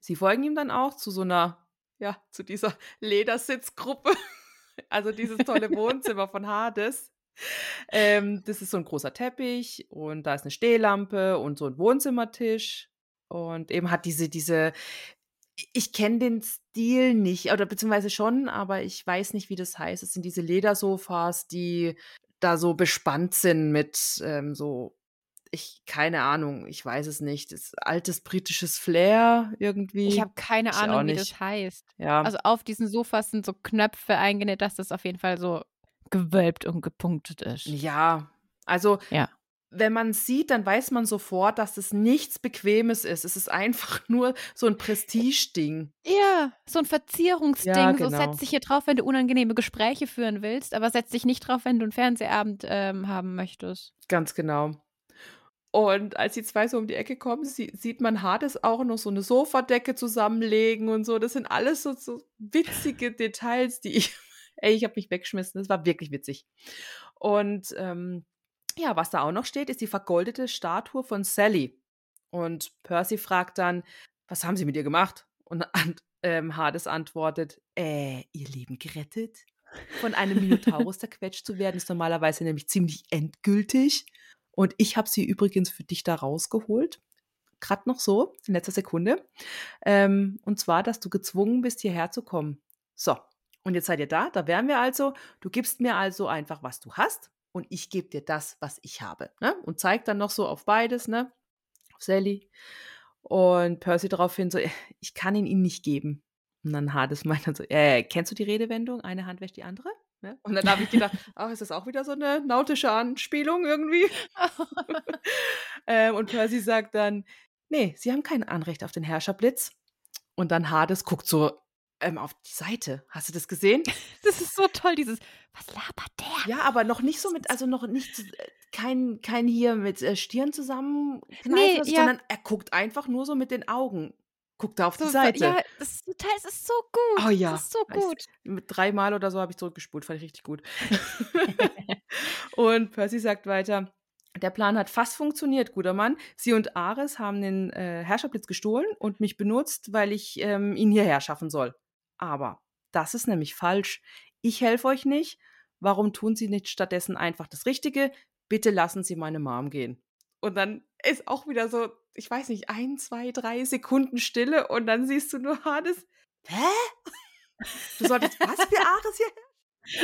Sie folgen ihm dann auch zu so einer, ja, zu dieser Ledersitzgruppe, also dieses tolle Wohnzimmer von Hades. Ähm, das ist so ein großer Teppich und da ist eine Stehlampe und so ein Wohnzimmertisch und eben hat diese, diese ich kenne den Stil nicht, oder beziehungsweise schon, aber ich weiß nicht, wie das heißt. Es sind diese Ledersofas, die da so bespannt sind mit ähm, so, ich, keine Ahnung, ich weiß es nicht. Das altes britisches Flair irgendwie. Ich habe keine ich Ahnung, wie das heißt. Ja. Also auf diesen Sofas sind so Knöpfe eingenäht, dass das auf jeden Fall so gewölbt und gepunktet ist. Ja, also ja wenn man sieht, dann weiß man sofort, dass es nichts Bequemes ist. Es ist einfach nur so ein Prestigeding. Ja, so ein Verzierungsding. Ja, genau. So setz dich hier drauf, wenn du unangenehme Gespräche führen willst, aber setz dich nicht drauf, wenn du einen Fernsehabend ähm, haben möchtest. Ganz genau. Und als die zwei so um die Ecke kommen, sie, sieht man Hades auch noch so eine Sofadecke zusammenlegen und so. Das sind alles so, so witzige Details, die ich, ey, ich habe mich weggeschmissen. Das war wirklich witzig. Und ähm, ja, was da auch noch steht, ist die vergoldete Statue von Sally. Und Percy fragt dann, was haben sie mit ihr gemacht? Und ähm, Hades antwortet, äh, ihr Leben gerettet? Von einem Minotaurus zerquetscht zu werden, ist normalerweise nämlich ziemlich endgültig. Und ich habe sie übrigens für dich da rausgeholt. Gerade noch so, in letzter Sekunde. Ähm, und zwar, dass du gezwungen bist, hierher zu kommen. So, und jetzt seid ihr da. Da wären wir also. Du gibst mir also einfach, was du hast und ich gebe dir das, was ich habe. Ne? Und zeigt dann noch so auf beides, ne? Auf Sally. Und Percy daraufhin so, ich kann ihn ihm nicht geben. Und dann Hades meint dann so, äh, kennst du die Redewendung? Eine Hand wäscht die andere? Ne? Und dann habe ich gedacht, ach, ist das auch wieder so eine nautische Anspielung irgendwie? ähm, und Percy sagt dann, nee, sie haben kein Anrecht auf den Herrscherblitz. Und dann Hades guckt so ähm, auf die Seite. Hast du das gesehen? Das ist so toll, dieses, was labert der? Ja, aber noch nicht so mit, also noch nicht, äh, kein, kein hier mit äh, Stirn zusammen, nee, ja. sondern er guckt einfach nur so mit den Augen. Guckt da auf so, die Seite. Ja, das ist total, es ist so gut. Oh ja. Das ist so gut. Mit dreimal oder so habe ich zurückgespult, fand ich richtig gut. und Percy sagt weiter, der Plan hat fast funktioniert, guter Mann. Sie und Ares haben den äh, Herrscherblitz gestohlen und mich benutzt, weil ich ähm, ihn hierher schaffen soll. Aber das ist nämlich falsch. Ich helfe euch nicht. Warum tun Sie nicht stattdessen einfach das Richtige? Bitte lassen Sie meine Mom gehen. Und dann ist auch wieder so, ich weiß nicht, ein, zwei, drei Sekunden Stille und dann siehst du nur Hades. Hä? Du solltest was für Ares hier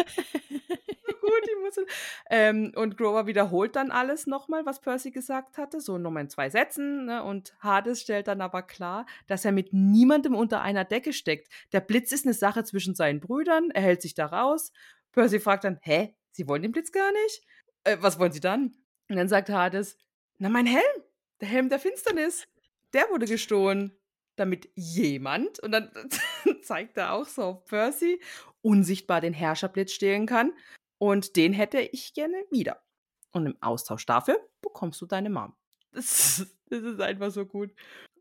Gut, ich muss. Ähm, und Grover wiederholt dann alles nochmal, was Percy gesagt hatte, so nochmal in zwei Sätzen. Ne? Und Hades stellt dann aber klar, dass er mit niemandem unter einer Decke steckt. Der Blitz ist eine Sache zwischen seinen Brüdern, er hält sich da raus. Percy fragt dann: Hä, Sie wollen den Blitz gar nicht? Äh, was wollen Sie dann? Und dann sagt Hades: Na, mein Helm, der Helm der Finsternis, der wurde gestohlen damit jemand, und dann zeigt er auch so auf Percy, unsichtbar den Herrscherblitz stehlen kann. Und den hätte ich gerne wieder. Und im Austausch dafür bekommst du deine Mom. Das, das ist einfach so gut.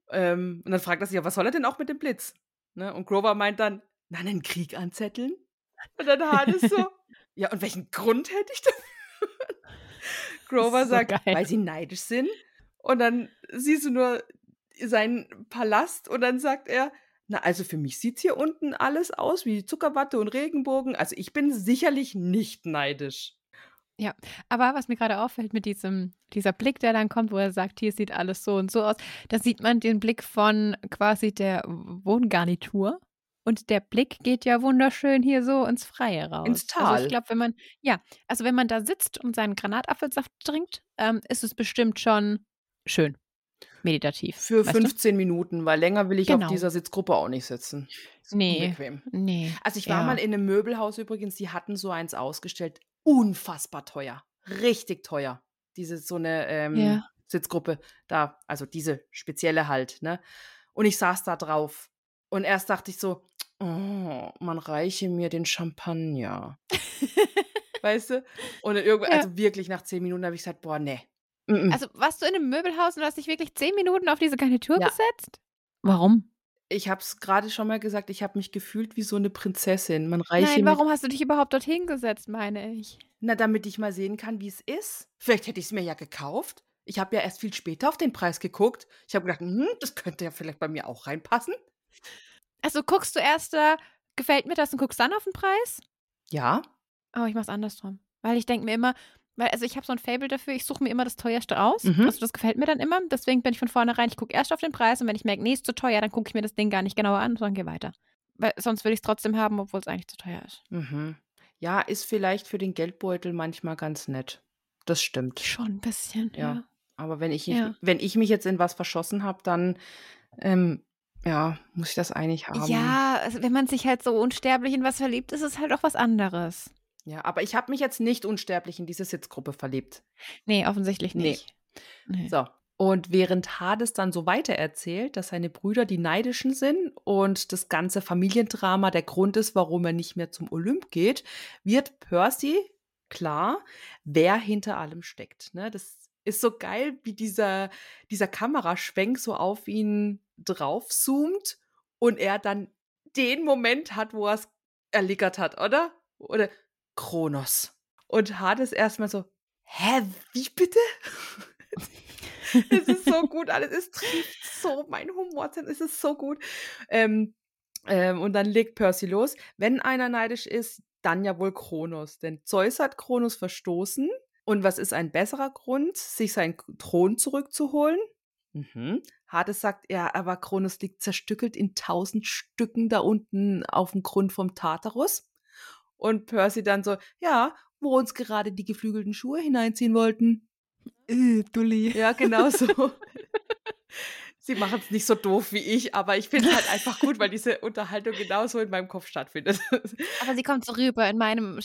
Ähm, und dann fragt er sich, ja, was soll er denn auch mit dem Blitz? Ne? Und Grover meint dann, na, einen Krieg anzetteln? Und dann hat es so, ja, und welchen Grund hätte ich dafür? Grover so sagt, geil. weil sie neidisch sind. Und dann siehst du nur seinen Palast und dann sagt er, Na, also für mich sieht hier unten alles aus wie Zuckerwatte und Regenbogen. Also ich bin sicherlich nicht neidisch. Ja, aber was mir gerade auffällt mit diesem, dieser Blick, der dann kommt, wo er sagt, hier sieht alles so und so aus, da sieht man den Blick von quasi der Wohngarnitur. Und der Blick geht ja wunderschön hier so ins Freie raus. Ins Tal. Also ich glaube, wenn man, ja, also wenn man da sitzt und seinen Granatapfelsaft trinkt, ähm, ist es bestimmt schon schön. Meditativ. Für weißt du? 15 Minuten, weil länger will ich Genau. auf dieser Sitzgruppe auch nicht sitzen. Nee, Unbequem. nee. Also ich war ja. mal in einem Möbelhaus übrigens, die hatten so eins ausgestellt. Unfassbar teuer. Richtig teuer. Diese so eine ähm, Ja. Sitzgruppe da, also diese spezielle halt, ne? Und ich saß da drauf. Und erst dachte ich so, oh, man reiche mir den Champagner. weißt du? Und dann irgendwann, Ja. also wirklich nach zehn Minuten habe ich gesagt, boah, nee. Mm-mm. Also warst du in einem Möbelhaus und hast dich wirklich zehn Minuten auf diese Garnitur Ja. gesetzt? Warum? ich habe es gerade schon mal gesagt, ich habe mich gefühlt wie so eine Prinzessin. Man reiche Nein, warum hast du dich überhaupt dorthin gesetzt, meine ich? Na, damit ich mal sehen kann, wie es ist. Vielleicht hätte ich es mir ja gekauft. Ich habe ja erst viel später auf den Preis geguckt. Ich habe gedacht, hm, das könnte ja vielleicht bei mir auch reinpassen. Also guckst du erst da, gefällt mir das und guckst dann auf den Preis? Ja. Oh, ich mach's andersrum. Weil ich denke mir immer, weil, also ich habe so ein Fable dafür, ich suche mir immer das teuerste aus. Mhm. Also das gefällt mir dann immer. Deswegen bin ich von vornherein, ich gucke erst auf den Preis und wenn ich merke, nee, ist zu teuer, dann gucke ich mir das Ding gar nicht genauer an, sondern gehe weiter. Weil sonst will ich es trotzdem haben, obwohl es eigentlich zu teuer ist. Mhm. Ja, ist vielleicht für den Geldbeutel manchmal ganz nett. Das stimmt. Schon ein bisschen, Ja. ja. Aber wenn ich, Ja. wenn ich mich jetzt in was verschossen habe, dann ähm, ja, muss ich das eigentlich haben. Ja, also wenn man sich halt so unsterblich in was verliebt, ist es halt auch was anderes. Ja, aber ich habe mich jetzt nicht unsterblich in diese Sitzgruppe verliebt. Nee, offensichtlich Nee. nicht. Nee. So. Und während Hades dann so weitererzählt, dass seine Brüder die Neidischen sind und das ganze Familiendrama der Grund ist, warum er nicht mehr zum Olymp geht, wird Percy klar, wer hinter allem steckt. Ne? Das ist so geil, wie dieser, dieser Kameraschwenk so auf ihn draufzoomt und er dann den Moment hat, wo er es erlickert hat, oder? Oder Kronos. Und Hades erstmal so, hä, wie bitte? es ist so gut, alles. Es trifft so mein Humor, es ist so gut. Ähm, ähm, und dann legt Percy los. Wenn einer neidisch ist, dann ja wohl Kronos. Denn Zeus hat Kronos verstoßen. Und was ist ein besserer Grund, sich seinen Thron zurückzuholen? Mhm. Hades sagt, ja, aber Kronos liegt zerstückelt in tausend Stücken da unten auf dem Grund vom Tartarus. Und Percy dann so, ja, wo uns gerade die geflügelten Schuhe hineinziehen wollten. Äh, Dulli. Ja, genau so. Sie machen es nicht so doof wie ich, aber ich finde es halt einfach gut, weil diese Unterhaltung genauso in meinem Kopf stattfindet. Aber sie kommt so rüber in meinem,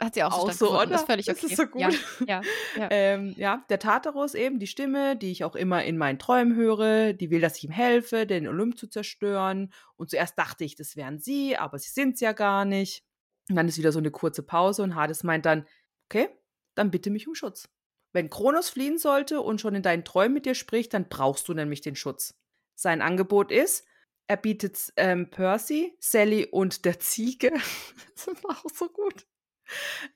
hat sie auch so Auch so, stattgefunden. Das ist völlig Das okay. ist so gut. Ja, ja, ja. ähm, ja, der Tartarus eben, die Stimme, die ich auch immer in meinen Träumen höre, die will, dass ich ihm helfe, den Olymp zu zerstören. Und zuerst dachte ich, das wären sie, aber sie sind es ja gar nicht. Und dann ist wieder so eine kurze Pause und Hades meint dann, okay, dann bitte mich um Schutz. Wenn Kronos fliehen sollte und schon in deinen Träumen mit dir spricht, dann brauchst du nämlich den Schutz. Sein Angebot ist, er bietet ähm, Percy, Sally und der Ziege, das war auch so gut,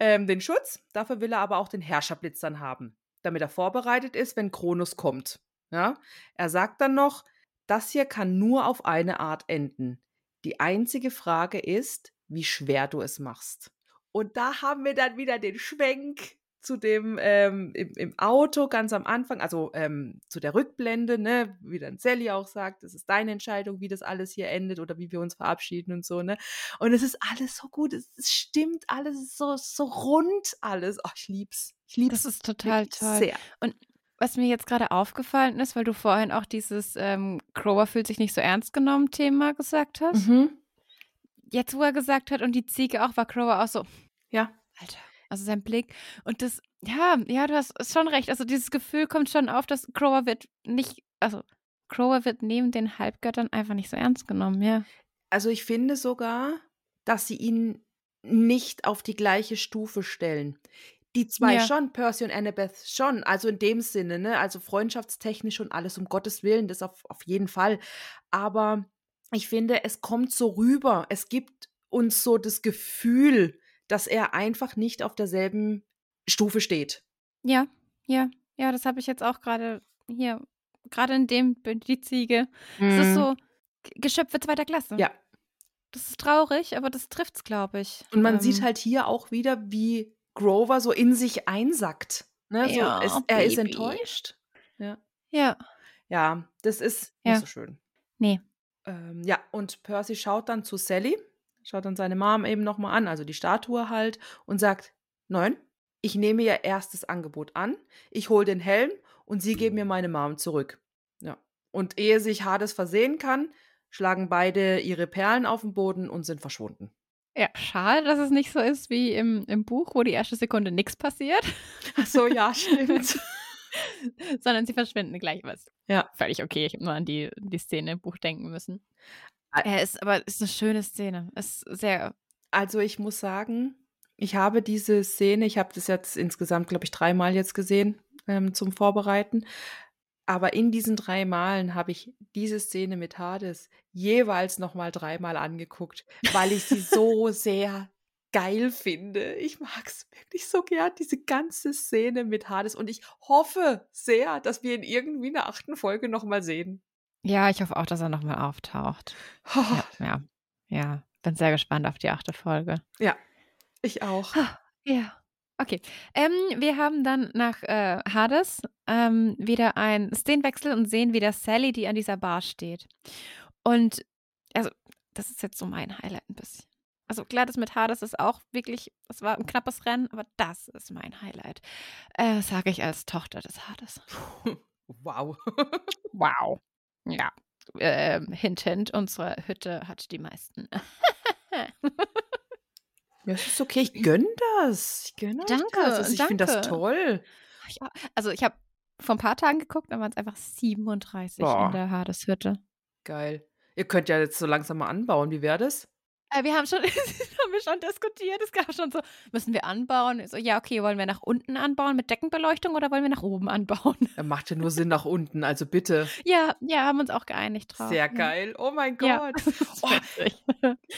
ähm, den Schutz. Dafür will er aber auch den Herrscherblitz dann haben, damit er vorbereitet ist, wenn Kronos kommt. Ja? Er sagt dann noch, das hier kann nur auf eine Art enden. Die einzige Frage ist, wie schwer du es machst. Und da haben wir dann wieder den Schwenk zu dem ähm, im, im Auto ganz am Anfang, also ähm, zu der Rückblende, ne, wie dann Sally auch sagt, es ist deine Entscheidung, wie das alles hier endet oder wie wir uns verabschieden und so, ne. Und es ist alles so gut, es, es stimmt alles, es ist so, so rund alles. Oh, ich lieb's. Ich lieb's. Das ist total toll. Sehr. Was mir jetzt gerade aufgefallen ist, weil du vorhin auch dieses ähm, Crower fühlt sich nicht so ernst genommen Thema gesagt hast. Mhm. Jetzt, wo er gesagt hat und die Ziege auch, war Crower auch so, Ja. Alter. Also sein Blick. Und das, ja, ja, du hast schon recht. Also dieses Gefühl kommt schon auf, dass Crower wird nicht, also Crower wird neben den Halbgöttern einfach nicht so ernst genommen, ja. Also ich finde sogar, dass sie ihn nicht auf die gleiche Stufe stellen. Die zwei Ja. schon, Percy und Annabeth schon, also in dem Sinne, ne, also freundschaftstechnisch und alles, um Gottes Willen, das auf, auf jeden Fall. Aber ich finde, es kommt so rüber, es gibt uns so das Gefühl, dass er einfach nicht auf derselben Stufe steht. Ja, ja, ja, das habe ich jetzt auch gerade hier, gerade in dem die Ziege. Es ist so, Geschöpfe zweiter Klasse. Ja. Das ist traurig, aber das trifft's, glaube ich. Und man Ähm, sieht halt hier auch wieder, wie Grover so in sich einsackt. Ne? So, Ja, es, er ist Baby. enttäuscht. Ja. Ja. Ja, das ist Ja. nicht so schön. Nee. Ähm, ja, und Percy schaut dann zu Sally, schaut dann seine Mom eben nochmal an, also die Statue halt, und sagt: Nein, ich nehme ihr erstes Angebot an, ich hole den Helm und sie geben mir meine Mom zurück. Ja. Und ehe sich Hades versehen kann, schlagen beide ihre Perlen auf den Boden und sind verschwunden. Ja, schade, dass es nicht so ist wie im, im Buch, wo die erste Sekunde nichts passiert, Ach so, ja, stimmt. sondern sie verschwinden gleich was. Ja. Völlig okay. Ich habe nur an die, die Szene im Buch denken müssen. Er ist aber ist eine schöne Szene. Ist sehr. Also ich muss sagen, ich habe diese Szene, ich habe das jetzt insgesamt, glaube ich, dreimal jetzt gesehen ähm, zum Vorbereiten. Aber in diesen drei Malen habe ich diese Szene mit Hades jeweils nochmal dreimal angeguckt, weil ich sie so sehr geil finde. Ich mag es wirklich so gern, diese ganze Szene mit Hades. Und ich hoffe sehr, dass wir ihn irgendwie in der achten Folge nochmal sehen. Ja, ich hoffe auch, dass er nochmal auftaucht. Ja, ja. Ja. Bin sehr gespannt auf die achte Folge. ja, ich auch. Ja. Okay. Ähm, wir haben dann nach äh, Hades ähm, wieder einen Szenenwechsel und sehen wieder Sally, die an dieser Bar steht. Und also, das ist jetzt so mein Highlight ein bisschen. Also klar, das mit Hades ist auch wirklich, es war ein knappes Rennen, aber das ist mein Highlight. Äh, Sage ich als Tochter des Hades. Wow. Wow. Ja. Ähm, hint, hint, unsere Hütte hat die meisten. Ja, es ist okay, ich gönn das. Ich gönn euch Danke, das. Also ich finde das toll. Ja, also ich habe vor ein paar Tagen geguckt, da waren es einfach 37 Boah. in der Hades-Hütte. Geil. Ihr könnt ja jetzt so langsam mal anbauen. Wie wäre das? Äh, wir haben schon, haben wir schon diskutiert. Es gab schon so, müssen wir anbauen? So, ja, okay, wollen wir nach unten anbauen mit Deckenbeleuchtung oder wollen wir nach oben anbauen? Er macht ja nur Sinn nach unten, also bitte. ja, ja, haben uns auch geeinigt drauf. Sehr ja. geil. Oh mein Ja. Gott. Ist Oh,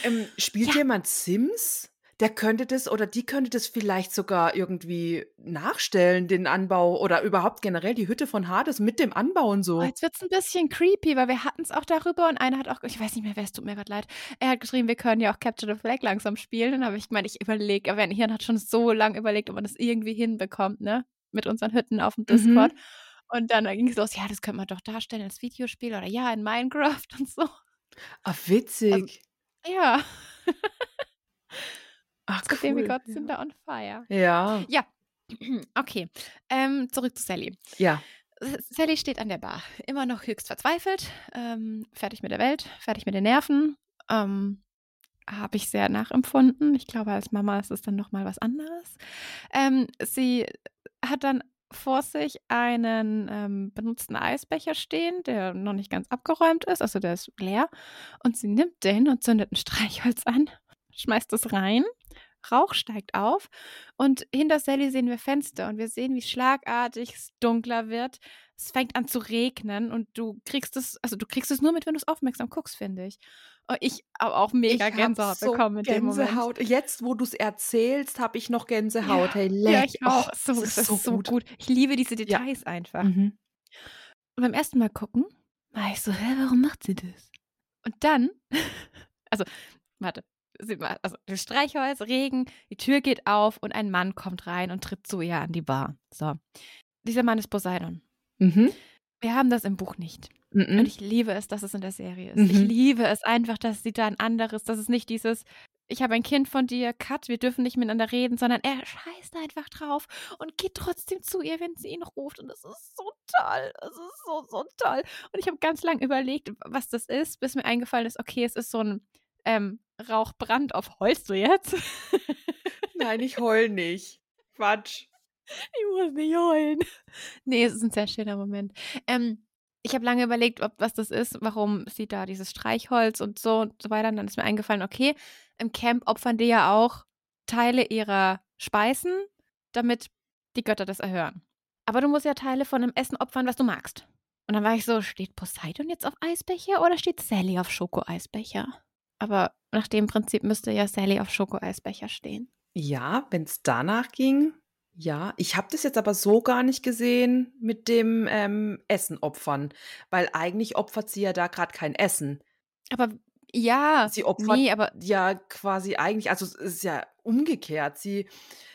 ähm, spielt Ja. jemand Sims? Der könnte das oder die könnte das vielleicht sogar irgendwie nachstellen, den Anbau oder überhaupt generell die Hütte von Hades mit dem Anbau und so. Oh, jetzt wird es ein bisschen creepy, weil wir hatten es auch darüber und einer hat auch, ich weiß nicht mehr, wer es tut mir gerade leid, er hat geschrieben, wir können ja auch Capture the Flag langsam spielen. Dann habe ich gemeint, ich überlege, aber mein Hirn hat schon so lange überlegt, ob man das irgendwie hinbekommt, ne? Mit unseren Hütten auf dem Discord. Und dann ging es los, ja, das könnte man doch darstellen als Videospiel oder ja, in Minecraft und so. Ah, witzig. Ja, Ach, cool. Gods sind da on fire. Ja, Ja, okay. Ähm, zurück zu Sally. ja. Sally steht an der Bar, immer noch höchst verzweifelt, ähm, fertig mit der Welt, fertig mit den Nerven. Ähm, Habe ich sehr nachempfunden. Ich glaube, als Mama ist es dann nochmal was anderes. Ähm, sie hat dann vor sich einen ähm, benutzten Eisbecher stehen, der noch nicht ganz abgeräumt ist, also der ist leer. Und sie nimmt den und zündet ein Streichholz an, schmeißt es rein. Rauch steigt auf und hinter Sally sehen wir Fenster und wir sehen, wie schlagartig es dunkler wird. Es fängt an zu regnen und du kriegst es, also du kriegst es nur mit, wenn du es aufmerksam guckst, finde ich. Und ich habe auch mega Ich Gänsehaut so bekommen in dem Moment. Gänsehaut. Jetzt, wo du es erzählst, habe ich noch Gänsehaut. Ja, hey, leck. Ja, ich auch. Oh, so, das das ist so gut. gut. Ich liebe diese Details einfach. Mhm. Und beim ersten Mal gucken, war ich so, hä, warum macht sie das? Und dann, also, warte, also das Streichholz, Regen, die Tür geht auf und ein Mann kommt rein und tritt zu ihr an die Bar. So. Dieser Mann ist Poseidon. Mhm. Wir haben das im Buch nicht. Mhm. Und ich liebe es, dass es in der Serie ist. Ich Mhm. liebe es einfach, dass sie da ein anderes, dass es nicht dieses, ich habe ein Kind von dir, Cut, wir dürfen nicht miteinander reden, sondern er scheißt einfach drauf und geht trotzdem zu ihr, wenn sie ihn ruft. Und das ist so toll. Es ist so, so toll. Und ich habe ganz lang überlegt, was das ist, bis mir eingefallen ist, okay, es ist so ein ähm, Rauchbrand auf Holz, du jetzt? Nein, ich heul nicht. Quatsch. Ich muss nicht heulen. Nee, es ist ein sehr schöner Moment. Ähm, ich habe lange überlegt, ob was das ist, warum sie da dieses Streichholz und so und so weiter. Und dann ist mir eingefallen, okay, im Camp opfern die ja auch Teile ihrer Speisen, damit die Götter das erhören. Aber du musst ja Teile von einem Essen opfern, was du magst. Und dann war ich so, steht Poseidon jetzt auf Eisbecher oder steht Sally auf Schokoeisbecher? Aber nach dem Prinzip müsste ja Sally auf Schokoeisbecher stehen. Ja, wenn es danach ging, ja. Ich habe das jetzt aber so gar nicht gesehen mit dem ähm, Essen opfern, weil eigentlich opfert sie ja da gerade kein Essen. Aber ja, sie opfert nee, aber ja quasi eigentlich, also es ist ja umgekehrt. Sie,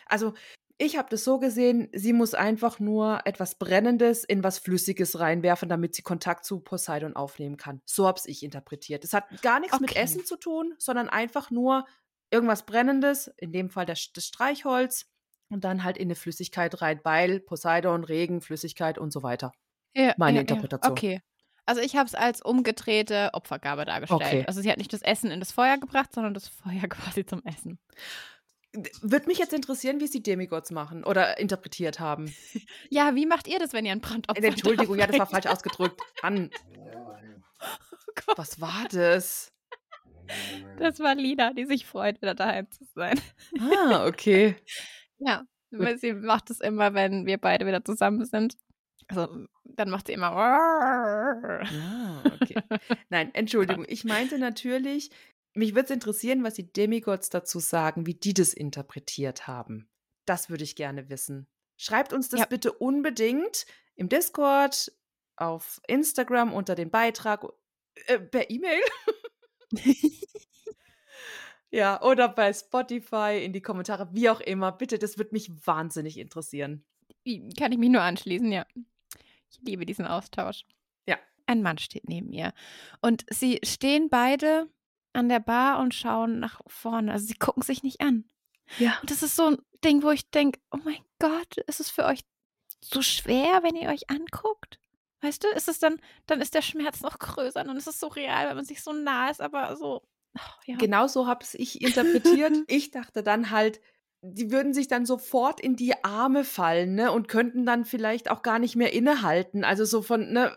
also ich habe das so gesehen, sie muss einfach nur etwas Brennendes in was Flüssiges reinwerfen, damit sie Kontakt zu Poseidon aufnehmen kann. So habe ich interpretiert. Es hat gar nichts mit Okay. Essen zu tun, sondern einfach nur irgendwas Brennendes, in dem Fall das, das Streichholz, und dann halt in eine Flüssigkeit rein, weil Poseidon, Regen, Flüssigkeit und so weiter. Ja, Meine ja, Interpretation. Ja. Okay. Also ich habe es als umgedrehte Opfergabe dargestellt. Okay. Also sie hat nicht das Essen in das Feuer gebracht, sondern das Feuer quasi zum Essen. Würde mich jetzt interessieren, wie es die Demigods machen oder interpretiert haben. Ja, wie macht ihr das, wenn ihr einen Brandopfer Äh, Entschuldigung, ja, das war falsch ausgedrückt. Mann, Oh was war das? das war Lina, die sich freut, wieder daheim zu sein. Ah, okay. Ja, weil sie macht es immer, wenn wir beide wieder zusammen sind. Also dann macht sie immer. Ah, okay. Nein, Entschuldigung. Ich meinte natürlich, mich würde es interessieren, was die Demigods dazu sagen, wie die das interpretiert haben. Das würde ich gerne wissen. Schreibt uns das Ja. bitte unbedingt im Discord, auf Instagram unter dem Beitrag, äh, per E-Mail. ja, oder bei Spotify in die Kommentare, wie auch immer. Bitte, das würde mich wahnsinnig interessieren. Kann ich mich nur anschließen, ja. Ich liebe diesen Austausch. Ja. Ein Mann steht neben ihr. Und sie stehen beide an der Bar und schauen nach vorne. Also sie gucken sich nicht an. Ja. Und das ist so ein Ding, wo ich denke, oh mein Gott, ist es für euch so schwer, wenn ihr euch anguckt? Weißt du, ist es dann, dann ist der Schmerz noch größer, dann ist es so real, wenn man sich so nah ist, aber so, oh, ja. Genau so habe ich interpretiert. ich dachte dann halt, die würden sich dann sofort in die Arme fallen, ne, und könnten dann vielleicht auch gar nicht mehr innehalten. Also so von, ne,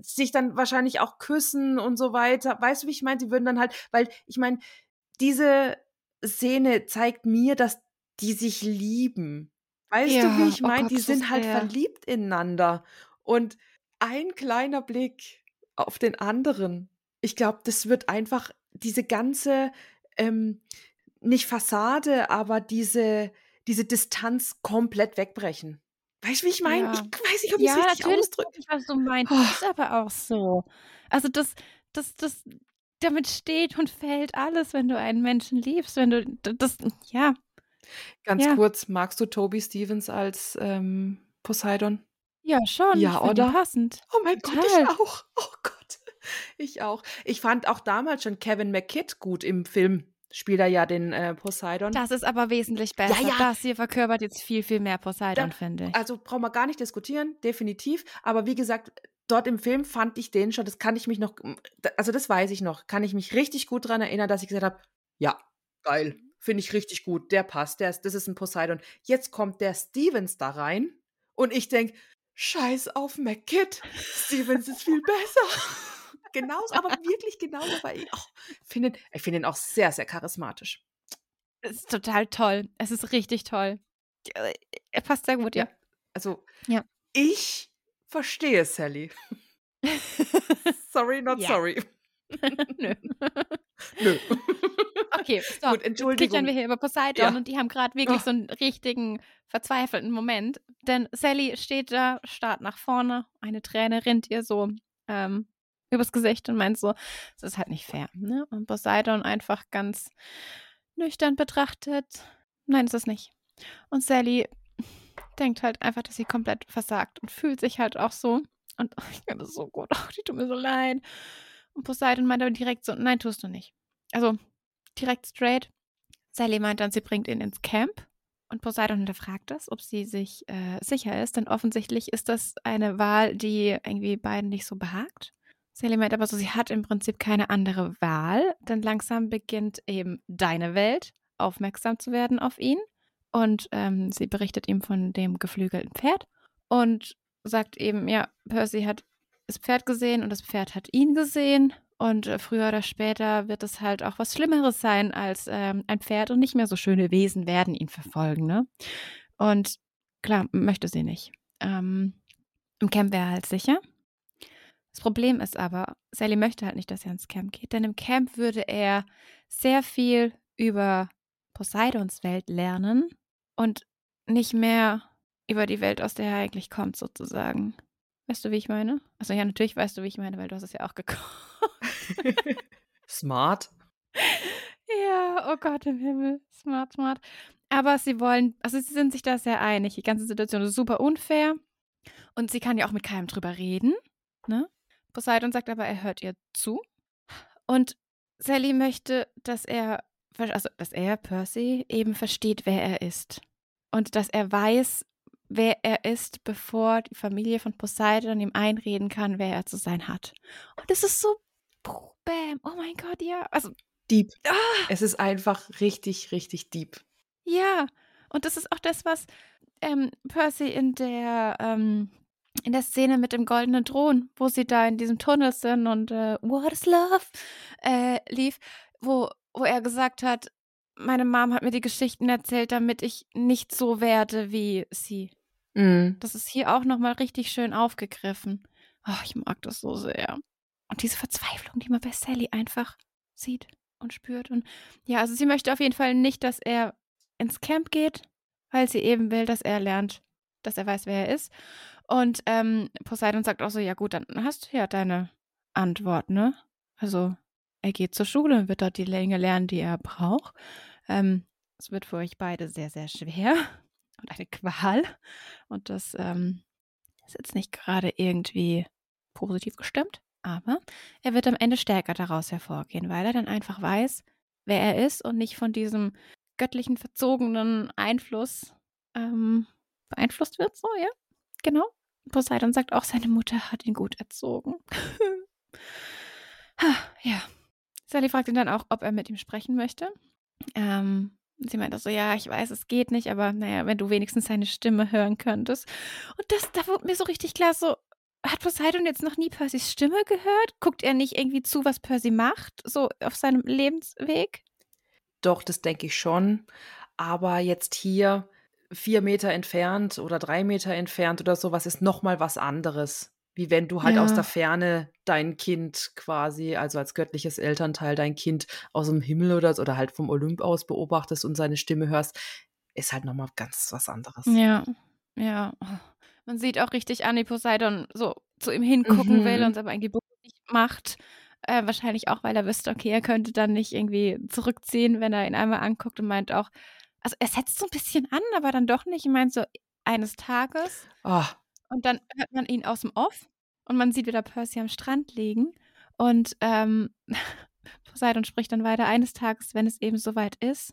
sich dann wahrscheinlich auch küssen und so weiter. Weißt du, wie ich meine? Sie würden dann halt, weil ich meine, diese Szene zeigt mir, dass die sich lieben. Weißt du, Ja, wie ich oh meine? Gott, die sind halt verliebt ineinander. Und ein kleiner Blick auf den anderen. Ich glaube, das wird einfach diese ganze, ähm, nicht Fassade, aber diese, diese Distanz komplett wegbrechen. Weißt du, wie ich meine? Ja. Ich weiß nicht, ob ich es Ja, richtig ausdrücke. ich, was du meinst. Oh. Ist aber auch so. Also das, das, das, damit steht und fällt alles, wenn du einen Menschen liebst, wenn du das, ja, Ganz Ja. kurz, magst du Toby Stevens als ähm, Poseidon? ja schon. Ja, oder? Passend. Oh mein Gott, ich Total. auch. Oh Gott. Ich auch. Ich fand auch damals schon Kevin McKidd gut im Film. Spielt er ja den äh, Poseidon. Das ist aber wesentlich besser. ja. Das hier verkörpert jetzt viel, viel mehr Poseidon, Da- finde ich. Also brauchen wir gar nicht diskutieren, definitiv. Aber wie gesagt, dort im Film fand ich den schon, das kann ich mich noch, also das weiß ich noch, kann ich mich richtig gut daran erinnern, dass ich gesagt habe, ja, geil, finde ich richtig gut, der passt, der ist, das ist ein Poseidon. Jetzt kommt der Stevens da rein und ich denke, scheiß auf McKidd, Stevens ist viel besser. genauso, aber wirklich genauso, weil ich auch finde, ich finde ihn auch sehr, sehr charismatisch. Es ist total toll. Es ist richtig toll. Äh, Er passt sehr gut, ja. Also, Ja. ich verstehe Sally. sorry, not Ja. sorry. Nö. Nö. Okay, so. Gut, Jetzt Entschuldigung. kichern wir hier über Poseidon Ja. und die haben gerade wirklich Oh. so einen richtigen verzweifelten Moment. Denn Sally steht da, starrt nach vorne, eine Träne rinnt ihr so ähm, übers Gesicht und meint so, es ist halt nicht fair. Ne? Und Poseidon einfach ganz nüchtern betrachtet, nein, es ist nicht. Und Sally denkt halt einfach, dass sie komplett versagt und fühlt sich halt auch so. Und oh, ich finde das so gut, oh, die tut mir so leid. Und Poseidon meint aber direkt so, nein, tust du nicht. Also direkt straight. Sally meint dann, sie bringt ihn ins Camp. Und Poseidon hinterfragt das, ob sie sich äh, sicher ist, denn offensichtlich ist das eine Wahl, die irgendwie beiden nicht so behagt. Sally meint aber so, sie hat im Prinzip keine andere Wahl, denn langsam beginnt eben deine Welt aufmerksam zu werden auf ihn. Und ähm, sie berichtet ihm von dem geflügelten Pferd und sagt eben, ja, Percy hat das Pferd gesehen und das Pferd hat ihn gesehen. Und äh, früher oder später wird es halt auch was Schlimmeres sein als ähm, ein Pferd und nicht mehr so schöne Wesen werden ihn verfolgen, ne? Und klar, möchte sie nicht. Ähm, Im Camp wäre er halt sicher. Das Problem ist aber, Sally möchte halt nicht, dass er ins Camp geht, denn im Camp würde er sehr viel über Poseidons Welt lernen und nicht mehr über die Welt, aus der er eigentlich kommt, sozusagen. Weißt du, wie ich meine? Also ja, natürlich weißt du, wie ich meine, weil du hast es ja auch geguckt. Smart. Ja, oh Gott im Himmel. Smart, smart. Aber sie wollen, also sie sind sich da sehr einig. Die ganze Situation ist super unfair. Und sie kann ja auch mit keinem drüber reden. Ne? Poseidon sagt aber, er hört ihr zu. Und Sally möchte, dass er, also dass er, Percy, eben versteht, wer er ist. Und dass er weiß, wer er ist, bevor die Familie von Poseidon ihm einreden kann, wer er zu sein hat. Und es ist so, bam, oh mein Gott, ja. Also, deep. Ah, es ist einfach richtig, richtig deep. Ja, und das ist auch das, was ähm, Percy in der ähm, in der Szene mit dem goldenen Thron, wo sie da in diesem Tunnel sind und äh, What is Love äh, lief, wo, wo er gesagt hat, meine Mom hat mir die Geschichten erzählt, damit ich nicht so werde wie sie. Mhm. Das ist hier auch nochmal richtig schön aufgegriffen. Oh, ich mag das so sehr. Und diese Verzweiflung, die man bei Sally einfach sieht und spürt. Und ja, also sie möchte auf jeden Fall nicht, dass er ins Camp geht, weil sie eben will, dass er lernt, dass er weiß, wer er ist. Und ähm, Poseidon sagt auch so, ja gut, dann hast du ja deine Antwort, ne? Also er geht zur Schule und wird dort die Länge lernen, die er braucht. Ähm, es wird für euch beide sehr, sehr schwer und eine Qual. Und das ähm, ist jetzt nicht gerade irgendwie positiv gestimmt, aber er wird am Ende stärker daraus hervorgehen, weil er dann einfach weiß, wer er ist und nicht von diesem göttlichen, verzogenen Einfluss ähm, beeinflusst wird. So, ja, genau. Poseidon sagt auch, seine Mutter hat ihn gut erzogen. ja. Sally fragt ihn dann auch, ob er mit ihm sprechen möchte. Ähm, sie meint auch so, ja, ich weiß, es geht nicht, aber naja, wenn du wenigstens seine Stimme hören könntest. Und das, da wurde mir so richtig klar, so, hat Poseidon jetzt noch nie Percys Stimme gehört? Guckt er nicht irgendwie zu, was Percy macht, so auf seinem Lebensweg? Doch, das denke ich schon. Aber jetzt hier vier Meter entfernt oder drei Meter entfernt oder sowas ist nochmal was anderes. Wie wenn du halt ja. aus der Ferne dein Kind quasi, also als göttliches Elternteil dein Kind aus dem Himmel oder, oder halt vom Olymp aus beobachtest und seine Stimme hörst, ist halt nochmal ganz was anderes. Ja, ja. Man sieht auch richtig an, wie Poseidon so zu ihm hingucken mhm. will und es aber eigentlich nicht macht. Äh, wahrscheinlich auch, weil er wüsste, okay, er könnte dann nicht irgendwie zurückziehen, wenn er ihn einmal anguckt und meint auch, also er setzt so ein bisschen an, aber dann doch nicht. Ich meine, so eines Tages. Oh. Und dann hört man ihn aus dem Off und man sieht wieder Percy am Strand liegen. Und ähm, Poseidon spricht dann weiter, eines Tages, wenn es eben soweit ist,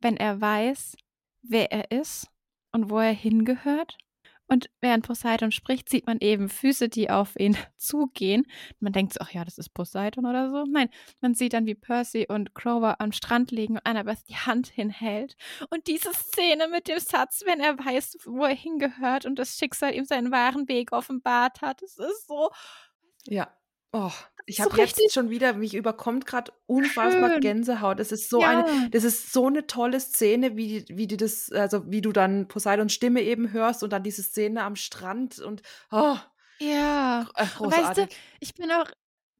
wenn er weiß, wer er ist und wo er hingehört und während Poseidon spricht, sieht man eben Füße, die auf ihn zugehen. Man denkt so, ach ja, das ist Poseidon oder so. Nein, man sieht dann, wie Percy und Clover am Strand liegen und Annabeth die Hand hinhält. Und diese Szene mit dem Satz, wenn er weiß, wo er hingehört und das Schicksal ihm seinen wahren Weg offenbart hat, das ist so. Ja. Oh, ich habe so jetzt schon wieder, mich überkommt gerade unfassbar schön. Gänsehaut. Das ist so ja. eine, das ist so eine tolle Szene, wie, wie du das, also wie du dann Poseidons Stimme eben hörst und dann diese Szene am Strand und oh. Ja. Weißt du, ich bin auch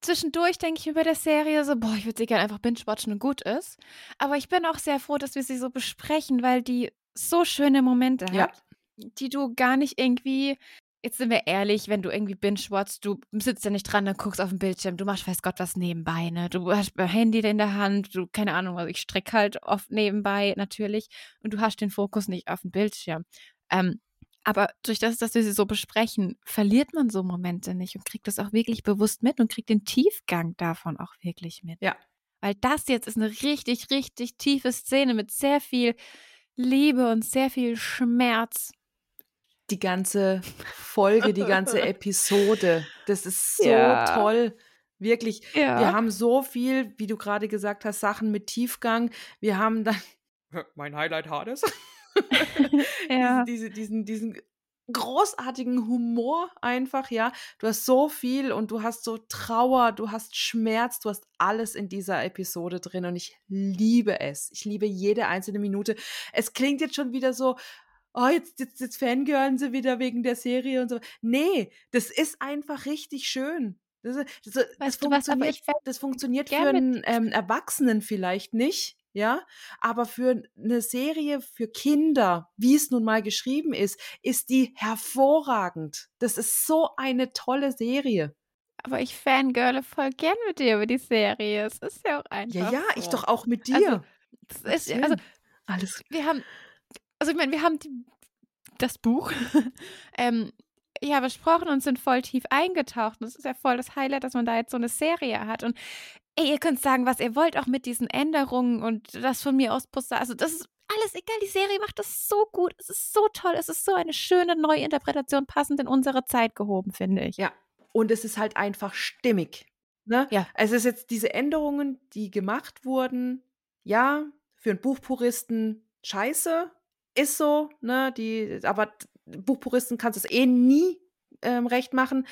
zwischendurch denke ich über der Serie so, boah, ich würde sie gerne einfach binge-watchen und gut ist. Aber ich bin auch sehr froh, dass wir sie so besprechen, weil die so schöne Momente ja. hat, die du gar nicht irgendwie jetzt sind wir ehrlich, wenn du irgendwie binge-watchst, du sitzt ja nicht dran, dann guckst auf dem Bildschirm, du machst weiß Gott was nebenbei, ne? Du hast dein Handy in der Hand, du, keine Ahnung, also ich strecke halt oft nebenbei natürlich und du hast den Fokus nicht auf dem Bildschirm. Ähm, aber durch das, dass wir sie so besprechen, verliert man so Momente nicht und kriegt das auch wirklich bewusst mit und kriegt den Tiefgang davon auch wirklich mit. Ja. Weil das jetzt ist eine richtig, richtig tiefe Szene mit sehr viel Liebe und sehr viel Schmerz die ganze Folge, die ganze Episode. Das ist so ja. toll. Wirklich. Ja. Wir haben so viel, wie du gerade gesagt hast, Sachen mit Tiefgang. Wir haben dann. Mein Highlight Hades. ja. Diese, diesen, diesen großartigen Humor einfach, ja. Du hast so viel und du hast so Trauer, du hast Schmerz, du hast alles in dieser Episode drin und ich liebe es. Ich liebe jede einzelne Minute. Es klingt jetzt schon wieder so, oh, jetzt, jetzt, jetzt fangirlen sie wieder wegen der Serie und so. Nee, das ist einfach richtig schön. Das, das, das funktioniert, was, das funktioniert für einen ähm, Erwachsenen vielleicht nicht, ja, aber für eine Serie für Kinder, wie es nun mal geschrieben ist, ist die hervorragend. Das ist so eine tolle Serie. Aber ich fangirle voll gern mit dir über die Serie. Es ist ja auch einfach. Ja, ja, so. ich doch auch mit dir. Also, das ist, also, alles. wir haben, also ich meine, wir haben die, das Buch ähm, ja besprochen und sind voll tief eingetaucht. Und es ist ja voll das Highlight, dass man da jetzt so eine Serie hat. Und ey, ihr könnt sagen, was ihr wollt, auch mit diesen Änderungen und das von mir aus Poster. Also das ist alles egal. Die Serie macht das so gut. Es ist so toll. Es ist so eine schöne Neuinterpretation, passend in unsere Zeit gehoben, finde ich. Ja. Und es ist halt einfach stimmig. Ne? Ja. Es ist jetzt diese Änderungen, die gemacht wurden, ja, für einen Buchpuristen scheiße, ist so, ne? Die, aber Buchpuristen kannst du es eh nie ähm, recht machen.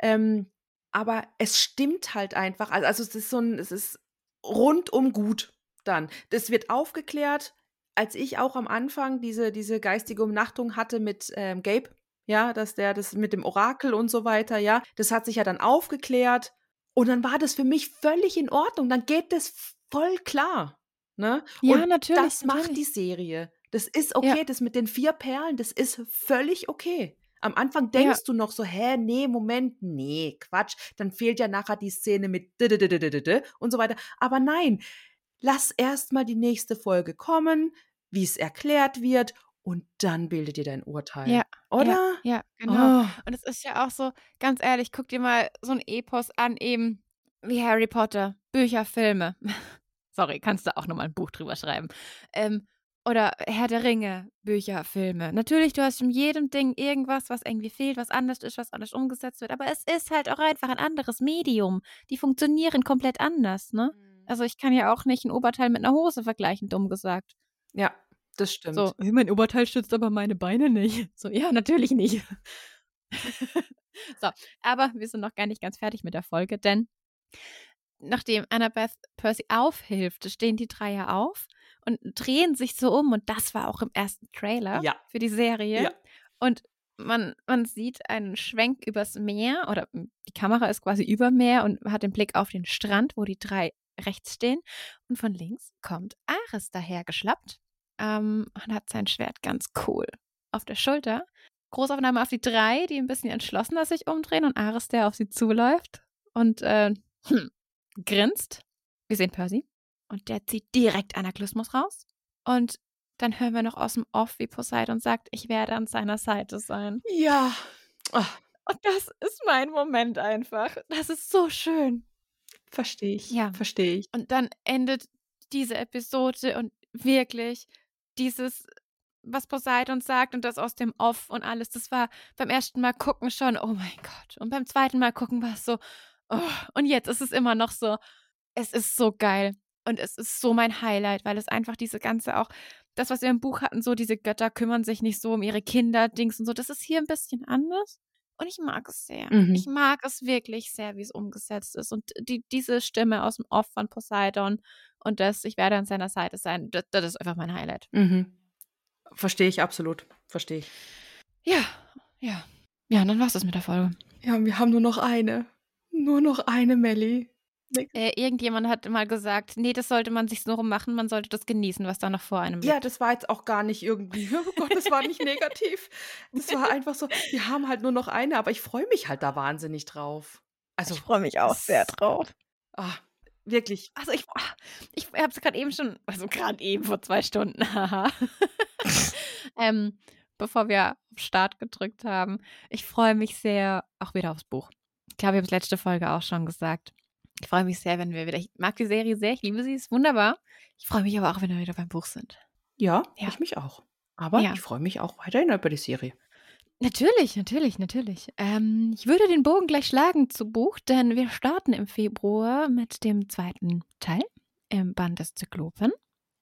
Ähm, aber es stimmt halt einfach. Also, also es ist so ein, es ist rundum gut dann. Das wird aufgeklärt, als ich auch am Anfang diese, diese geistige Umnachtung hatte mit ähm, Gabe, ja, dass der das mit dem Orakel und so weiter, ja, das hat sich ja dann aufgeklärt und dann war das für mich völlig in Ordnung. Dann geht das voll klar. Ne? Ja, und natürlich, Das macht natürlich. die Serie. Das ist okay, Ja. das mit den vier Perlen, das ist völlig okay. Am Anfang denkst du noch so, hä, nee, Moment, nee, Quatsch. Dann fehlt ja nachher die Szene mit und so weiter. Aber nein, lass erst mal die nächste Folge kommen, wie es erklärt wird und dann bildet dir dein Urteil. Ja, Oder? Ja, genau. Oh. Und es ist ja auch so, ganz ehrlich, guck dir mal so ein Epos an, eben wie Harry Potter, Bücher, Filme. Sorry, kannst du auch nochmal ein Buch drüber schreiben. Ähm, oder Herr der Ringe, Bücher, Filme. Natürlich, du hast in jedem Ding irgendwas, was irgendwie fehlt, was anders ist, was anders umgesetzt wird. Aber es ist halt auch einfach ein anderes Medium. Die funktionieren komplett anders, ne? Also ich kann ja auch nicht ein Oberteil mit einer Hose vergleichen, dumm gesagt. Ja, das stimmt. So, mein Oberteil stützt aber meine Beine nicht. So, ja, natürlich nicht. so, aber wir sind noch gar nicht ganz fertig mit der Folge, denn nachdem Annabeth Percy aufhilft, stehen die drei ja auf und drehen sich so um und das war auch im ersten Trailer Ja. für die Serie. Ja. Und man, man sieht einen Schwenk übers Meer oder die Kamera ist quasi über Meer und hat den Blick auf den Strand, wo die drei rechts stehen. Und von links kommt Ares dahergeschlappt ähm, und hat sein Schwert ganz cool auf der Schulter. Großaufnahme auf die drei, die ein bisschen entschlossener sich umdrehen und Ares, der auf sie zuläuft und äh, hm, grinst. Wir sehen Percy und der zieht direkt Anaklismus raus. Und dann hören wir noch aus dem Off, wie Poseidon sagt, ich werde an seiner Seite sein. Ja. Ah, Und das ist mein Moment einfach. Das ist so schön. verstehe ich. Ja. Verstehe ich. Und dann endet diese Episode und wirklich dieses, was Poseidon sagt und das aus dem Off und alles, das war beim ersten Mal gucken schon, oh mein Gott. Und beim zweiten Mal gucken war es so, oh. und jetzt ist es immer noch so, es ist so geil. Und es ist so mein Highlight, weil es einfach diese ganze auch, das, was wir im Buch hatten, so diese Götter kümmern sich nicht so um ihre Kinder, Dings und so, das ist hier ein bisschen anders. Und ich mag es sehr. Mhm. Ich mag es wirklich sehr, wie es umgesetzt ist. Und die, diese Stimme aus dem Off von Poseidon und das, ich werde an seiner Seite sein, das, das ist einfach mein Highlight. Mhm. Verstehe ich absolut. Verstehe ich. Ja, ja. Ja, und dann war es das mit der Folge. Ja, und wir haben nur noch eine. Nur noch eine Melli. Äh, irgendjemand hat mal gesagt, nee, das sollte man sich so rummachen, man sollte das genießen, was da noch vor einem Ja, liegt. das war jetzt auch gar nicht irgendwie, oh Gott, das war nicht negativ. Das war einfach so, wir haben halt nur noch eine, aber ich freue mich halt da wahnsinnig drauf. Also, ich freue mich auch sehr drauf. ah, wirklich. Also ich, ich habe es gerade eben schon, also gerade eben vor zwei Stunden, haha. ähm, bevor wir auf Start gedrückt haben. Ich freue mich sehr auch wieder aufs Buch. Ich glaube, ich habe es letzte Folge auch schon gesagt. Ich freue mich sehr, wenn wir wieder. Ich mag die Serie sehr, ich liebe sie, ist wunderbar. Ich freue mich aber auch, wenn wir wieder beim Buch sind. Ja, Ja. ich mich auch. Aber Ja. ich freue mich auch weiterhin über die Serie. Natürlich, natürlich, natürlich. Ähm, ich würde den Bogen gleich schlagen zu Buch, denn wir starten im Februar mit dem zweiten Teil im Band des Zyklopen.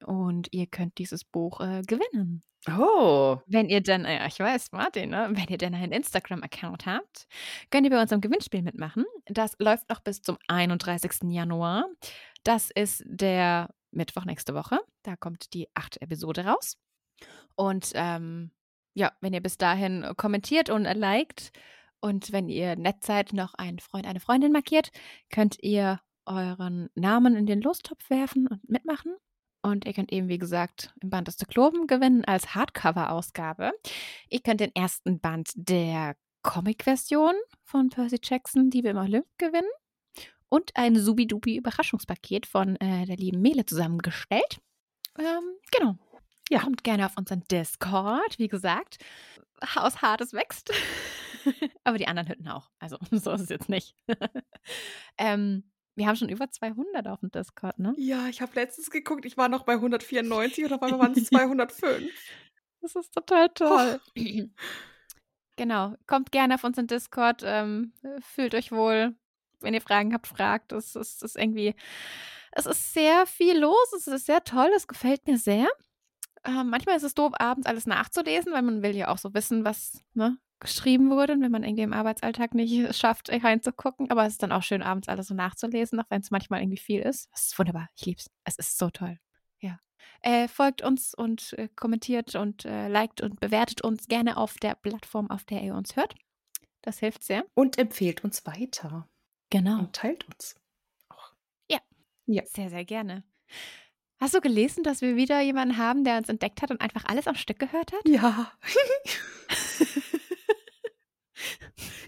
Und ihr könnt dieses Buch äh, gewinnen. Oh. Wenn ihr denn, ja, ich weiß, Martin, ne? wenn ihr denn einen Instagram-Account habt, könnt ihr bei unserem Gewinnspiel mitmachen. Das läuft noch bis zum 31. Januar. Das ist der Mittwoch nächste Woche. Da kommt die achte Episode raus. Und ähm, ja, wenn ihr bis dahin kommentiert und liked und wenn ihr nett seid, noch einen Freund, eine Freundin markiert, könnt ihr euren Namen in den Lostopf werfen und mitmachen. Und ihr könnt eben, wie gesagt, im Band des Zyklopen gewinnen als Hardcover-Ausgabe. Ihr könnt den ersten Band der Comic-Version von Percy Jackson, die wir im Olymp gewinnen. Und ein Subidubi-Überraschungspaket von äh, der lieben Mele zusammengestellt. Ähm, genau. Ja. Kommt gerne auf unseren Discord, wie gesagt. Haus Hartes wächst. Aber die anderen Hütten auch. Also, so ist es jetzt nicht. ähm, wir haben schon über 200 auf dem Discord, ne? Ja, ich habe letztens geguckt, ich war noch bei 194 und auf einmal waren es 205. Das ist total toll. genau, kommt gerne auf unseren Discord, ähm, fühlt euch wohl. Wenn ihr Fragen habt, fragt. Es ist, ist irgendwie, es ist sehr viel los, es ist sehr toll, es gefällt mir sehr. Ähm, manchmal ist es doof, abends alles nachzulesen, weil man will ja auch so wissen, was ne, geschrieben wurde, wenn man irgendwie im Arbeitsalltag nicht schafft, reinzugucken. Aber es ist dann auch schön, abends alles so nachzulesen, auch wenn es manchmal irgendwie viel ist. Es ist wunderbar. Ich liebe es. Es ist so toll. Ja. Äh, folgt uns und äh, kommentiert und äh, liked und bewertet uns gerne auf der Plattform, auf der ihr uns hört. Das hilft sehr. Und empfehlt uns weiter. Genau. Und teilt uns. Auch. Ja. Ja. Sehr, sehr gerne. Hast du gelesen, dass wir wieder jemanden haben, der uns entdeckt hat und einfach alles am Stück gehört hat? Ja.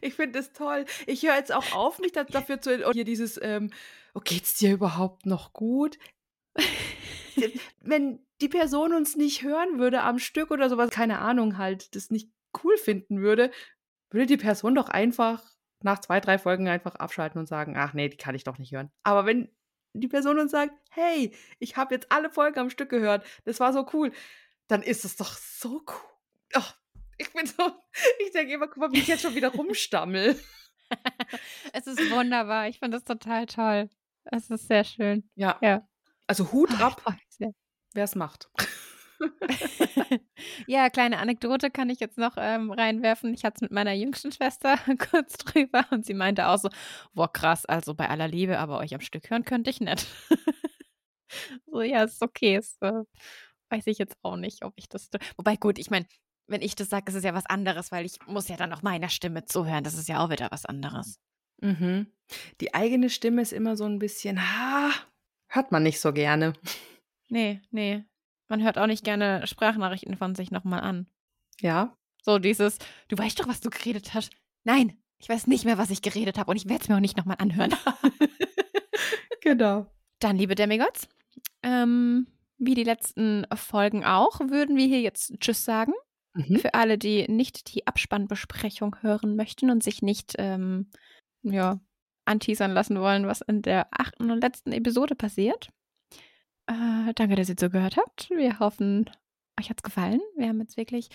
ich finde es toll. Ich höre jetzt auch auf, mich dafür zu hier dieses, ähm, oh, geht's dir überhaupt noch gut? Wenn die Person uns nicht hören würde am Stück oder sowas, keine Ahnung, halt, das nicht cool finden würde, würde die Person doch einfach nach zwei, drei Folgen einfach abschalten und sagen, ach nee, die kann ich doch nicht hören. Aber wenn die Person uns sagt, hey, ich habe jetzt alle Folgen am Stück gehört, das war so cool, dann ist es doch so cool. Oh, ich bin so, ich denke immer, guck mal, wie ich jetzt schon wieder rumstammel. es ist wunderbar. Ich finde das total toll. Es ist sehr schön. Ja. ja. Also Hut oh, ab, wer es macht. ja, kleine Anekdote kann ich jetzt noch ähm, reinwerfen. Ich hatte es mit meiner jüngsten Schwester kurz drüber und sie meinte auch so, boah, krass, also bei aller Liebe, aber euch am Stück hören könnte ich nicht. so, ja, ist okay. Ist, äh, weiß ich jetzt auch nicht, ob ich das. Wobei, gut, ich meine, wenn ich das sage, ist es ja was anderes, weil ich muss ja dann auch meiner Stimme zuhören. Das ist ja auch wieder was anderes. Mhm. Die eigene Stimme ist immer so ein bisschen, ha, hört man nicht so gerne. Nee, nee. Man hört auch nicht gerne Sprachnachrichten von sich nochmal an. Ja. So dieses, du weißt doch, was du geredet hast. Nein, ich weiß nicht mehr, was ich geredet habe und ich werde es mir auch nicht nochmal anhören. genau. Dann, liebe Demigods, ähm, wie die letzten Folgen auch, würden wir hier jetzt Tschüss sagen. Mhm. Für alle, die nicht die Abspannbesprechung hören möchten und sich nicht ähm, ja, anteasern lassen wollen, was in der achten und letzten Episode passiert. Äh, danke, dass ihr zugehört habt. Wir hoffen, euch hat es gefallen. Wir haben jetzt wirklich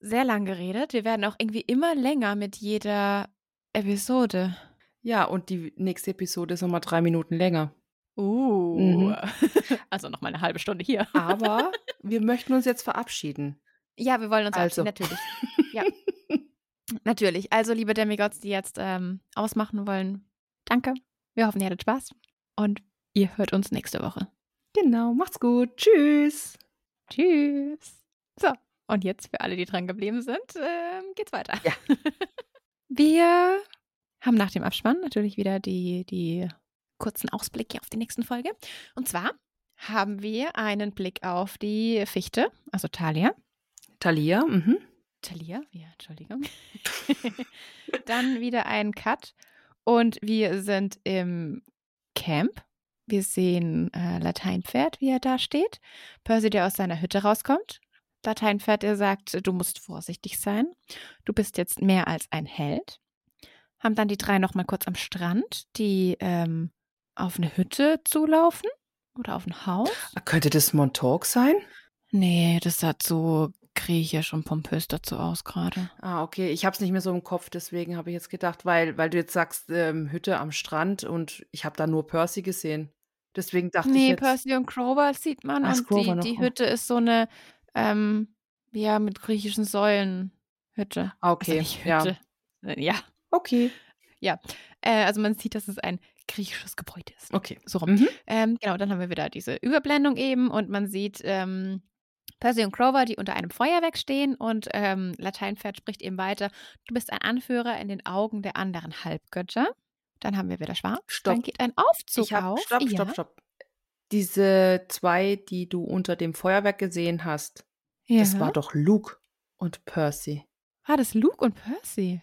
sehr lang geredet. Wir werden auch irgendwie immer länger mit jeder Episode. Ja, und die nächste Episode ist nochmal drei Minuten länger. Uh, mhm. also nochmal eine halbe Stunde hier. Aber wir möchten uns jetzt verabschieden. Ja, wir wollen uns also. natürlich. Ja. natürlich. Also, liebe Demigods, die jetzt ähm, ausmachen wollen, danke. Wir hoffen, ihr hattet Spaß. Und ihr hört uns nächste Woche. Genau, macht's gut. Tschüss. Tschüss. So, und jetzt für alle, die dran geblieben sind, ähm, geht's weiter. Ja. Wir haben nach dem Abspann natürlich wieder die, die kurzen Ausblicke auf die nächste Folge. Und zwar haben wir einen Blick auf die Fichte, also Talia. Talia, mhm. Talia, ja, Entschuldigung. Dann wieder einen Cut und wir sind im Camp wir sehen äh, Lateinpferd, wie er da steht. Percy, der aus seiner Hütte rauskommt. Lateinpferd, der sagt, du musst vorsichtig sein. Du bist jetzt mehr als ein Held. Haben dann die drei nochmal kurz am Strand, die ähm, auf eine Hütte zulaufen oder auf ein Haus. Könnte das Montauk sein? Nee, das sah so griechisch und pompös dazu aus gerade. Ah, okay. Ich habe es nicht mehr so im Kopf, deswegen habe ich jetzt gedacht, weil, weil du jetzt sagst, ähm, Hütte am Strand und ich habe da nur Percy gesehen. Deswegen dachte nee, ich. Nee, Percy und Grover sieht man. Ach, und die, die Hütte ist so eine, ähm, ja, mit griechischen Säulen Hütte. Ah, also okay, also Hütte. Ja. Äh, ja. Okay. Ja, äh, also man sieht, dass es ein griechisches Gebäude ist. Okay. So rum. Mhm. Ähm, genau, dann haben wir wieder diese Überblendung eben und man sieht ähm, Percy und Grover, die unter einem Feuerwerk stehen und ähm, Lateinpferd spricht eben weiter. Du bist ein Anführer in den Augen der anderen Halbgötter. Dann haben wir wieder schwarz. Stopp. Dann geht ein Aufzug ich hab, auf. Stopp, stopp, ja. stopp. Diese zwei, die du unter dem Feuerwerk gesehen hast, ja. das war doch Luke und Percy. War das Luke und Percy?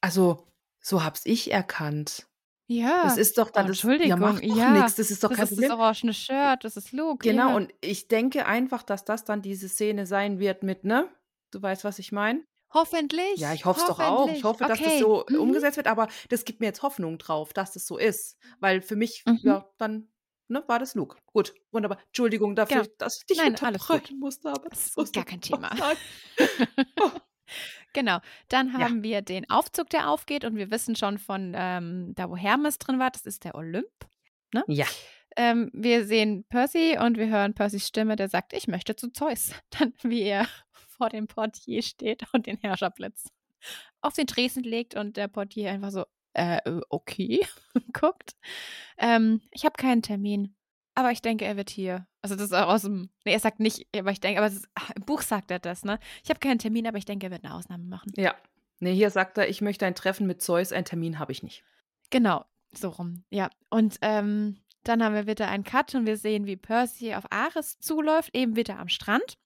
Also, so hab's ich erkannt. Ja. Das ist doch dann oh, das Entschuldigung. Ja, macht doch ja. nichts. Das ist doch das kein ist Problem. das orangene Shirt, das ist Luke. Genau, ja. und ich denke einfach, dass das dann diese Szene sein wird mit, ne? Du weißt, was ich meine? Hoffentlich. Ja, ich hoffe es doch auch. Ich hoffe, dass das Okay. so Mhm. umgesetzt wird, aber das gibt mir jetzt Hoffnung drauf, dass das so ist. Weil für mich, Mhm. ja, dann ne, war das Luke. Gut, wunderbar. Entschuldigung dafür, Genau. dass ich dich Nein, unterbrechen musste, aber Das ist gar kein Thema. Oh. Genau. Dann Ja. haben wir den Aufzug, der aufgeht und wir wissen schon von ähm, da, wo Hermes drin war, das ist der Olymp. Ja. Ähm, wir sehen Percy und wir hören Percys Stimme, der sagt, ich möchte zu Zeus. Dann, wie er vor dem Portier steht und den Herrscherblitz auf den Tresen legt und der Portier einfach so, äh, äh, okay, guckt. Ähm, ich habe keinen Termin, aber ich denke, er wird hier. Also das ist auch aus dem, nee, er sagt nicht, aber ich denke, aber ist, ach, im Buch sagt er das, ne? Ich habe keinen Termin, aber ich denke, er wird eine Ausnahme machen. Ja. Nee, hier sagt er, ich möchte ein Treffen mit Zeus, einen Termin habe ich nicht. Genau, so rum, ja. Und ähm, dann haben wir wieder einen Cut und wir sehen, wie Percy auf Ares zuläuft, eben wieder am Strand.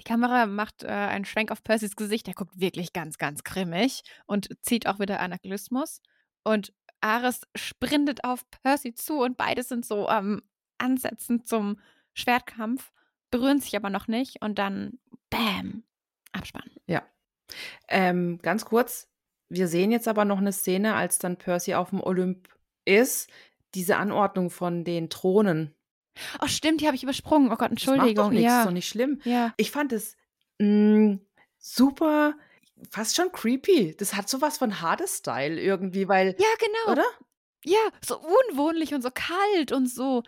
Die Kamera macht äh, einen Schwenk auf Percys Gesicht. Er guckt wirklich ganz, ganz grimmig und zieht auch wieder Anachlismus. Und Ares sprintet auf Percy zu und beide sind so am Ansetzen zum Schwertkampf, berühren sich aber noch nicht und dann Bam, Abspann. Ähm, ganz kurz, wir sehen jetzt aber noch eine Szene, als dann Percy auf dem Olymp ist. Diese Anordnung von den Thronen. Oh, stimmt, die habe ich übersprungen. Oh Gott, Das macht Entschuldigung. doch nichts, ist ja. doch nicht schlimm. ja. Ich fand es mh, super, fast schon creepy. Das hat sowas von Hades-Style irgendwie, weil, Ja, genau. oder? Ja, so unwohnlich und so kalt und so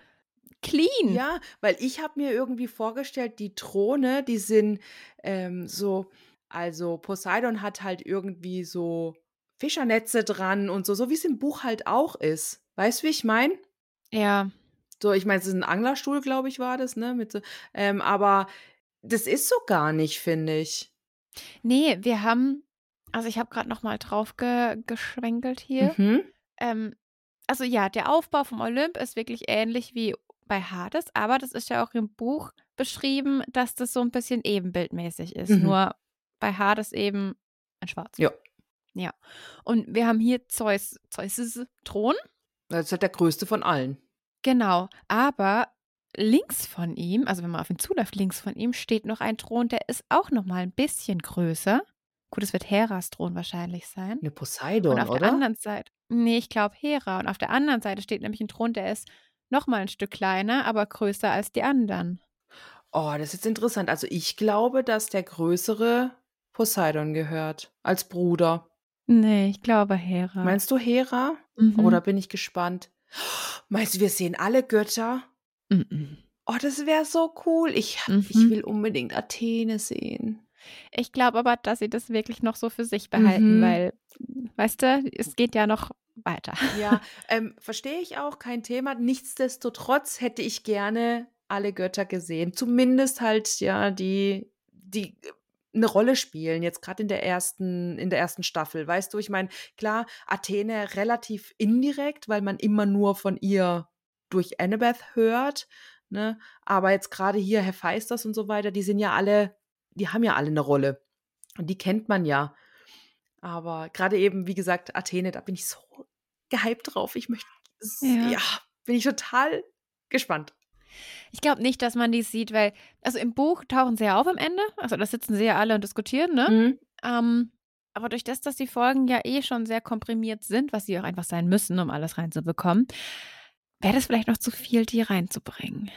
clean. Ja, weil ich habe mir irgendwie vorgestellt, die Throne, die sind ähm, so, also Poseidon hat halt irgendwie so Fischernetze dran und so, so wie es im Buch halt auch ist. Weißt du, wie ich meine? Ja. So, ich meine, es ist ein Anglerstuhl, glaube ich, war das, ne? Mit so, ähm, aber das ist so gar nicht, finde ich. Nee, wir haben, also ich habe gerade noch mal drauf ge geschwenkelt hier. Mhm. Ähm, also ja, der Aufbau vom Olymp ist wirklich ähnlich wie bei Hades, aber das ist ja auch im Buch beschrieben, dass das so ein bisschen ebenbildmäßig ist. Mhm. Nur bei Hades eben in Schwarz. Ja. Ja. Und wir haben hier Zeus, Zeus' Thron. Das ist halt der größte von allen. Genau, aber links von ihm, also wenn man auf ihn zuläuft, links von ihm steht noch ein Thron, der ist auch noch mal ein bisschen größer. Gut, es wird Heras Thron wahrscheinlich sein. Eine Poseidon, Und auf oder? der anderen Seite, nee, ich glaube Hera. Und auf der anderen Seite steht nämlich ein Thron, der ist noch mal ein Stück kleiner, aber größer als die anderen. Oh, das ist jetzt interessant. Also ich glaube, dass der größere Poseidon gehört als Bruder. Nee, ich glaube Hera. Meinst du Hera? Mhm. Oder bin ich gespannt? Meinst du, wir sehen alle Götter? Mhm. Oh, das wäre so cool. Ich, ich Mhm. will unbedingt Athene sehen. Ich glaube aber, dass sie das wirklich noch so für sich behalten, Mhm. weil, weißt du, es geht ja noch weiter. Ja, ähm, verstehe ich auch, kein Thema. Nichtsdestotrotz hätte ich gerne alle Götter gesehen. Zumindest halt, ja, die, die eine Rolle spielen, jetzt gerade in der ersten, in der ersten Staffel. Weißt du, ich meine, klar, Athene relativ indirekt, weil man immer nur von ihr durch Annabeth hört. Ne? Aber jetzt gerade hier Hephaistos und so weiter, die sind ja alle, die haben ja alle eine Rolle. Und die kennt man ja. Aber gerade eben, wie gesagt, Athene, da bin ich so gehypt drauf. Ich möchte, Ja. ja, bin ich total gespannt. Ich glaube nicht, dass man die sieht, weil, also im Buch tauchen sie ja auf am Ende. Also da sitzen sie ja alle und diskutieren, ne? Mhm. Ähm, aber durch das, dass die Folgen ja eh schon sehr komprimiert sind, was sie auch einfach sein müssen, um alles reinzubekommen, wäre das vielleicht noch zu viel, die reinzubringen.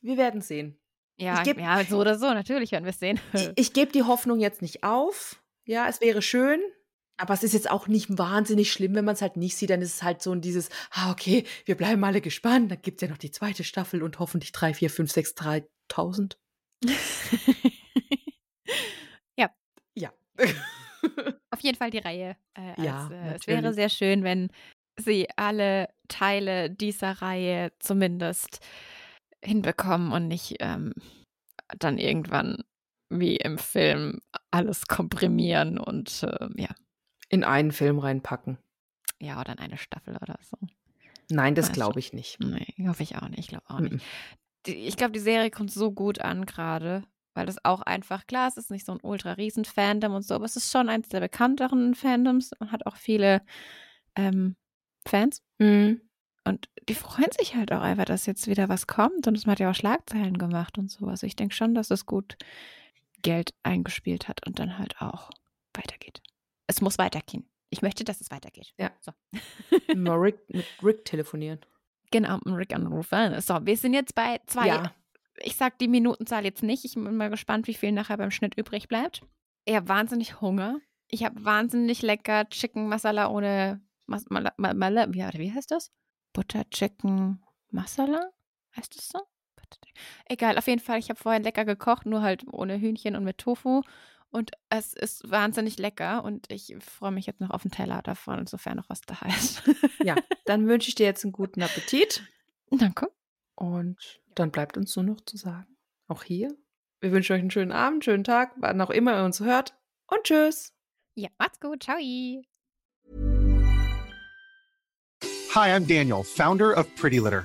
Wir werden sehen. Ja, geb- ja, so oder so, natürlich werden wir es sehen. Ich, ich gebe die Hoffnung jetzt nicht auf. Ja, es wäre schön. Aber es ist jetzt auch nicht wahnsinnig schlimm, wenn man es halt nicht sieht. Dann ist es halt so ein dieses, ah, okay, wir bleiben alle gespannt. Dann gibt es ja noch die zweite Staffel und hoffentlich 3, 4, 5, 6, 3000. ja, Ja. auf jeden Fall die Reihe. Äh, als, Ja, äh, es wäre sehr schön, wenn sie alle Teile dieser Reihe zumindest hinbekommen und nicht ähm, dann irgendwann wie im Film alles komprimieren und äh, ja, In einen Film reinpacken. ja, oder in eine Staffel oder so. Nein, das glaube ich nicht. Nee, hoffe ich auch nicht. Ich glaube auch nicht. Mhm. Die, ich glaube, die Serie kommt so gut an gerade. weil das auch einfach, klar, es ist nicht so ein ultra riesen Fandom und so, aber es ist schon eins der bekannteren Fandoms und hat auch viele ähm, Fans. Mhm. Und die freuen sich halt auch einfach, dass jetzt wieder was kommt und es hat ja auch Schlagzeilen gemacht und so. Also ich denke schon, dass es gut Geld eingespielt hat und dann halt auch weitergeht. Es muss weitergehen. Ich möchte, dass es weitergeht. Ja. So. Mal Rick, mit Rick telefonieren. Genau, mit Rick anrufen. So, wir sind jetzt bei zwei. Ja. Ich sag die Minutenzahl jetzt nicht. Ich bin mal gespannt, wie viel nachher beim Schnitt übrig bleibt. Ich habe wahnsinnig Hunger. Ich habe wahnsinnig lecker Chicken Masala ohne Mas Mala, Mala, wie, wie heißt das? Butter Chicken Masala? Heißt das so? Egal, auf jeden Fall. Ich habe vorher lecker gekocht, nur halt ohne Hühnchen und mit Tofu. Und es ist wahnsinnig lecker und ich freue mich jetzt noch auf den Teller davon, insofern noch was da ist. Ja, dann wünsche ich dir jetzt einen guten Appetit. Danke. Und dann bleibt uns nur noch zu sagen, auch hier, wir wünschen euch einen schönen Abend, schönen Tag, wann auch immer ihr uns hört. Und tschüss. Ja, macht's gut. Ciao. Hi, I'm Daniel, founder of Pretty Litter.